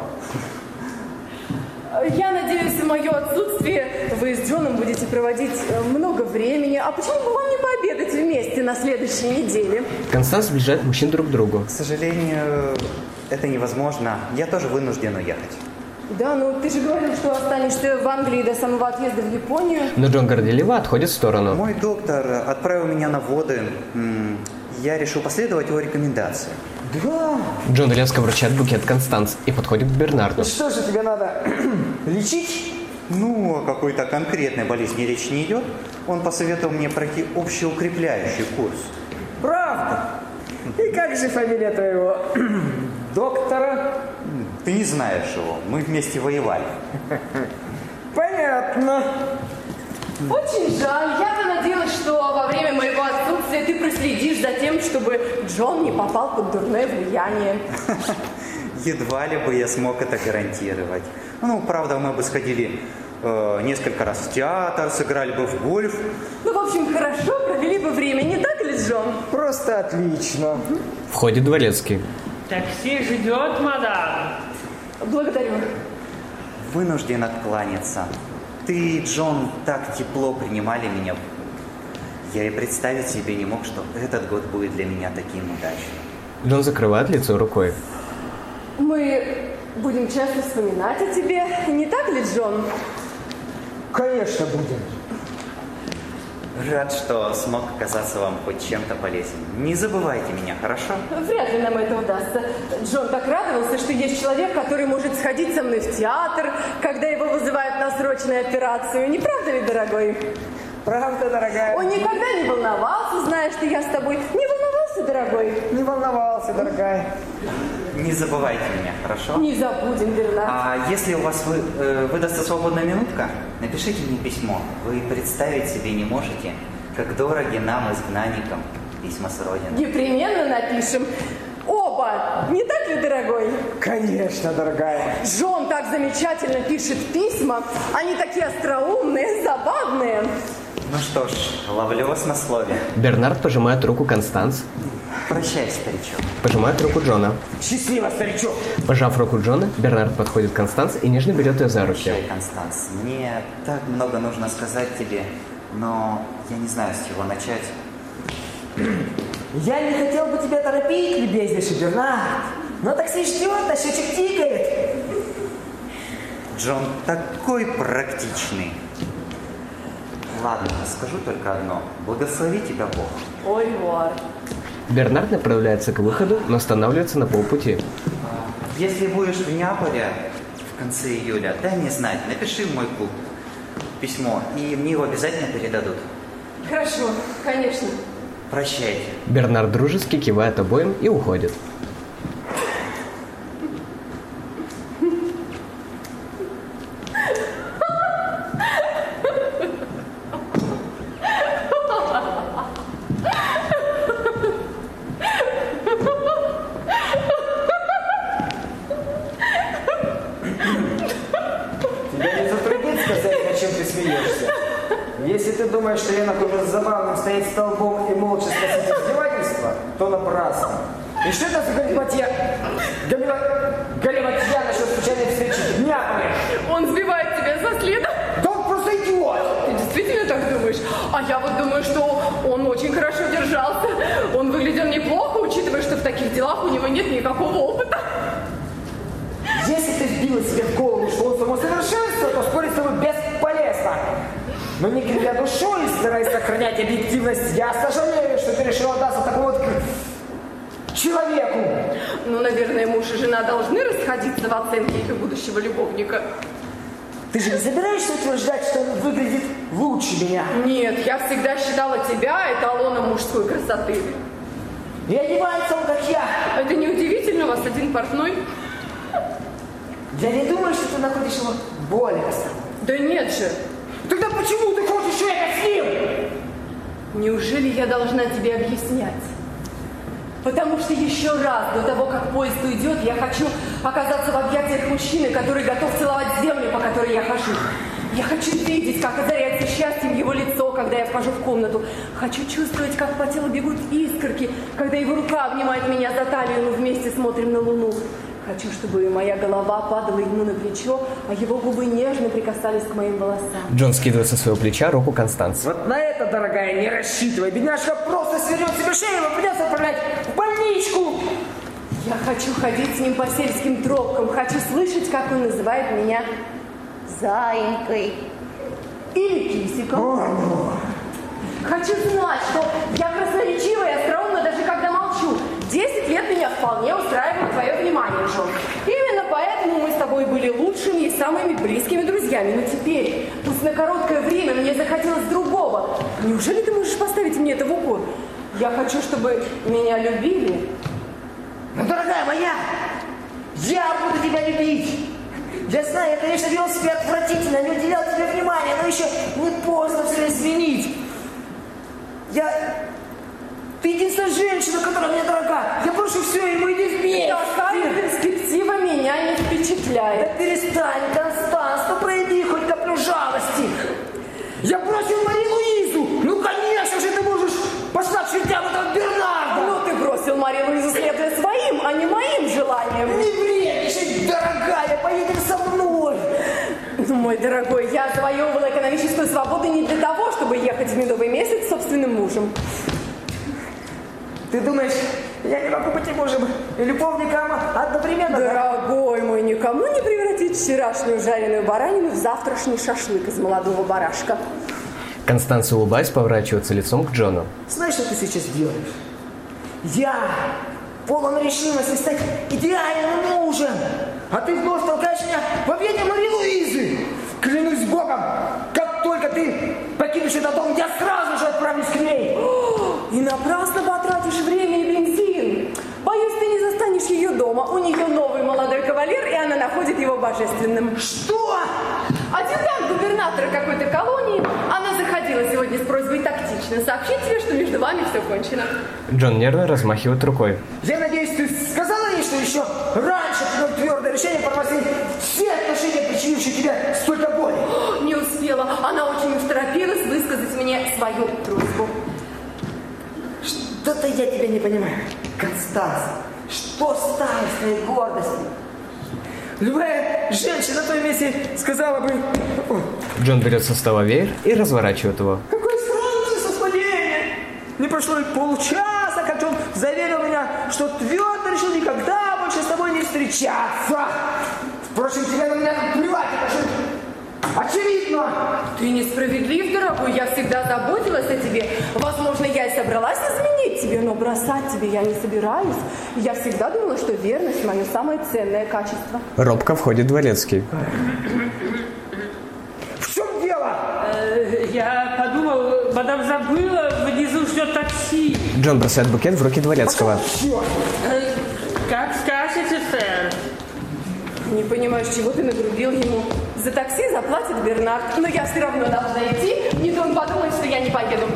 Я надеюсь, в мое отсутствие вы с Джоном будете проводить э, много времени. А почему бы вам не пообедать вместе на следующей неделе? Констанс сближает мужчин друг к другу. К сожалению, это невозможно. Я тоже вынужден уехать. Да, ну ты же говорил, что останешься в Англии до самого отъезда в Японию. Но Джон горделиво отходит в сторону. Мой доктор отправил меня на воды. Я решил последовать его рекомендациям. Да. Джон резко вручает букет Констанс и подходит к Бернарду. Что же тебе надо лечить? Ну, о какой-то конкретной болезни речь не идет. Он посоветовал мне пройти общеукрепляющий курс. Правда? И как же фамилия твоего доктора? Ты не знаешь его. Мы вместе воевали. Понятно. Очень жаль. Я-то надеялась, что во время моего отсутствия ты проследишь за тем, чтобы Джон не попал под дурное влияние. Едва ли бы я смог это гарантировать. Ну, правда, мы бы сходили э, несколько раз в театр, сыграли бы в гольф. Ну, в общем, хорошо провели бы время, не так ли, Джон? Просто отлично. Входит дворецкий. Такси ждет, мадам. Благодарю. Вынужден откланяться. Ты, Джон, так тепло принимали меня. Я и представить себе не мог, что этот год будет для меня таким удачным. Джон закрывает лицо рукой. Мы будем часто вспоминать о тебе, не так ли, Джон? Конечно, будем. Рад, что смог оказаться вам хоть чем-то полезен. Не забывайте меня, хорошо? Вряд ли нам это удастся. Джон так радовался, что есть человек, который может сходить со мной в театр, когда его вызывают на срочную операцию. Не правда ли, дорогой? Правда, дорогая. Он никогда не волновался, зная, что я с тобой. Не волновался, дорогой? Не волновался, дорогая. Не забывайте меня, хорошо? Не забудем, Бернард. А если у вас вы, э, выдастся свободная минутка, напишите мне письмо. Вы представить себе не можете, как дороги нам, изгнанникам, письма с Родины. Непременно напишем. Оба! Не так ли, дорогой? Конечно, дорогая. Джон так замечательно пишет письма. Они такие остроумные, забавные. Ну что ж, ловлю вас на слове. Бернард пожимает руку Констанс. Прощай, старичок. Пожимает руку Джона. Счастливо, старичок. Пожав руку Джона, Бернард подходит к Констанс и нежно берет ее за руки. Прощай, Констанс. Мне так много нужно сказать тебе, но я не знаю, с чего начать. Я не хотел бы тебя торопить, любезнейший Бернард. Но такси ждет, а счетчик тикает. Джон такой практичный. Ладно, скажу только одно. Благослови тебя Бог. Ой, Вар. Бернард направляется к выходу, но останавливается на полпути. Если будешь в Неаполе в конце июля, дай мне знать, напиши в мой клуб письмо, и мне его обязательно передадут. Хорошо, конечно. Прощайте. Бернард дружески кивает обоим и уходит. Тебя не затруднит сказать, над чем ты смеешься? Если ты думаешь, что я нахожусь забавным стоять столбом и молча сносить издевательства, то напрасно. И что это за галиматья? Галима... Галиматья насчет случайной встречи в Неаполе? Он сбивает тебя со следа? Да он просто идиот! Ты действительно так думаешь? А я вот думаю, что он очень хорошо держался. Он выглядел неплохо, учитывая, что в таких делах у него нет никакого опыта. Если ты вбила себе в голову, что он самосовершенство, то спорить с тобой бесполезно. Но не кривя душой, стараясь сохранять объективность, я сожалею, что ты решила отдаться такому вот к- человеку. Ну, наверное, муж и жена должны расходиться в оценке их будущего любовника. Ты же не собираешься утверждать, что он выглядит лучше меня? Нет, я всегда считала тебя эталоном мужской красоты. И одевается он, как я. Это не удивительно, у вас один портной? Я не думаю, что ты находишь его более. Да нет же. Тогда почему ты хочешь ехать с ним? Неужели я должна тебе объяснять? Потому что еще раз, до того, как поезд уйдет, я хочу оказаться в объятиях мужчины, который готов целовать землю, по которой я хожу. Я хочу видеть, как озаряется счастьем его лицо, когда я вхожу в комнату. Хочу чувствовать, как по телу бегут искорки, когда его рука обнимает меня за талию, и мы вместе смотрим на луну. Хочу, чтобы моя голова падала ему на плечо, а его губы нежно прикасались к моим волосам. Джон скидывает со своего плеча руку Констанс. Вот на это, дорогая, не рассчитывай. Бедняжка просто свернет себе шею, его придется отправлять в больничку. Я хочу ходить с ним по сельским тропкам, хочу слышать, как он называет меня заинькой или кисиком. Хочу знать, что я красноречива и остроумна, даже когда молчу. Десять лет меня вполне устраивает твое внимание, Джон. Именно поэтому мы с тобой были лучшими и самыми близкими друзьями. Но теперь, пусть на короткое время, мне захотелось другого. Неужели ты можешь поставить мне это в укор? Я хочу, чтобы меня любили, Ну, дорогая моя, я буду тебя любить. Весна, я, конечно, вел себя отвратительно, не уделял тебе внимания, но еще не поздно все изменить. Я... Ты единственная женщина, которая мне дорога. Я прошу все, и мы идем вместе. Перспектива меня не впечатляет. Да перестань, Констанс, ну прояви хоть каплю жалости. Я бросил Марину Изу. Ну, конечно же, ты можешь пошла к чертям этого Бернарда. Ну, ты бросил Марину Изу, следуя своим, а не моим желаниям. Не вредничай, дорогая. Мой дорогой, я завоевывала экономическую свободу не для того, чтобы ехать в медовый месяц с собственным мужем. Ты думаешь, я не могу быть и мужем, и любовником одновременно? Дорогой мой, никому не превратить вчерашнюю жареную баранину в завтрашний шашлык из молодого барашка. Констанция, улыбаясь, поворачивается лицом к Джону. Знаешь, что ты сейчас делаешь? Я полон решимости стать идеальным мужем, а ты вновь толкаешь меня в объятия Марии Луизы. Клянусь Богом, как только ты покинешь этот дом, я сразу же отправлюсь к ней. И напрасно потратишь время и бензин. Боюсь, ты не застанешь ее дома. У нее новый молодой кавалер, и она находит его божественным. Что? Адъютант губернатора какой-то колонии. Она заходила сегодня с просьбой тактично сообщить тебе, что между вами все кончено. Джон нервно размахивает рукой. Я надеюсь, ты что еще раньше принял твердое решение порвать все отношения, причинившие тебе столько боли. Не успела. Она очень торопилась высказать мне свою просьбу. Что-то я тебя не понимаю. Констанс, что стало с твоей гордостью? Любая женщина на твоем месте сказала бы... «О, Джон берет со стола веер и разворачивает его. Какое странное совпадение! Не прошло и полчаса, как он заверил меня, что твердо решил никогда больше с тобой не встречаться. Впрочем, тебе на меня плевать, это же очевидно. Ты несправедлив, дорогой. Я всегда заботилась о тебе. Возможно, я и собралась изменить тебе, но бросать тебе я не собираюсь. Я всегда думала, что верность – мое самое ценное качество. Робко входит дворецкий. В чем дело? Э, Я подумал, мадам забыла, ждет такси. Джон бросает букет в руки дворецкого. Э, Как скажете, сэр. Не понимаю, с чего ты нагрубил ему. За такси заплатит Бернард, но я все равно должна идти. Не то он подумает, что я не поеду.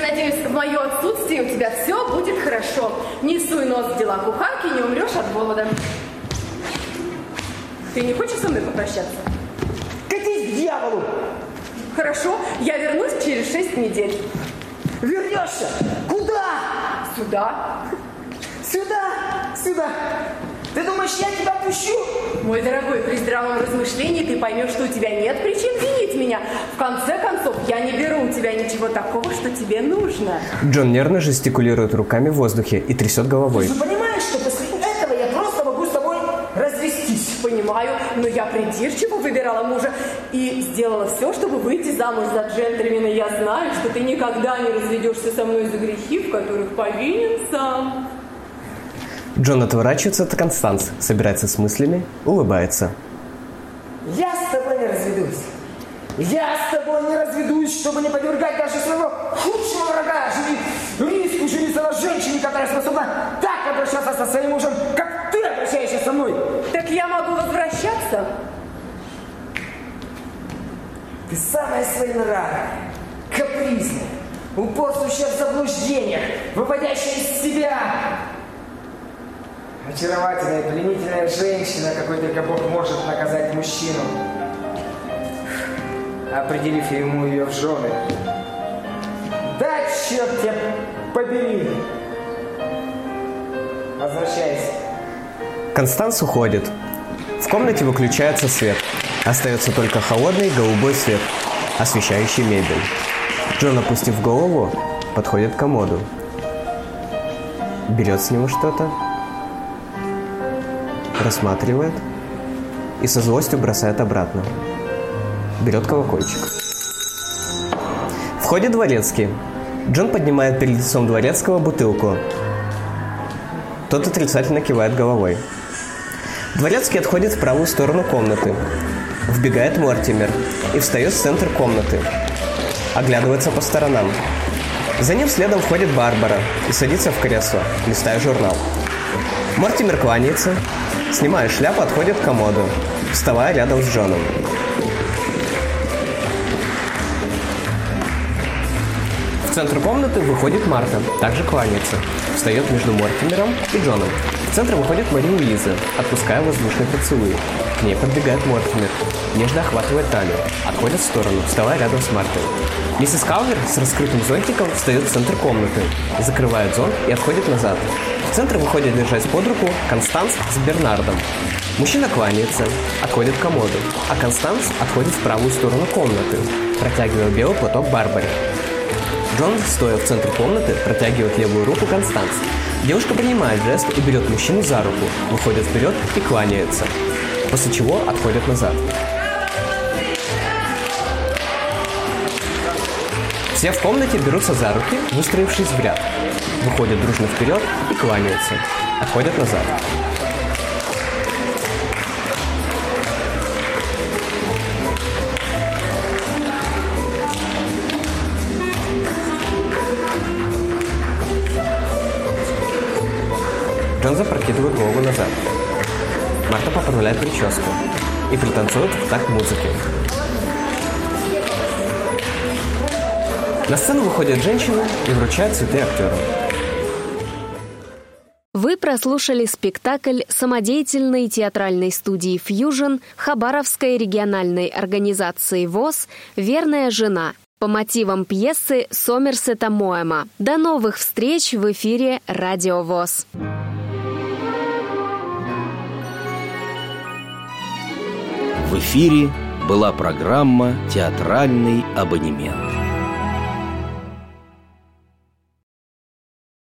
Надеюсь, в мое отсутствие у тебя все будет хорошо. Не суй нос в дела кухарки, не умрешь от голода. Ты не хочешь со мной попрощаться? Катись к дьяволу! Хорошо, я вернусь через шесть недель. Вернешься? Куда? Сюда. Сюда, сюда. Ты думаешь, я тебя пущу? Мой дорогой, при здравом размышлении ты поймешь, что у тебя нет причин винить меня. В конце концов, я не беру у тебя ничего такого, что тебе нужно. Джон нервно жестикулирует руками в воздухе и трясет головой. Ты понимаешь, что после этого я просто могу с тобой развестись? Понимаю, но я придирчиво выбирала мужа и сделала все, чтобы выйти замуж за джентльмена. Я знаю, что ты никогда не разведешься со мной за грехи, в которых повинен сам. Джон отворачивается от Констанс, собирается с мыслями, улыбается. Я с тобой не разведусь. Я с тобой не разведусь, чтобы не подвергать даже своего худшего врага жени, риску жениться на женщине, которая способна так обращаться со своим мужем, как ты обращаешься со мной. Так я могу возвращаться? Ты самая своенравная, капризная, упорствующая в заблуждениях, выводящая из себя. Очаровательная, пленительная женщина, какой только Бог может наказать мужчину, определив ему ее в жены. Да, черт тебя побери! Возвращайся. Констанс уходит. В комнате выключается свет. Остается только холодный голубой свет, освещающий мебель. Джон, опустив голову, подходит к комоду. Берет с него что-то, рассматривает и со злостью бросает обратно. Берет колокольчик. Входит дворецкий. Джон поднимает перед лицом дворецкого бутылку. Тот отрицательно кивает головой. Дворецкий отходит в правую сторону комнаты. Вбегает Мортимер и встает в центр комнаты. Оглядывается по сторонам. За ним следом входит Барбара и садится в кресло, листая журнал. Мортимер кланяется, снимая шляпу, отходит к комоду, вставая рядом с Джоном. В центр комнаты выходит Марта, также кланяется. Встает между Мортимером и Джоном. В центр выходит Мари Луиза, отпуская воздушный поцелуй. Ней подбегает Мортимер. Нежно охватывает талию. Отходит в сторону, вставая рядом с Мартой. Миссис Калвер с раскрытым зонтиком встает в центр комнаты, закрывает зонт и отходит назад. В центр выходит держать под руку Констанс с Бернардом. Мужчина кланяется, отходит к комоду, а Констанс отходит в правую сторону комнаты, протягивая белый платок Барбаре. Джон, стоя в центре комнаты, протягивает левую руку Констанс. Девушка принимает жест и берет мужчину за руку, выходит вперед и кланяется, после чего отходит назад. Все в комнате берутся за руки, выстроившись в ряд. Выходят дружно вперед и кланяются. Отходят назад. Джон запрокидывает голову назад. Марта поправляет прическу и пританцует в такт музыки. На сцену выходят женщины и вручают цветы актерам. Вы прослушали спектакль самодеятельной театральной студии «Фьюжн» Хабаровской региональной организации ВОЗ «Верная жена» по мотивам пьесы Сомерсета Моэма. До новых встреч в эфире «Радио ВОЗ». В эфире была программа «Театральный абонемент».